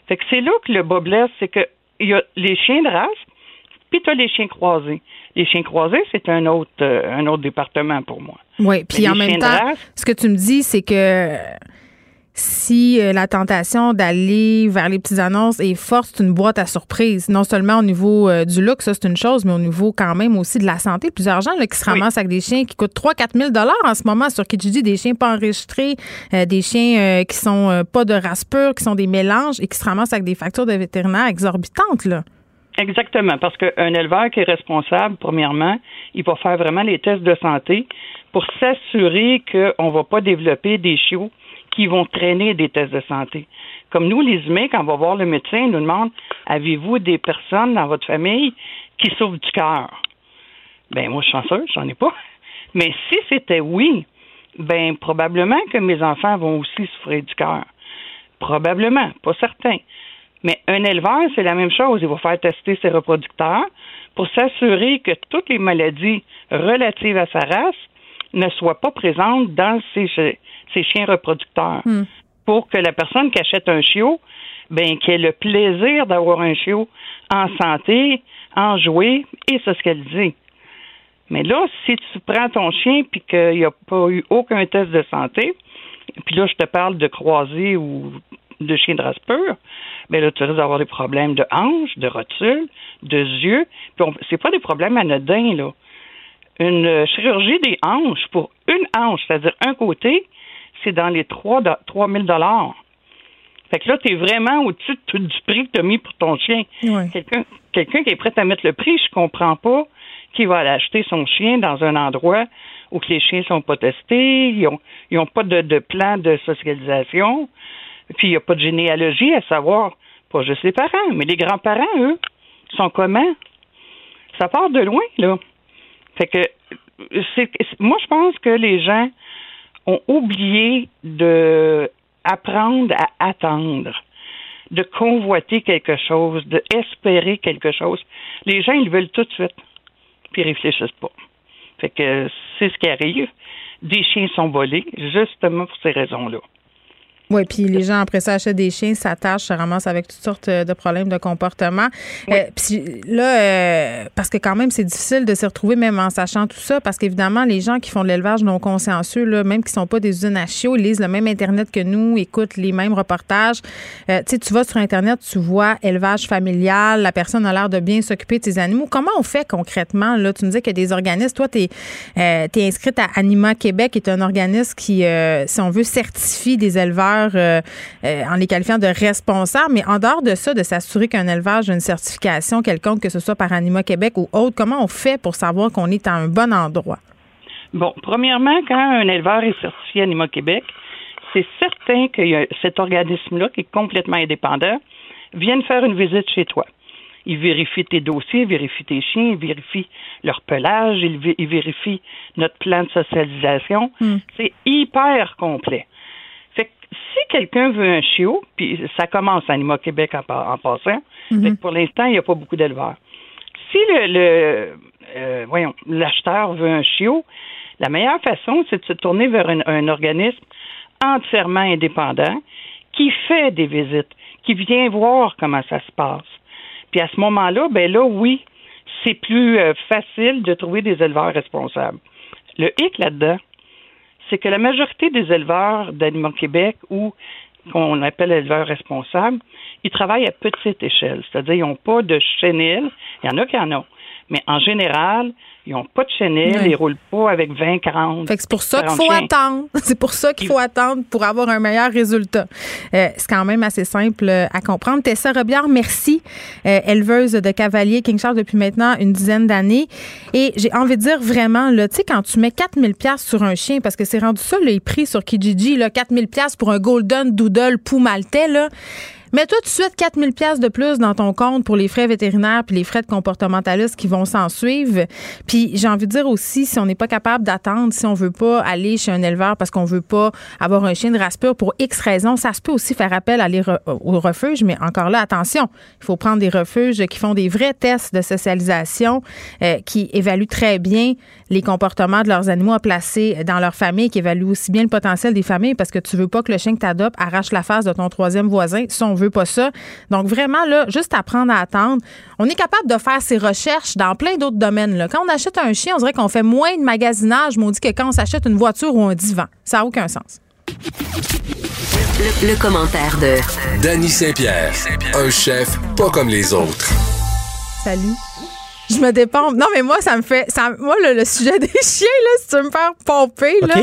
Fait que c'est là que le bas blesse, c'est que il y a les chiens de race, puis tu as les chiens croisés. Les chiens croisés, c'est un autre euh, un autre département pour moi. Oui, puis en même temps, ce que tu me dis, c'est que si euh, la tentation d'aller vers les petites annonces est forte, c'est une boîte à surprise. Non seulement au niveau euh, du look, ça c'est une chose, mais au niveau quand même aussi de la santé. Plusieurs gens là, qui se ramassent avec des chiens qui coûtent 3-4 000 en ce moment sur Kijiji, des chiens pas enregistrés, euh, des chiens qui sont pas de race pure, qui sont des mélanges et qui se ramassent avec des factures de vétérinaires exorbitantes. Là. Exactement, parce qu'un éleveur qui est responsable, premièrement, il va faire vraiment les tests de santé pour s'assurer qu'on ne va pas développer des chiots qui vont traîner des tests de santé. Comme nous, les humains, quand on va voir le médecin, il nous demande avez-vous des personnes dans votre famille qui souffrent du cœur? Ben moi, je suis chanceux, j'en ai pas. Mais si c'était oui, ben probablement que mes enfants vont aussi souffrir du cœur. Probablement, pas certain. Mais un éleveur, c'est la même chose. Il va faire tester ses reproducteurs pour s'assurer que toutes les maladies relatives à sa race ne soient pas présentes dans ses, chiens reproducteurs. Hmm. Pour que la personne qui achète un chiot, ben, qui ait le plaisir d'avoir un chiot en santé, en jouer, et c'est ce qu'elle dit. Mais là, si tu prends ton chien puis qu'il n'y a pas eu aucun test de santé, puis là, je te parle de croisé ou de chien de race pure, mais ben là, tu risques d'avoir des problèmes de hanches, de rotules, de yeux. Puis c'est pas des problèmes anodins, là. Une chirurgie des hanches pour une hanche, c'est-à-dire un côté, c'est dans les 3, 3 000 fait que là, tu es vraiment au-dessus de du prix que tu as mis pour ton chien. Quelqu'un qui est prêt à mettre le prix, je comprends pas qui va aller acheter son chien dans un endroit où les chiens sont pas testés, ils ont, ils ont pas de, de plan de socialisation, puis il n'y a pas de généalogie à savoir, pas juste les parents, mais les grands-parents, eux, sont comment? Ça part de loin, là. Fait que, c'est, moi, je pense que les gens ont oublié de apprendre à attendre, de convoiter quelque chose, de espérer quelque chose. Les gens, ils veulent tout de suite, puis ils réfléchissent pas. Fait que c'est ce qui arrive. Des chiens sont volés, justement pour ces raisons-là. Oui, puis les gens, après ça, achètent des chiens, s'attachent, se ramassent avec toutes sortes de problèmes de comportement. Euh, puis là, euh, parce que quand même, c'est difficile de se retrouver même en sachant tout ça, parce qu'évidemment, les gens qui font de l'élevage non consciencieux, là, même qui sont pas des usines à chiots, ils lisent le même Internet que nous, écoutent les mêmes reportages. Euh, tu sais, tu vas sur Internet, tu vois élevage familial, la personne a l'air de bien s'occuper de ses animaux. Comment on fait concrètement? Là, tu me dis qu'il y a des organismes. Toi, tu es, es, inscrite à Anima Québec, qui est un organisme qui, si on veut, certifie des éleveurs euh, euh, en les qualifiant de responsables. Mais en dehors de ça, de s'assurer qu'un élevage a une certification quelconque, que ce soit par Anima Québec ou autre, comment on fait pour savoir qu'on est à un bon endroit? Bon, premièrement, quand un éleveur est certifié Anima Québec, c'est certain que cet organisme-là, qui est complètement indépendant, vienne faire une visite chez toi. Il vérifie tes dossiers, il vérifie tes chiens, il vérifie leur pelage, il, vérifie notre plan de socialisation. Hmm. C'est hyper complet si quelqu'un veut un chiot, puis ça commence à Anima Québec en, passant, mhm. pour l'instant, il n'y a pas beaucoup d'éleveurs. Si le, euh, voyons, l'acheteur veut un chiot, la meilleure façon, c'est de se tourner vers un, organisme entièrement indépendant qui fait des visites, qui vient voir comment ça se passe. Puis à ce moment-là, ben là, oui, c'est plus euh, facile de trouver des éleveurs responsables. Le hic là-dedans, c'est que la majorité des éleveurs d'Aliments Québec ou qu'on appelle éleveurs responsables, ils travaillent à petite échelle, c'est-à-dire ils n'ont pas de chenille. Il y en a qui en ont. Mais en général, ils n'ont pas de chenille, ils ne roulent pas avec 20, 40. c'est pour ça qu'il faut attendre. *laughs* C'est pour ça qu'il faut attendre pour avoir un meilleur résultat. Euh, c'est quand même assez simple euh, à comprendre. Tessa Robillard, merci, euh, éleveuse de cavalier King Charles depuis maintenant une dizaine d'années. Et j'ai envie de dire vraiment, tu sais, quand tu mets 4000 pièces sur un chien, parce que c'est rendu ça les prix sur Kijiji, là, 4000 pièces pour un Golden Doodle Pou Maltais, là, Mets-toi tout de suite 4000 pièces de plus dans ton compte pour les frais vétérinaires puis les frais de comportementaliste qui vont s'en suivre. Puis j'ai envie de dire aussi, si on n'est pas capable d'attendre, si on veut pas aller chez un éleveur parce qu'on veut pas avoir un chien de race pure pour X raisons, ça se peut aussi faire appel à aller au refuge. Mais encore là, attention, il faut prendre des refuges qui font des vrais tests de socialisation, euh, qui évaluent très bien les comportements de leurs animaux à placer dans leur famille, qui évaluent aussi bien le potentiel des familles parce que tu veux pas que le chien que tu adoptes arrache la face de ton troisième voisin veut pas ça. Donc, vraiment, là, juste apprendre à attendre. On est capable de faire ses recherches dans plein d'autres domaines. Là. Quand on achète un chien, on dirait qu'on fait moins de magasinage, mais on dit que quand on s'achète une voiture ou un divan. Ça n'a aucun sens. Le, commentaire de Danny Saint-Pierre, un chef pas comme les autres. Salut. *laughs* Je me dépends. Non, mais moi, ça me fait. Ça, moi, le, sujet *laughs* des chiens, là, si tu veux me faire pomper, là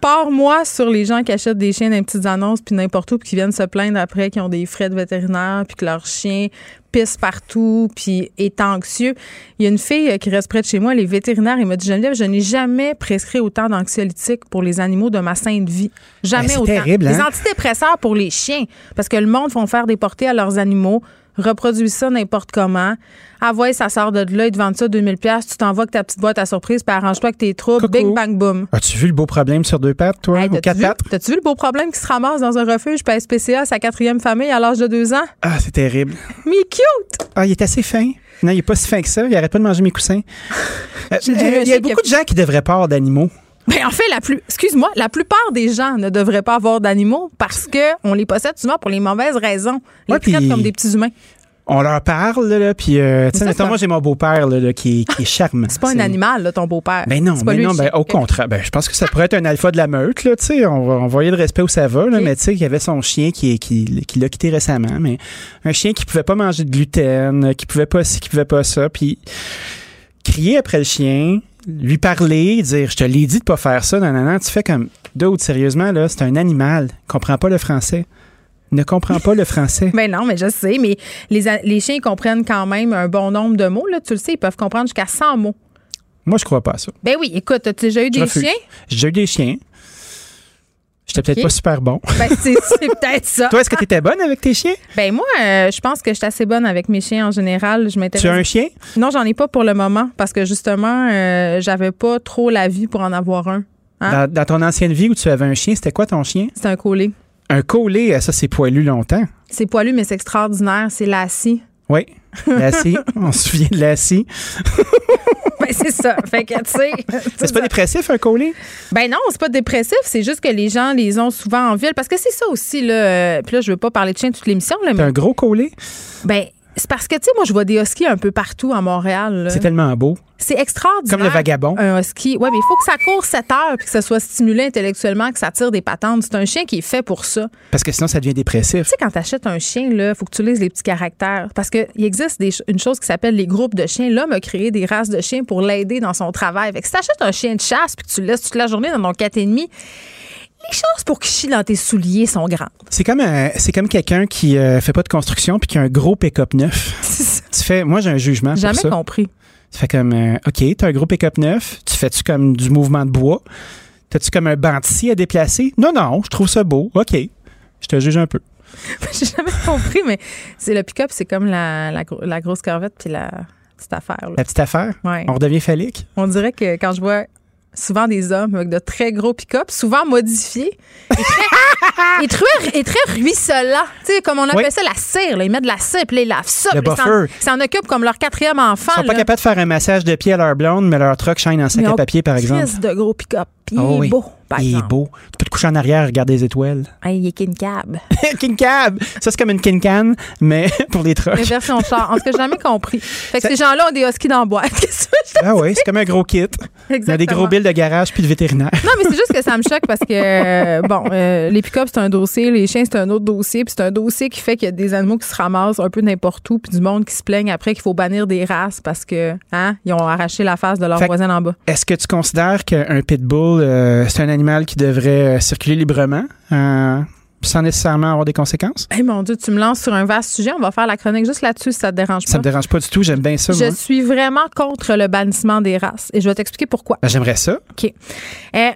pars-moi sur les gens qui achètent des chiens dans les petites annonces puis n'importe où puis qui viennent se plaindre après qu'ils ont des frais de vétérinaire puis que leur chien pisse partout puis est anxieux. Il y a une fille euh, qui reste près de chez moi, les vétérinaires, il m'a dit Geneviève, je n'ai jamais prescrit autant d'anxiolytiques pour les animaux de ma sainte vie. Jamais ben, autant. Terrible, hein? antidépresseurs pour les chiens parce que le monde font faire des portées à leurs animaux reproduis ça n'importe comment. Ah ouais, ça sort de là, ils te vendent ça 2000 pièces, tu t'envoies que ta petite boîte à surprise, puis arrange-toi que tes troubles, bing bang boom. As-tu vu le beau problème sur deux pattes, toi, Hey, ou quatre vu- pattes? T'as-tu vu le beau problème qui se ramasse dans un refuge PSPCA, sa quatrième famille à l'âge de deux ans? Ah, c'est terrible. Mais cute! Ah, il est assez fin. Non, il est pas si fin que ça. Il arrête pas de manger mes coussins. *laughs* Euh, euh, il y a beaucoup de gens qui devraient avoir d'animaux. Ben, en fait, la plus, excuse-moi, la plupart des gens ne devraient pas avoir d'animaux parce que on les possède souvent pour les mauvaises raisons. Les Ouais, traitent puis- comme des petits humains. On leur parle, là, puis, euh, tu sais, moi, j'ai mon beau-père, là, là, qui, qui est charmant. C'est pas un animal, là, ton beau-père. Ben non, pas ben non, ben au contraire. Ben, je pense que ça pourrait être un alpha de la meute, là, tu sais. On envoyer le respect où ça va, là, mais tu sais, il y avait son chien qui, qui, qui l'a quitté récemment, mais un chien qui pouvait pas manger de gluten, qui pouvait pas ci, qui pouvait pas ça, puis crier après le chien, lui parler, dire, je te l'ai dit de pas faire ça, non, non, non, tu fais comme, d'autres, sérieusement, là, c'est un animal, comprend pas le français. Ne comprend pas le français. *laughs* Ben non, mais je sais, mais les, les chiens ils comprennent quand même un bon nombre de mots. Là, tu le sais, ils peuvent comprendre jusqu'à 100 mots. Moi, je crois pas à ça. Ben oui, écoute, as déjà eu Je des refuse. chiens? J'ai eu des chiens. J'étais peut-être pas super bon. Ben *laughs* c'est peut-être ça. Toi, est-ce que tu étais bonne avec tes chiens? Ben moi, euh, je pense que je suis assez bonne avec mes chiens en général. Je m'intéresse. Tu as un chien? Non, j'en ai pas pour le moment parce que justement, euh, j'avais pas trop la vie pour en avoir un. Hein? Dans, dans ton ancienne vie où tu avais un chien, c'était quoi ton chien? C'est un collet. Un collet, ça, c'est poilu longtemps. C'est poilu, mais c'est extraordinaire. C'est lassie. Oui. Lassie. *laughs* On se souvient de Lassie. *laughs* ben c'est ça. Fait que, tu sais. *laughs* C'est pas dépressif, un collet? Ben non, c'est pas dépressif, c'est juste que les gens les ont souvent en ville. Parce que c'est ça aussi, là. euh, Puis là, je veux pas parler de chiens toute l'émission, là, mais. un gros collet? Ben, c'est parce que, tu sais, moi, je vois des huskies un peu partout à Montréal. C'est tellement beau. C'est extraordinaire. Comme le vagabond. Un husky. Oui, mais il faut que ça court 7 heures puis que ça soit stimulé intellectuellement, que ça tire des patentes. C'est un chien qui est fait pour ça. Parce que sinon, ça devient dépressif. Tu sais, quand tu achètes un chien, il faut que tu lises les petits caractères. Parce qu'il existe des une chose qui s'appelle les groupes de chiens. L'homme a créé des races de chiens pour l'aider dans son travail. Fait que si tu achètes un chien de chasse puis que tu le laisses toute la journée dans ton 4,5, les chances pour qu'il chie dans tes souliers sont grandes. C'est comme, c'est comme quelqu'un qui euh, fait pas de construction puis qui a un gros pick-up neuf. *laughs* tu fais, moi, j'ai un jugement pour Jamais ça. compris. Tu fais comme, euh, OK, t'as un gros pick-up neuf. Tu fais-tu comme du mouvement de bois? T'as-tu comme un banc à déplacer? Non, non, je trouve ça beau. OK. Je te juge un peu. *laughs* J'ai jamais compris, mais c'est le pick-up, c'est comme la, la, la grosse corvette puis la petite affaire. là. La petite affaire? Ouais. On redevient phallique? On dirait que quand je vois souvent des hommes avec de très gros pick-up, souvent modifiés, et très, *laughs* et très, et très ruisselants. Tu sais, comme on appelle Oui. ça la cire. là. Ils mettent de la cire, puis ils lavent ça. Le puis ils s'en- buffer. Ils s'en occupent comme leur quatrième enfant. Ils sont pas capables de faire un massage de pied à leur blonde, mais leur truck shine en sac à papier, par exemple. de gros pick-up. Puis Oh il est oui. beau, par Il est exemple. beau. Tu peux te coucher en arrière et regarder les étoiles. Hey, il est king cab. *laughs* king cab! Ça, c'est comme une king can, mais *laughs* pour les trucks. Mais version *laughs* char. En tout cas, j'ai jamais compris. Fait que ces gens-là ont des huskies dans la boîte. Qu'est-ce que je te Ah oui, c'est comme un gros kit. Il y a des Exactement. gros billes de garage puis de vétérinaire. Non, mais c'est juste que ça me choque parce que, euh, bon, euh, les pick-up, c'est un dossier, les chiens, c'est un autre dossier, puis c'est un dossier qui fait qu'il y a des animaux qui se ramassent un peu n'importe où, puis du monde qui se plaigne après qu'il faut bannir des races parce que, hein, ils ont arraché la face de leur Fait que- voisin en bas. Est-ce que tu considères qu'un pitbull, euh, c'est un animal qui devrait euh, circuler librement euh, sans nécessairement avoir des conséquences? Eh mon Dieu, tu me lances sur un vaste sujet. On va faire la chronique juste là-dessus si ça te dérange pas. Ça me dérange pas du tout, j'aime bien ça, Je moi. suis vraiment contre le bannissement des races et je vais t'expliquer pourquoi. Ben, J'aimerais ça. OK. Eh,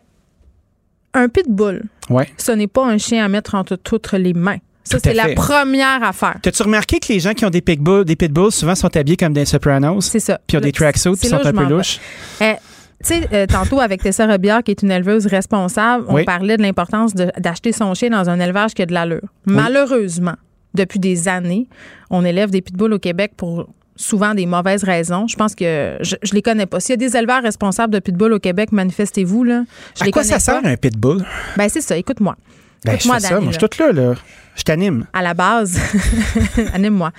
un pitbull, Ouais. ce n'est pas un chien à mettre entre toutes les mains. Ça, c'est la première affaire. T'as-tu remarqué que les gens qui ont des pitbulls, des pitbulls souvent sont habillés comme des Sopranos? C'est ça. Puis ils ont des tracksuits, puis sont un peu louches. Eh, tu sais, euh, tantôt avec Tessa Robillard, qui est une éleveuse responsable, on Oui. parlait de l'importance d'acheter son chien dans un élevage qui a de l'allure. Malheureusement, depuis des années, on élève des pitbulls au Québec pour souvent des mauvaises raisons. Je pense que je, je les connais pas. S'il y a des éleveurs responsables de pitbulls au Québec, manifestez-vous là. Je À les quoi ça pas. sert un pitbull? Ben c'est ça. Écoute-moi. Ben, je Écoute-moi, fais ça, Dani, moi, je là. suis toute là, là. Je t'anime. À la base, *laughs* anime-moi.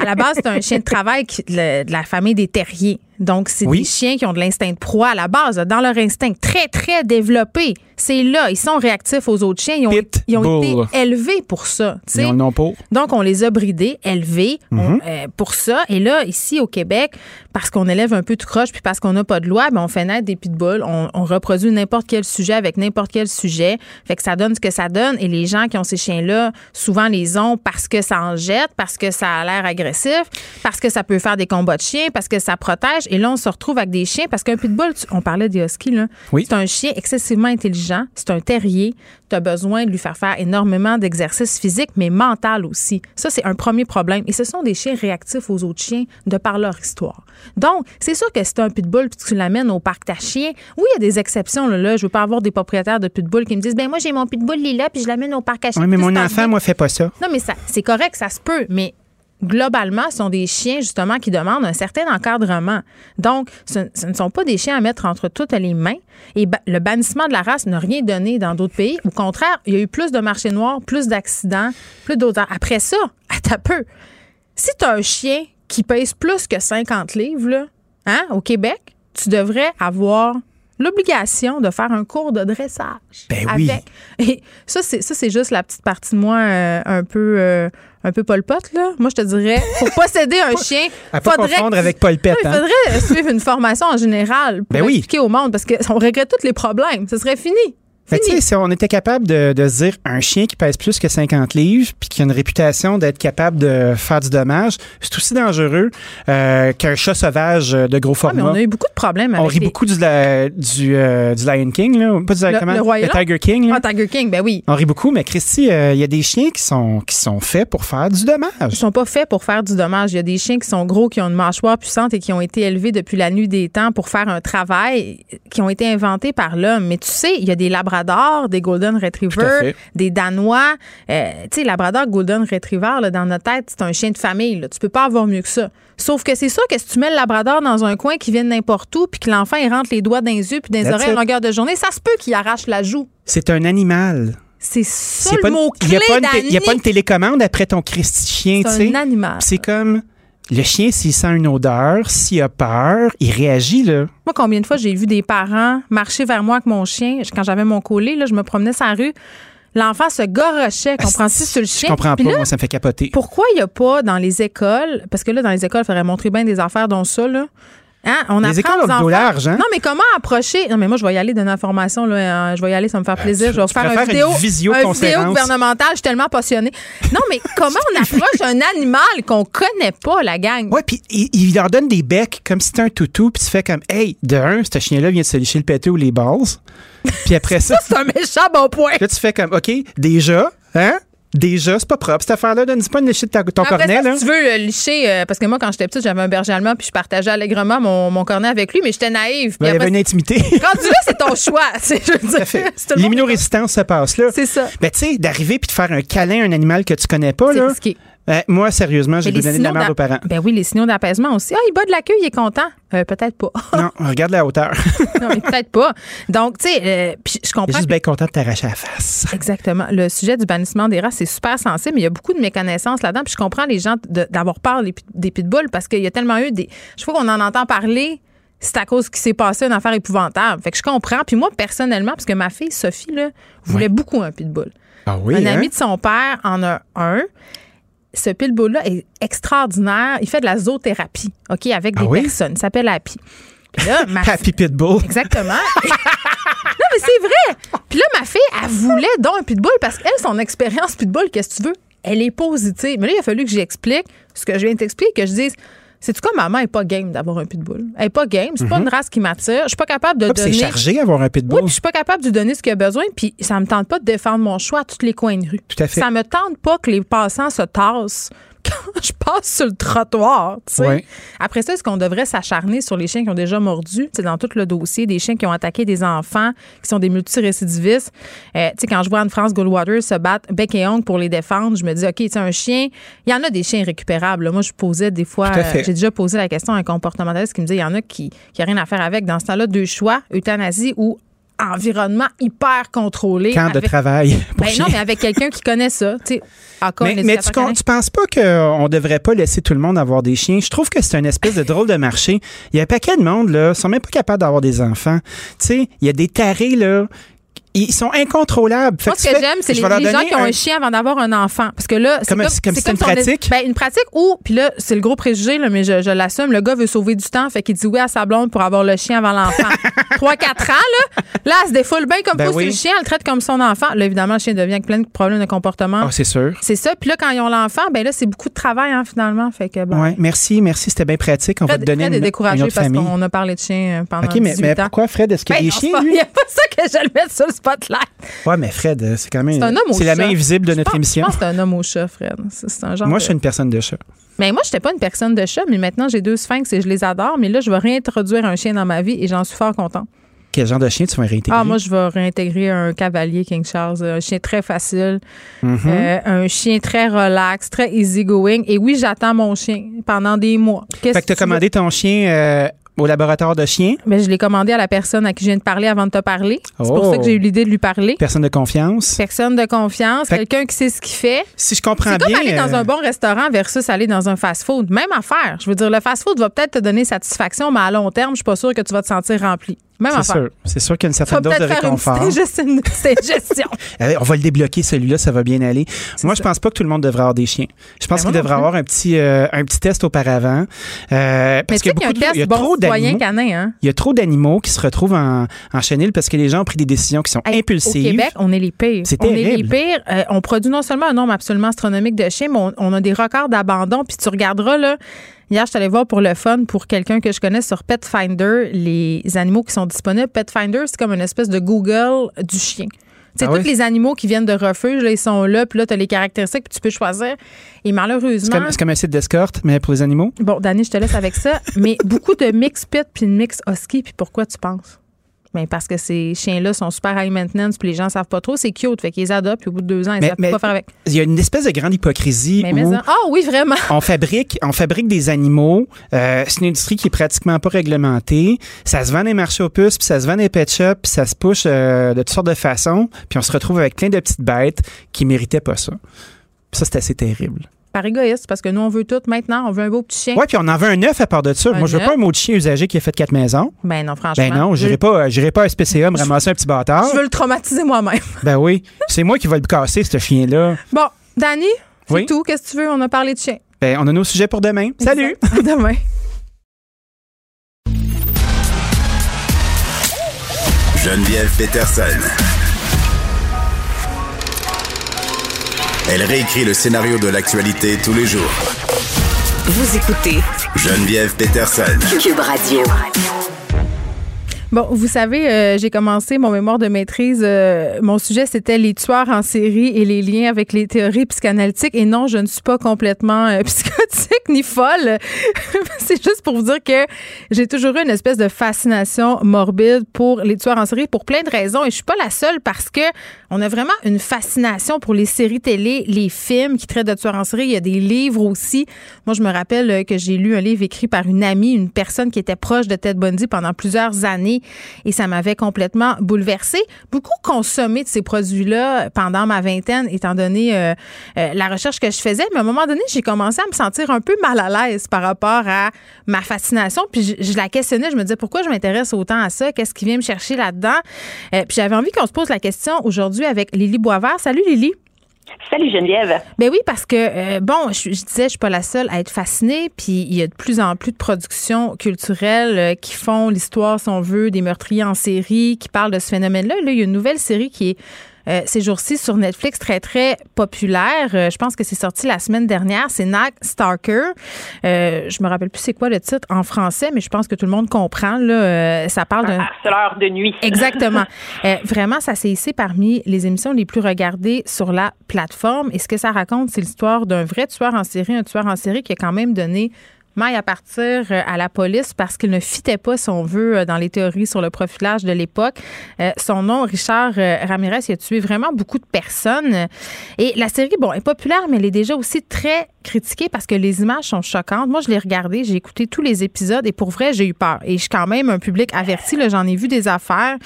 À la base, c'est un chien de travail qui- de de la famille des terriers. Donc, c'est Oui. des chiens qui ont de l'instinct de proie à la base, dans leur instinct très, très développé. C'est là, ils sont réactifs aux autres chiens. Ils ont, ils ont Pitbull. été élevés pour ça. Ils ont pour. Donc, on les a bridés, élevés Mhm. on- euh, pour ça. Et là, ici au Québec, parce qu'on élève un peu tout croche puis parce qu'on n'a pas de loi, ben, on fait naître des pitbulls. On, on reproduit n'importe quel sujet avec n'importe quel sujet. Fait que ça donne ce que ça donne. Et les gens qui ont ces chiens-là souvent les ont parce que ça en jette, parce que ça a l'air agressif, parce que ça peut faire des combats de chiens, parce que ça protège. Et là, on se retrouve avec des chiens parce qu'un pitbull, on parlait des huskies, là. C'est un chien excessivement intelligent. C'est un terrier. Tu as besoin de lui faire faire énormément d'exercices physiques, mais mental aussi. Ça, c'est un premier problème. Et ce sont des chiens réactifs aux autres chiens de par leur histoire. Donc, c'est sûr que si tu un pitbull puis tu l'amènes au parc ta chien, oui, il y a des exceptions. Là, là. Je veux pas avoir des propriétaires de pitbull qui me disent ben moi, j'ai mon pitbull, il est là, puis je l'amène au parc à chien. Oui, mais mon enfant, moi, fait pas ça. Non, mais ça, c'est correct, ça se peut, mais globalement, ce sont des chiens, justement, qui demandent un certain encadrement. Donc, ce, ne sont pas des chiens à mettre entre toutes les mains. Et le bannissement de la race n'a rien donné dans d'autres pays. Au contraire, il y a eu plus de marchés noirs, plus d'accidents, plus d'autres. Après ça, *laughs* à peu. Si tu as un chien qui pèse plus que 50 livres, là, hein, au Québec, tu devrais avoir l'obligation de faire un cours de dressage. Ben oui. Et ça, c'est ça, c'est juste la petite partie de moi euh, un peu euh, un peu polpote, là. Moi, je te dirais, pour posséder un chien, à pas confondre avec. Il faudrait hein. suivre une formation en général pour ben expliquer au monde parce qu'on regrette tous les problèmes. Ce serait fini. Mais tu sais, si on était capable de, de se dire un chien qui pèse plus que 50 livres puis qui a une réputation d'être capable de faire du dommage, c'est aussi dangereux euh, qu'un chat sauvage de gros format. mais on a eu beaucoup de problèmes avec On rit beaucoup du, du, euh, du, Lion King, là. Pas du le, le, le Tiger King. Là. Ah, Tiger King, ben oui. On rit beaucoup, mais Christy, euh, il y a des chiens qui sont, qui sont faits pour faire du dommage. Ils sont pas faits pour faire du dommage. Il y a des chiens qui sont gros, qui ont une mâchoire puissante et qui ont été élevés depuis la nuit des temps pour faire un travail qui ont été inventés par l'homme. Mais tu sais, il y a des labradors, des Golden Retriever, des Danois. Euh, tu sais, Labrador Golden Retriever, là, dans notre tête, c'est un chien de famille. Là. Tu peux pas avoir mieux que ça. Sauf que c'est sûr que si tu mets le Labrador dans un coin qui vient n'importe où, puis que l'enfant il rentre les doigts dans les yeux puis dans les oreilles à longueur de journée, ça se peut qu'il arrache la joue. C'est un animal. C'est ça le mot-clé Il n'y a, pas une télécommande après ton Christy chien, tu sais. C'est un animal. C'est comme... Le chien, s'il sent une odeur, s'il a peur, il réagit, là. Moi, combien de fois j'ai vu des parents marcher vers moi avec mon chien? Quand j'avais mon collet, là, je me promenais sur la rue. L'enfant se gorochait, ah, comprends-tu, sur le chien. Je comprends pas, moi, ça me fait capoter. Pourquoi il n'y a pas dans les écoles, parce que là, dans les écoles, il faudrait montrer bien des affaires dont ça, là. Hein? On les écoles ont large, hein? Non, mais comment approcher? Non, mais moi, je vais y aller d'une information. Là. Euh, je vais y aller, ça va me faire Euh, plaisir. je vais faire une vidéo, vidéo, une vidéo gouvernementale. Je suis tellement passionnée. Non, mais *laughs* comment on approche un animal qu'on connaît pas, la gang? Ouais, puis il, il, leur donne des becs comme si c'était un toutou, puis tu fais comme, hey, de un, ce chien-là vient de se lécher le pété ou les balles. Puis après *laughs* ça. ça, c'est un méchant bon point. Là, tu fais comme, OK, déjà, hein? Déjà, c'est pas propre cette affaire-là. Donne-y pas une léchée de ta, ton Après cornet. Ça, là. Si tu veux euh, licher, euh, parce que moi, quand j'étais petite, j'avais un berger allemand, puis je partageais allègrement mon, mon cornet avec lui, mais j'étais naïve. Ben, il y avait une intimité. *laughs* Rendu là, c'est ton choix. *laughs* L'immunorésistance se passe là. C'est ça. Ben, tu sais, d'arriver puis de faire un câlin à un animal que tu connais pas, C'est là. risqué. Ben, moi, sérieusement, j'ai donné de la merde aux parents. Ben oui, les signaux d'apaisement aussi. Ah, il bat de la queue, il est content. Euh, peut-être pas. *laughs* non, regarde la hauteur. non, mais peut-être pas. Donc, tu sais, euh, je comprends. Il est juste bien content de t'arracher la face. Exactement. Le sujet du bannissement des races, c'est super sensible, mais il y a beaucoup de méconnaissances là-dedans. Puis je comprends les gens d'avoir peur des, pitbulls parce qu'il y a tellement eu des. Je crois qu'on en entend parler c'est à cause qu'il s'est passé une affaire épouvantable. Fait que je comprends. Puis moi, personnellement, parce que ma fille, Sophie, là, voulait beaucoup un pitbull. Ah oui, un hein? ami de son père en a un. Ce pitbull-là est extraordinaire. Il fait de la zoothérapie, OK, avec des Ah oui? personnes. Il s'appelle Happy. Puis là, ma *laughs* Happy Pitbull. Exactement. *laughs* non, mais c'est vrai. Puis là, ma fille, elle voulait donc un pitbull parce qu'elle, son expérience pitbull, qu'est-ce que tu veux? Elle est positive. Mais là, il a fallu que j'explique ce que je viens de t'expliquer, que je dise. C'est quoi, maman est pas game d'avoir un pitbull? Elle est pas game. C'est pas Mhm. une race qui m'attire. Je suis pas capable de Ah, donner. C'est chargé avoir un pitbull. Oui, puis je suis pas capable de lui donner ce qu'il a besoin, puis ça me tente pas de défendre mon choix à tous les coins de rue. Tout à fait. Ça me tente pas que les passants se tassent *laughs* je passe sur le trottoir. tu sais. Ouais. Après ça, est-ce qu'on devrait s'acharner sur les chiens qui ont déjà mordu? C'est dans tout le dossier, des chiens qui ont attaqué des enfants, qui sont des multirécidivistes? Euh, tu sais, quand je vois Anne-France Goldwater se battre bec et ongle pour les défendre, je me dis, OK, tu sais, un chien, il y en a des chiens récupérables. Moi, je posais des fois, euh, j'ai déjà posé la question à un comportementaliste qui me disait, il y en a qui n'ont rien à faire avec. Dans ce temps-là, deux choix, euthanasie ou environnement hyper contrôlé. Camp de travail. *laughs* Ben non, mais avec quelqu'un qui connaît ça. Tu sais, encore Mais, mais tu, tu penses pas qu'on devrait pas laisser tout le monde avoir des chiens? Je trouve que c'est une espèce de drôle de marché. Il y a un paquet de monde, là, sont même pas capables d'avoir des enfants. Tu sais, il y a des tarés, là. Ils sont incontrôlables. Moi, ce que j'aime, c'est les, gens qui ont un... chien avant d'avoir un enfant. Parce que là, c'est comme, une pratique. Ben, une pratique où, puis là, c'est le gros préjugé, là, mais je, je l'assume, le gars veut sauver du temps, fait qu'il dit oui à sa blonde pour avoir le chien avant l'enfant. *laughs* 3-4 ans, là, là, elle se défoule bien comme ben oui. le chien, elle le traite comme son enfant. Là, évidemment, le chien devient avec plein de problèmes de comportement. Oh, c'est sûr. C'est ça. Puis là, quand ils ont l'enfant, ben là, c'est beaucoup de travail, hein, finalement. Fait que, bon. Ouais, merci, merci, c'était bien pratique. On va te donner Fred une, est découragé une autre parce qu'on a parlé de chien pendant OK, mais, 18 mais pourquoi, Fred? Est-ce qu'il y a Ben des chiens? Il n'y a pas ça que je le mette sur le spotlight. Ouais, mais Fred, euh, c'est quand même. C'est un homme au C'est la main invisible de Je notre pense- émission. Je pense que c'est un homme au chat, Fred. C'est c'est un genre. Moi, de- je suis une personne de chat. Mais moi, je n'étais pas une personne de chat, mais maintenant, j'ai deux sphinx et je les adore. Mais là, je vais réintroduire un chien dans ma vie et j'en suis fort contente. Quel genre de chien tu vas réintégrer? Ah, moi, je vais réintégrer un cavalier King Charles, un chien très facile, Mhm. euh, un chien très relax, très easygoing. Et oui, j'attends mon chien pendant des mois. Qu'est-ce Fait que tu as commandé ton chien euh, au laboratoire de chiens? Ben, je l'ai commandé à la personne à qui je viens de parler avant de te parler. C'est Oh. pour ça que j'ai eu l'idée de lui parler. Personne de confiance? Personne de confiance, quelqu'un qui sait ce qu'il fait. Si je comprends C'est comme bien. aller dans euh, un bon restaurant versus aller dans un fast-food. Même affaire. Je veux dire, le fast-food va peut-être te donner satisfaction, mais à long terme, je suis pas sûre que tu vas te sentir rempli. Même C'est sûr. C'est sûr qu'il y a une certaine dose de réconfort. une petite ingestion. *laughs* Euh, On va le débloquer, celui-là, ça va bien aller. Moi, je pense pas que tout le monde devrait avoir des chiens. Je pense Ben, qu'il devrait avoir un petit, euh, un petit test auparavant. Euh, parce qu'il y a y a un beaucoup de- il y a test bon trop d'animaux. hein? Il y a trop d'animaux qui se retrouvent en, en chenille parce que les gens ont pris des décisions qui sont Hey, impulsives. Au Québec, on est les pires. C'est on est les terrible. pires. Euh, on produit non seulement un nombre absolument astronomique de chiens, mais on, on a des records d'abandon. Puis tu regarderas, là, hier, je suis allée voir pour le fun, pour quelqu'un que je connais sur Pet Finder, les animaux qui sont disponibles. Pet Finder, c'est comme une espèce de Google du chien. Tu sais, Ah tous oui? les animaux qui viennent de refuge, là, ils sont là, puis là, tu as les caractéristiques, puis tu peux choisir. Et C'est malheureusement. comme, c'est comme un site d'escorte, mais pour les animaux. Bon, Dani, je te laisse avec ça. mais beaucoup de mix pit puis de mix husky. Puis pourquoi tu penses? Ben parce que ces chiens-là sont super high maintenance puis les gens savent pas trop. C'est cute. Fait qu'ils les adoptent puis au bout de deux ans, ils Mais- savent mais- pas faire avec. Il y a une espèce de grande hypocrisie Mais, mais où Ah oui, vraiment. on fabrique, on fabrique des animaux. Euh, c'est une industrie qui est pratiquement pas réglementée. Ça se vend les marchés aux puces, puis ça se vend les pet shops, puis ça se push euh, de toutes sortes de façons. Puis on se retrouve avec plein de petites bêtes qui méritaient pas ça. Puis ça, c'est assez terrible. Par égoïste, parce que nous, on veut tout maintenant. On veut un beau petit chien. Ouais, puis on en veut un neuf à part de ça. Un Moi, je veux neuf. pas un mot de chien usagé qui a fait quatre maisons. Ben non, franchement. Ben non, j'irai pas, euh, j'irai pas à SPCA me ramasser un petit bâtard. Je veux le traumatiser moi-même. Ben oui, c'est moi qui vais le casser, ce chien-là. Bon, Dani, c'est Oui? tout. Qu'est-ce que tu veux? On a parlé de chien. Ben, on a nos sujets pour demain. Salut! *laughs* À demain. Geneviève Peterson. Elle réécrit le scénario de l'actualité tous les jours. Vous écoutez Geneviève Peterson. Cube Radio. Bon, vous savez, euh, j'ai commencé mon mémoire de maîtrise. euh, mon sujet, c'était les tueurs en série et les liens avec les théories psychanalytiques. Et non, je ne suis pas complètement euh, *laughs* psychotique ni folle. *laughs* C'est juste pour vous dire que j'ai toujours eu une espèce de fascination morbide pour les tueurs en série pour plein de raisons. Et je suis pas la seule parce que on a vraiment une fascination pour les séries télé, les films qui traitent de tueurs en série. Il y a des livres aussi. Moi, je me rappelle euh, que j'ai lu un livre écrit par une amie, une personne qui était proche de Ted Bundy pendant plusieurs années et ça m'avait complètement bouleversée. Beaucoup consommé de ces produits-là pendant ma vingtaine, étant donné euh, euh, la recherche que je faisais. Mais à un moment donné, j'ai commencé à me sentir un peu mal à l'aise par rapport à ma fascination. Puis je, la questionnais, je me disais pourquoi je m'intéresse autant à ça, qu'est-ce qui vient me chercher là-dedans? Euh, puis j'avais envie qu'on se pose la question aujourd'hui avec Lily Boisvert. Salut Lily. Salut Geneviève. Ben oui, parce que, euh, bon, je, disais, je suis pas la seule à être fascinée, puis il y a de plus en plus de productions culturelles euh, qui font l'histoire, si on veut, des meurtriers en série, qui parlent de ce phénomène-là. Là, il y a une nouvelle série qui est euh, ces jours-ci sur Netflix très, très populaire. Euh, je pense que c'est sorti la semaine dernière. C'est Night Stalker. Euh, je me rappelle plus c'est quoi le titre en français, mais je pense que tout le monde comprend. Là, Euh, ça parle d'un... Harceleur de nuit. *laughs* Exactement. Vraiment, ça s'est hissé parmi les émissions les plus regardées sur la plateforme. Et ce que ça raconte, c'est l'histoire d'un vrai tueur en série, un tueur en série qui a quand même donné à partir euh, à la police parce qu'il ne fitait pas, si on veut, euh, dans les théories sur le profilage de l'époque. Euh, son nom, Richard Ramirez, il a tué vraiment beaucoup de personnes. Et la série, bon, est populaire, mais elle est déjà aussi très critiquée parce que les images sont choquantes. Moi, je l'ai regardée, j'ai écouté tous les épisodes et pour vrai, j'ai eu peur. Et je suis quand même un public averti, là, j'en ai vu des affaires.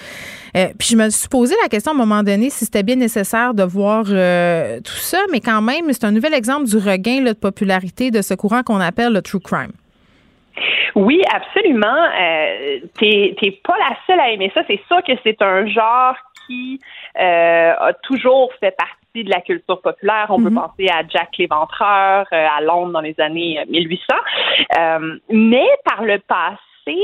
Euh, puis je me suis posé la question à un moment donné si c'était bien nécessaire de voir euh, tout ça, mais quand même, c'est un nouvel exemple du regain là, de popularité de ce courant qu'on appelle le true crime. Oui, absolument. Euh, t'es, pas la seule à aimer ça. C'est sûr que c'est un genre qui euh, a toujours fait partie de la culture populaire. On peut Mhm. penser à Jack l'Éventreur euh, à Londres dans les années euh, 1800. Euh, mais par le passé,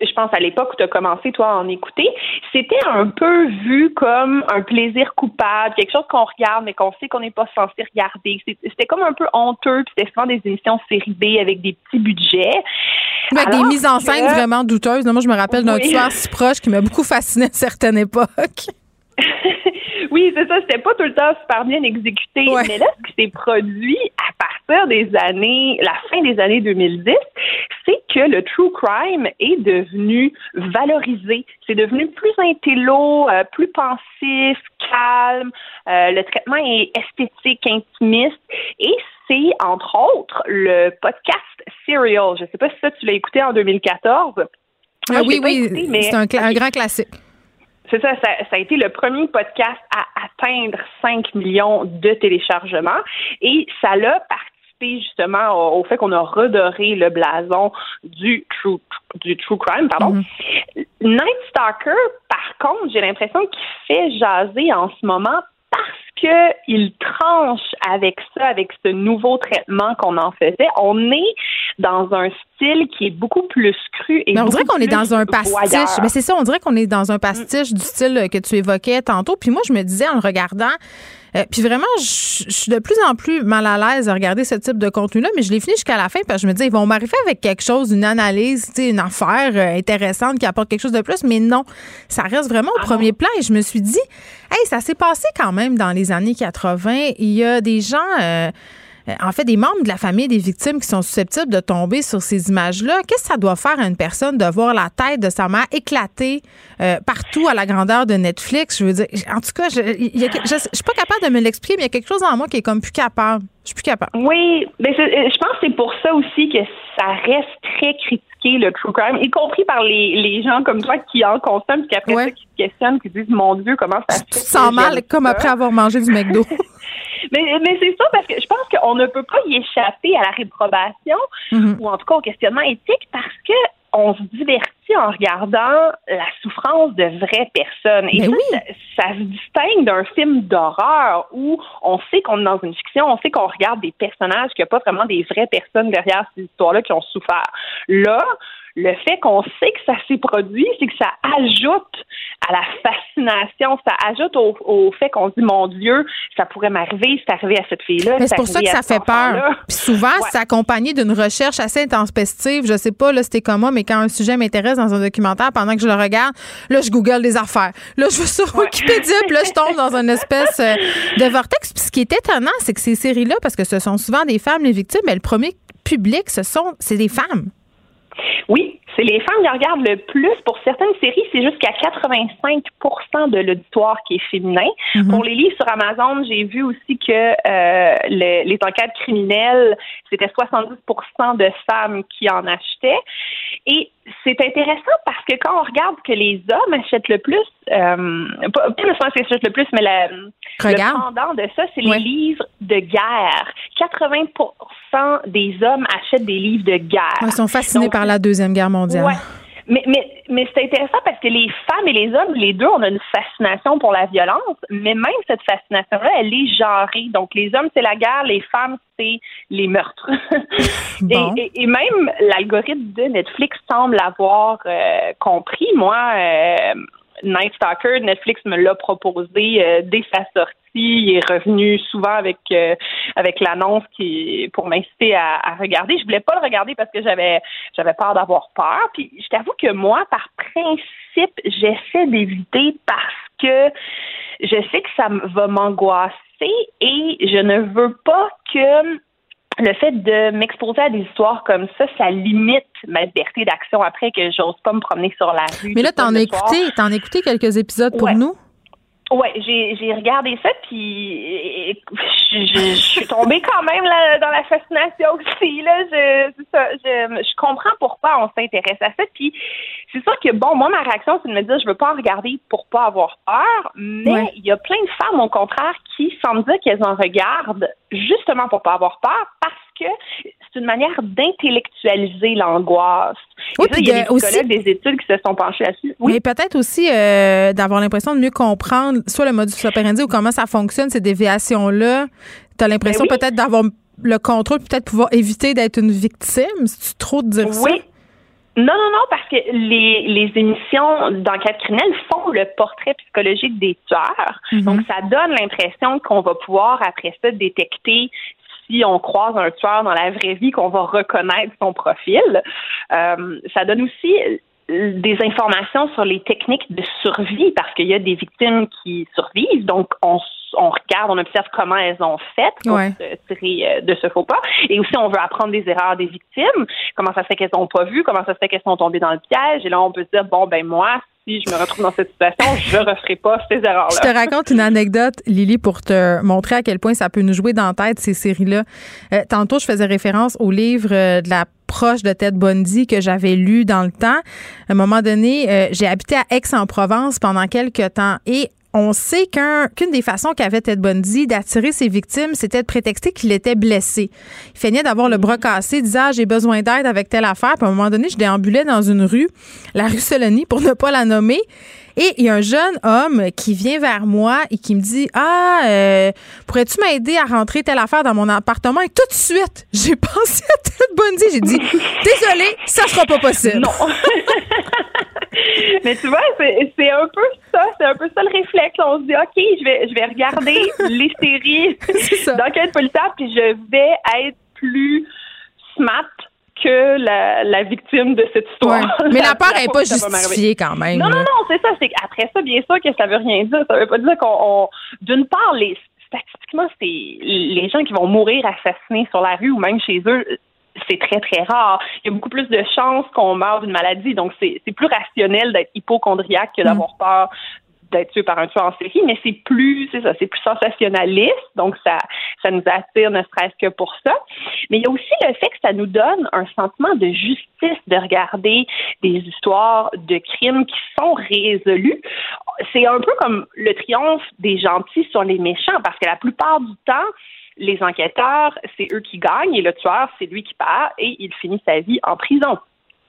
je pense à l'époque où tu as commencé, toi, à en écouter, c'était un peu vu comme un plaisir coupable, quelque chose qu'on regarde, mais qu'on sait qu'on n'est pas censé regarder. C'était comme un peu honteux, puis c'était souvent des émissions série B avec des petits budgets. Avec des Alors mises en scène que- vraiment douteuses. Moi, je me rappelle d'un Oui. tueur si proche qui m'a beaucoup fasciné à une certaine époque. *laughs* Oui, c'est ça, c'était pas tout le temps super bien exécuté. Mais là, ce qui s'est produit à partir des années, la fin des années 2010, c'est que le true crime est devenu valorisé. C'est devenu plus intello, euh, plus pensif, calme. Euh, le traitement est esthétique, intimiste. Et c'est, entre autres, le podcast Serial. Je sais pas si ça, tu l'as écouté en 2014. Moi, Ah oui, oui, c'est un grand classique. C'est ça, ça, ça a été le premier podcast à atteindre 5 millions de téléchargements et ça l'a participé justement au, au fait qu'on a redoré le blason du true, du true crime. Pardon. Night Stalker, par contre, j'ai l'impression qu'il fait jaser en ce moment parce qu'il tranche avec ça, avec ce nouveau traitement qu'on en faisait. On est dans un style qui est beaucoup plus cru et Mais on dirait qu'on est dans un pastiche. voyeur. Mais c'est ça, on dirait qu'on est dans un pastiche du style que tu évoquais tantôt. Puis moi, je me disais en le regardant, euh, puis vraiment, je je suis de plus en plus mal à l'aise à regarder ce type de contenu-là, mais je l'ai fini jusqu'à la fin parce que je me disais, ils vont m'arriver avec quelque chose, une analyse, une affaire euh, intéressante qui apporte quelque chose de plus, mais non, ça reste vraiment Ah au premier plan. Et je me suis dit, hey, ça s'est passé quand même dans les années 80. Il y a des gens. euh, euh, en fait, des membres de la famille des victimes qui sont susceptibles de tomber sur ces images-là, qu'est-ce que ça doit faire à une personne de voir la tête de sa mère éclater euh, partout à la grandeur de Netflix? Je veux dire, en tout cas, je, il y a que- je, je suis pas capable de me l'expliquer, mais il y a quelque chose en moi qui est comme plus capable. Je suis plus capable. Oui, mais euh, je pense que c'est pour ça aussi que ça reste très critiqué, le true crime, y compris par les, les gens comme toi qui en consomment, puis qu'après ça, qui se questionnent, qui disent, mon Dieu, comment ça se fait? Tu te sens mal comme ça? après avoir mangé du McDo. *laughs* Mais, mais c'est ça, parce que je pense qu'on ne peut pas y échapper à la réprobation, Mhm. ou en tout cas au questionnement éthique, parce que on se divertit en regardant la souffrance de vraies personnes. Et ça, ça, ça se distingue d'un film d'horreur où on sait qu'on est dans une fiction, on sait qu'on regarde des personnages, qu'il n'y a pas vraiment des vraies personnes derrière ces histoires-là qui ont souffert. Là, le fait qu'on sait que ça s'est produit, c'est que ça ajoute à la fascination, ça ajoute au, au fait qu'on se dit, mon Dieu, ça pourrait m'arriver, c'est arrivé à cette fille-là. Mais c'est pour ça que ça fait peur. Puis souvent, c'est accompagné d'une recherche assez intempestive. Je sais pas, là, c'était comme moi, mais quand un sujet m'intéresse dans un documentaire, pendant que je le regarde, là, je google des affaires. Là, je vais sur Wikipédia, puis là, je tombe dans une espèce euh, de vortex. Puis ce qui est étonnant, c'est que ces séries-là, parce que ce sont souvent des femmes les victimes, mais le premier public, ce sont, c'est des femmes. Oui, c'est les femmes qui regardent le plus. Pour certaines séries, c'est jusqu'à 85% de l'auditoire qui est féminin. Pour les livres sur Amazon, j'ai vu aussi que euh, le- les enquêtes criminelles, c'était 70% de femmes qui en achetaient. Et c'est intéressant parce que quand on regarde que les hommes achètent le plus, euh, pas, pas le sens qu'ils achètent le plus, mais la, le pendant de ça, c'est les livres de guerre. 80 des hommes achètent des livres de guerre. Ils sont fascinés Donc, par la Deuxième Guerre mondiale. Ouais. Mais, mais, mais c'est intéressant parce que les femmes et les hommes, les deux, on a une fascination pour la violence, mais même cette fascination-là, elle est genrée. Donc, les hommes, c'est la guerre, les femmes, c'est les meurtres. *laughs* Bon. et, et, et même l'algorithme de Netflix semble avoir euh, compris. Moi, euh, Night Stalker, Netflix me l'a proposé euh, dès sa sortie. Il est revenu souvent avec euh, avec l'annonce qui pour m'inciter à, à regarder. Je voulais pas le regarder parce que j'avais j'avais peur d'avoir peur. Puis je t'avoue que moi, par principe, j'essaie d'éviter parce que je sais que ça va m'angoisser et je ne veux pas que le fait de m'exposer à des histoires comme ça, ça limite ma liberté d'action après que j'ose pas me promener sur la rue. Mais là, t'en as écouté, t'en écouté quelques épisodes pour nous? Ouais, j'ai j'ai regardé ça puis je, je- je suis tombée quand même là, dans la fascination aussi là. Je, c'est ça, je, je comprends pourquoi on s'intéresse à ça. Puis c'est sûr que bon, moi ma réaction c'est de me dire je veux pas en regarder pour pas avoir peur, mais Ouais. il y a plein de femmes au contraire qui semblent dire qu'elles en regardent justement pour pas avoir peur parce que c'est une manière d'intellectualiser l'angoisse. Oui, il y a des aussi, des études qui se sont penchées là-dessus. Oui. Mais peut-être aussi euh, d'avoir l'impression de mieux comprendre soit le modus operandi ou comment ça fonctionne, ces déviations-là. Tu as l'impression Ben oui. peut-être d'avoir le contrôle, peut-être pouvoir éviter d'être une victime. C'est trop de dire ça? Oui. Non, non, non, parce que les, les émissions d'enquête criminelle font le portrait psychologique des tueurs. Mhm. Donc, ça donne l'impression qu'on va pouvoir, après ça, détecter on croise un tueur dans la vraie vie, qu'on va reconnaître son profil. Euh, ça donne aussi des informations sur les techniques de survie parce qu'il y a des victimes qui survivent. Donc, on, regarde, on observe comment elles ont fait pour Ouais. se tirer euh, de ce faux pas. Et aussi, on veut apprendre des erreurs des victimes. Comment ça se fait qu'elles n'ont pas vu? Comment ça se fait qu'elles sont tombées dans le piège? Et là, on peut se dire, bon, ben moi, si je me retrouve dans cette situation, je ne referai pas ces erreurs-là. Je te raconte une anecdote, Lily, pour te montrer à quel point ça peut nous jouer dans la tête, ces séries-là. Euh, tantôt, je faisais référence au livre euh, de la proche de Ted Bundy que j'avais lu dans le temps. À un moment donné, euh, j'ai habité à Aix-en-Provence pendant quelques temps et on sait qu'un- qu'une des façons qu'avait Ted Bundy d'attirer ses victimes, c'était de prétexter qu'il était blessé. Il feignait d'avoir le bras cassé, il disait ah, j'ai besoin d'aide avec telle affaire. Puis à un moment donné, je déambulais dans une rue, la rue Solony, pour ne pas la nommer. Et il y a un jeune homme qui vient vers moi et qui me dit Ah, euh, pourrais-tu m'aider à rentrer telle affaire dans mon appartement? Et tout de suite, *laughs* j'ai pensé à Ted Bundy. J'ai dit Désolé, ça sera pas possible. Non. *laughs* Mais tu vois, c'est c'est un peu ça, c'est un peu ça le réflexe. On se dit, OK, je vais, je vais regarder les séries *laughs* d'enquête policière, puis je vais être plus smart que la, la victime de cette histoire. Ouais. Mais la peur n'est pas justifiée quand même. Non, non, non, c'est ça. C'est après ça, bien sûr que ça veut rien dire. Ça veut pas dire qu'on, on- d'une part, les statistiquement, c'est les gens qui vont mourir assassinés sur la rue ou même chez eux. C'est très, très rare. Il y a beaucoup plus de chances qu'on meure d'une maladie. Donc, c'est c'est plus rationnel d'être hypochondriaque que d'avoir peur d'être tué par un tueur en série, mais c'est plus, c'est ça, c'est plus sensationnaliste, donc ça, ça nous attire ne serait-ce que pour ça. Mais il y a aussi le fait que ça nous donne un sentiment de justice de regarder des histoires de crimes qui sont résolus. C'est un peu comme le triomphe des gentils sur les méchants, parce que la plupart du temps, les enquêteurs, c'est eux qui gagnent et le tueur, c'est lui qui part et il finit sa vie en prison.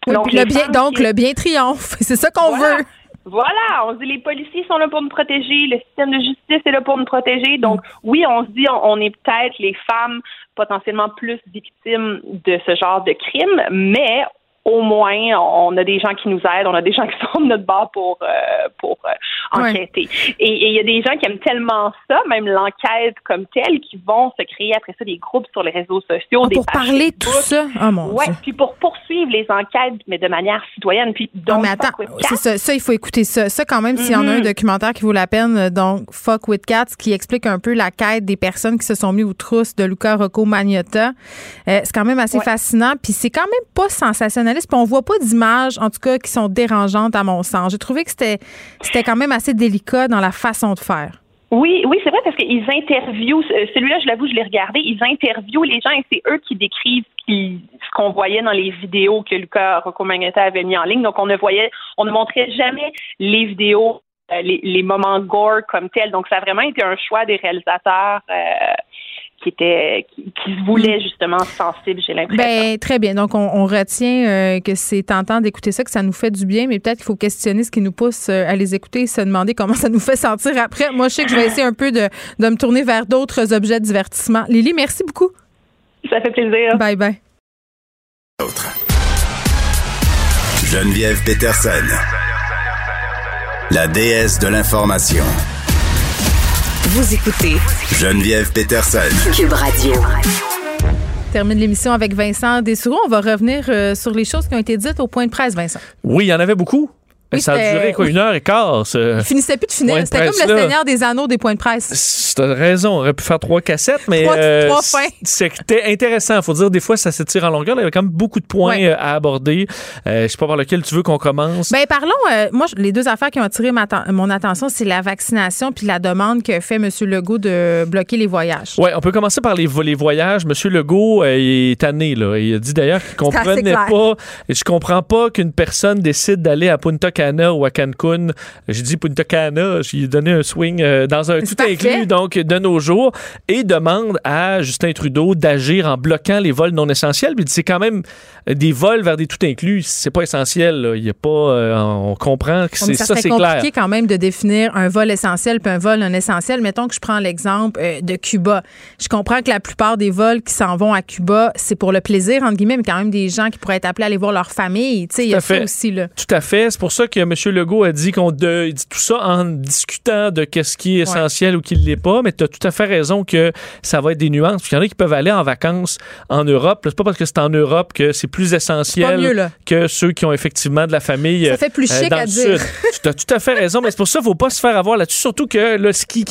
Oui, les le bien, donc, le bien triomphe. *laughs* C'est ça qu'on Voilà. veut. Voilà, on se dit les policiers sont là pour nous protéger, le système de justice est là pour nous protéger. Donc oui, on se dit on, est peut-être les femmes potentiellement plus victimes de ce genre de crime, mais au moins on a des gens qui nous aident, on a des gens qui sont de notre bord pour euh, pour euh, enquêter. Et et il y a des gens qui aiment tellement ça, même l'enquête comme telle, qui vont se créer après ça des groupes sur les réseaux sociaux, Ah, des pour parler tout ça? Oh mon Ouais, Dieu. puis pour poursuivre les enquêtes, mais de manière citoyenne. Puis Non, donc, mais attends, c'est ça, ça, il faut écouter ça. Ça, quand même, s'il y en a un Mhm. documentaire qui vaut la peine, donc Fuck with Cats, qui explique un peu la quête des personnes qui se sont mis aux trousses de Luca Rocco Magnotta. Euh, c'est quand même assez Ouais. fascinant, puis c'est quand même pas sensationnaliste, puis on voit pas d'images, en tout cas, qui sont dérangeantes à mon sens. J'ai trouvé que c'était quand même assez délicat dans la façon de faire. Oui, oui, c'est vrai parce qu'ils interviewent. Celui-là, je l'avoue, je l'ai regardé. Ils interviewent les gens et c'est eux qui décrivent ce qu'on voyait dans les vidéos que Lucas Rocco Magnotta avait mis en ligne. Donc, on ne voyait, on ne montrait jamais les vidéos, euh, les, les moments gore comme tels. Donc, ça a vraiment été un choix des réalisateurs euh, qui était, qui, qui se voulaient justement sensibles. J'ai l'impression. Ben très bien. Donc on, on retient euh, que c'est tentant d'écouter ça, que ça nous fait du bien, mais peut-être qu'il faut questionner ce qui nous pousse euh, à les écouter et se demander comment ça nous fait sentir après. Moi, je sais que je vais essayer un peu de, de me tourner vers d'autres objets de divertissement. Lily, merci beaucoup. Ça fait plaisir. Bye bye. Geneviève Peterson, la déesse de l'information. Vous écoutez Geneviève Peterson. Cube Radio. Termine l'émission avec Vincent Dessoureau. On va revenir euh, sur les choses qui ont été dites au point de presse, Vincent. Oui, il y en avait beaucoup. Oui, ça a duré quoi, une heure et quart? ce- Il finissait plus de finir. C'était comme le. Seigneur des Anneaux des points de presse. T'as raison, on aurait pu faire trois cassettes, mais Trois- euh, trois fins. c'était intéressant. Faut dire, des fois, ça s'étire en longueur. Il y avait quand même beaucoup de points Ouais. euh, à aborder. Euh, je sais pas par lequel tu veux qu'on commence. Ben parlons. euh, moi, les deux affaires qui ont attiré ma mon attention, c'est la vaccination puis la demande que fait M. Legault de bloquer les voyages. Ouais, on peut commencer par les, vo- les voyages. Monsieur Legault il est tanné. Là. Il a dit d'ailleurs qu'il *laughs* comprenait pas. Je comprends pas qu'une personne décide d'aller à Punta Cana ou à Cancun. J'ai dit Punta Cana, j'ai donné un swing euh, dans un tout inclus, donc, de nos jours, et demande à Justin Trudeau d'agir en bloquant les vols non essentiels. Puis c'est quand même des vols vers des tout inclus, c'est pas essentiel. Il y a pas, euh, on comprend que c'est ça, c'est clair. C'est compliqué quand même de définir un vol essentiel puis un vol non essentiel. Mettons que je prends l'exemple euh, de Cuba. Je comprends que la plupart des vols qui s'en vont à Cuba, c'est pour le plaisir entre guillemets, mais quand même des gens qui pourraient être appelés à aller voir leur famille. Tu sais, il y a ça aussi là. Tout à fait. C'est pour ça que M. Legault a dit qu'on dit tout ça en discutant de qu'est-ce qui est essentiel ou qui ne l'est pas. Mais tu as tout à fait raison que ça va être des nuances. Il y en a qui peuvent aller en vacances en Europe. C'est pas parce que c'est en Europe que c'est plus essentiel que ceux qui ont effectivement de la famille. Ça fait plus euh, chic à dire. tu as tout à fait raison, mais c'est pour ça qu'il ne faut pas se faire avoir là-dessus. Surtout que le ce qui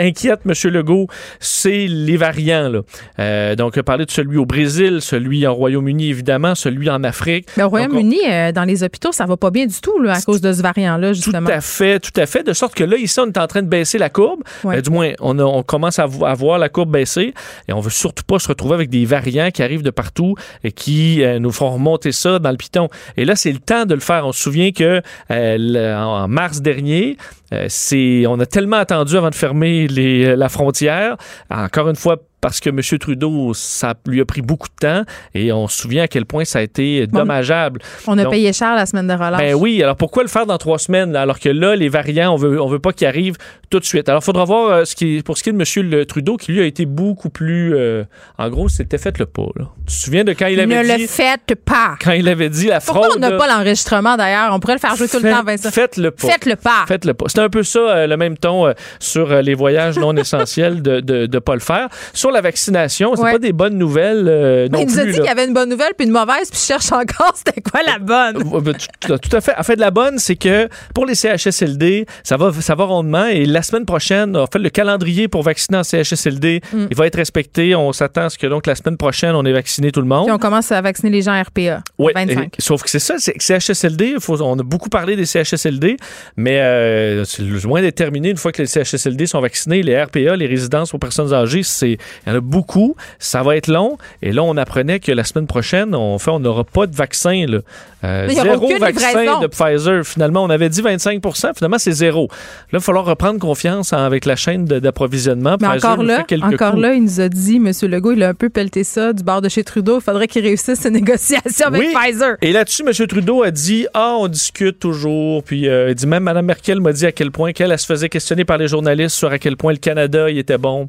inquiète M. Legault, c'est les variants. Là. Euh, donc, parler de celui au Brésil, celui en Royaume-Uni, évidemment, celui en Afrique. Mais au Royaume-Uni, euh, dans les hôpitaux, ça va pas bien du tout là, à cause de ce variant-là, justement. Tout à fait, tout à fait. De sorte que là, ici, on est en train de baisser la courbe. du moins, on, on commence à, à, voir la courbe baisser et on veut surtout pas se retrouver avec des variants qui arrivent de partout et qui nous font remonter ça dans le piton. Et là, c'est le temps de le faire. On se souvient que euh, en mars dernier, euh, c'est on a tellement attendu avant de fermer les, la frontière. Encore une fois, parce que M. Trudeau, ça lui a pris beaucoup de temps et on se souvient à quel point ça a été dommageable. On a payé cher la semaine de relâche. Ben oui, alors pourquoi le faire dans trois semaines alors que là, les variants, on veut, on veut pas qu'ils arrivent tout de suite? Alors, il faudra voir euh, ce qui, pour ce qui est de M. Trudeau, qui lui a été beaucoup plus... Euh, en gros, c'était fait le pas. Là. Tu te souviens de quand il avait dit... Ne le faites pas. Quand il avait dit la fraude... Pourquoi on n'a pas l'enregistrement d'ailleurs? On pourrait le faire jouer tout le temps, Vincent. Faites le pas. Faites le pas. Faites le pas. C'est un peu ça, euh, le même ton sur les voyages non essentiels de ne pas le faire. Sur la vaccination, c'est pas des bonnes nouvelles euh, non il nous a dit qu'il y avait une bonne nouvelle puis une mauvaise, puis je cherche encore *laughs* c'était quoi la bonne. Ben, tout, à fait. En fait, la bonne, c'est que pour les CHSLD, ça va, ça va rondement et la semaine prochaine, en fait, le calendrier pour vacciner en CHSLD, mm. il va être respecté. On s'attend à ce que donc la semaine prochaine, on ait vacciné tout le monde. Puis on commence à vacciner les gens RPA. Oui. 25. sauf que c'est ça, c'est CHSLD, faut, on a beaucoup parlé des CHSLD, mais euh, c'est loin d'être terminé une fois que les CHSLD sont vaccinés. Les RPA, les résidences pour personnes âgées, c'est il y en a beaucoup. Ça va être long. Et là, on apprenait que la semaine prochaine, on fait, on n'aura pas de vaccin. Là. Euh, zéro vaccin de Pfizer. Finalement, on avait dit 25% Finalement, c'est zéro. Là, il va falloir reprendre confiance avec la chaîne d'approvisionnement. Mais encore là, encore là, il nous a dit, M. Legault, il a un peu pelleté ça du bord de chez Trudeau. Il faudrait qu'il réussisse ses *laughs* négociations avec Pfizer. Et là-dessus, M. Trudeau a dit, ah, on discute toujours. Puis euh, il dit même, Mme Merkel m'a dit à quel point qu'elle se faisait questionner par les journalistes sur à quel point le Canada, il était bon.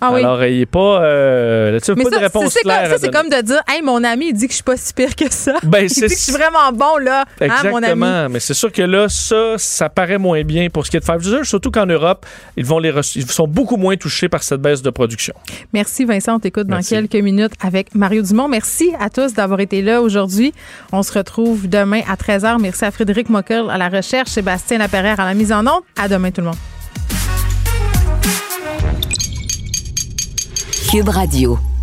Ah oui. Alors, il n'est pas. Euh, tu pas de réponse claire. ça, c'est comme de dire Hey, mon ami, il dit que je suis pas si pire que ça. Ben, *laughs* il dit que je suis vraiment bon, là. Exactement. Hein, mon ami? Mais c'est sûr que là, ça, ça paraît moins bien pour ce qui est de Pfizer, surtout qu'en Europe, ils, vont les ils sont beaucoup moins touchés par cette baisse de production. Merci, Vincent. On t'écoute dans quelques minutes avec Mario Dumont. Merci à tous d'avoir été là aujourd'hui. On se retrouve demain à 13h. Merci à Frédéric Mockel à la recherche, Sébastien Laperrière à la mise en onde. À demain, tout le monde. Cube Radio.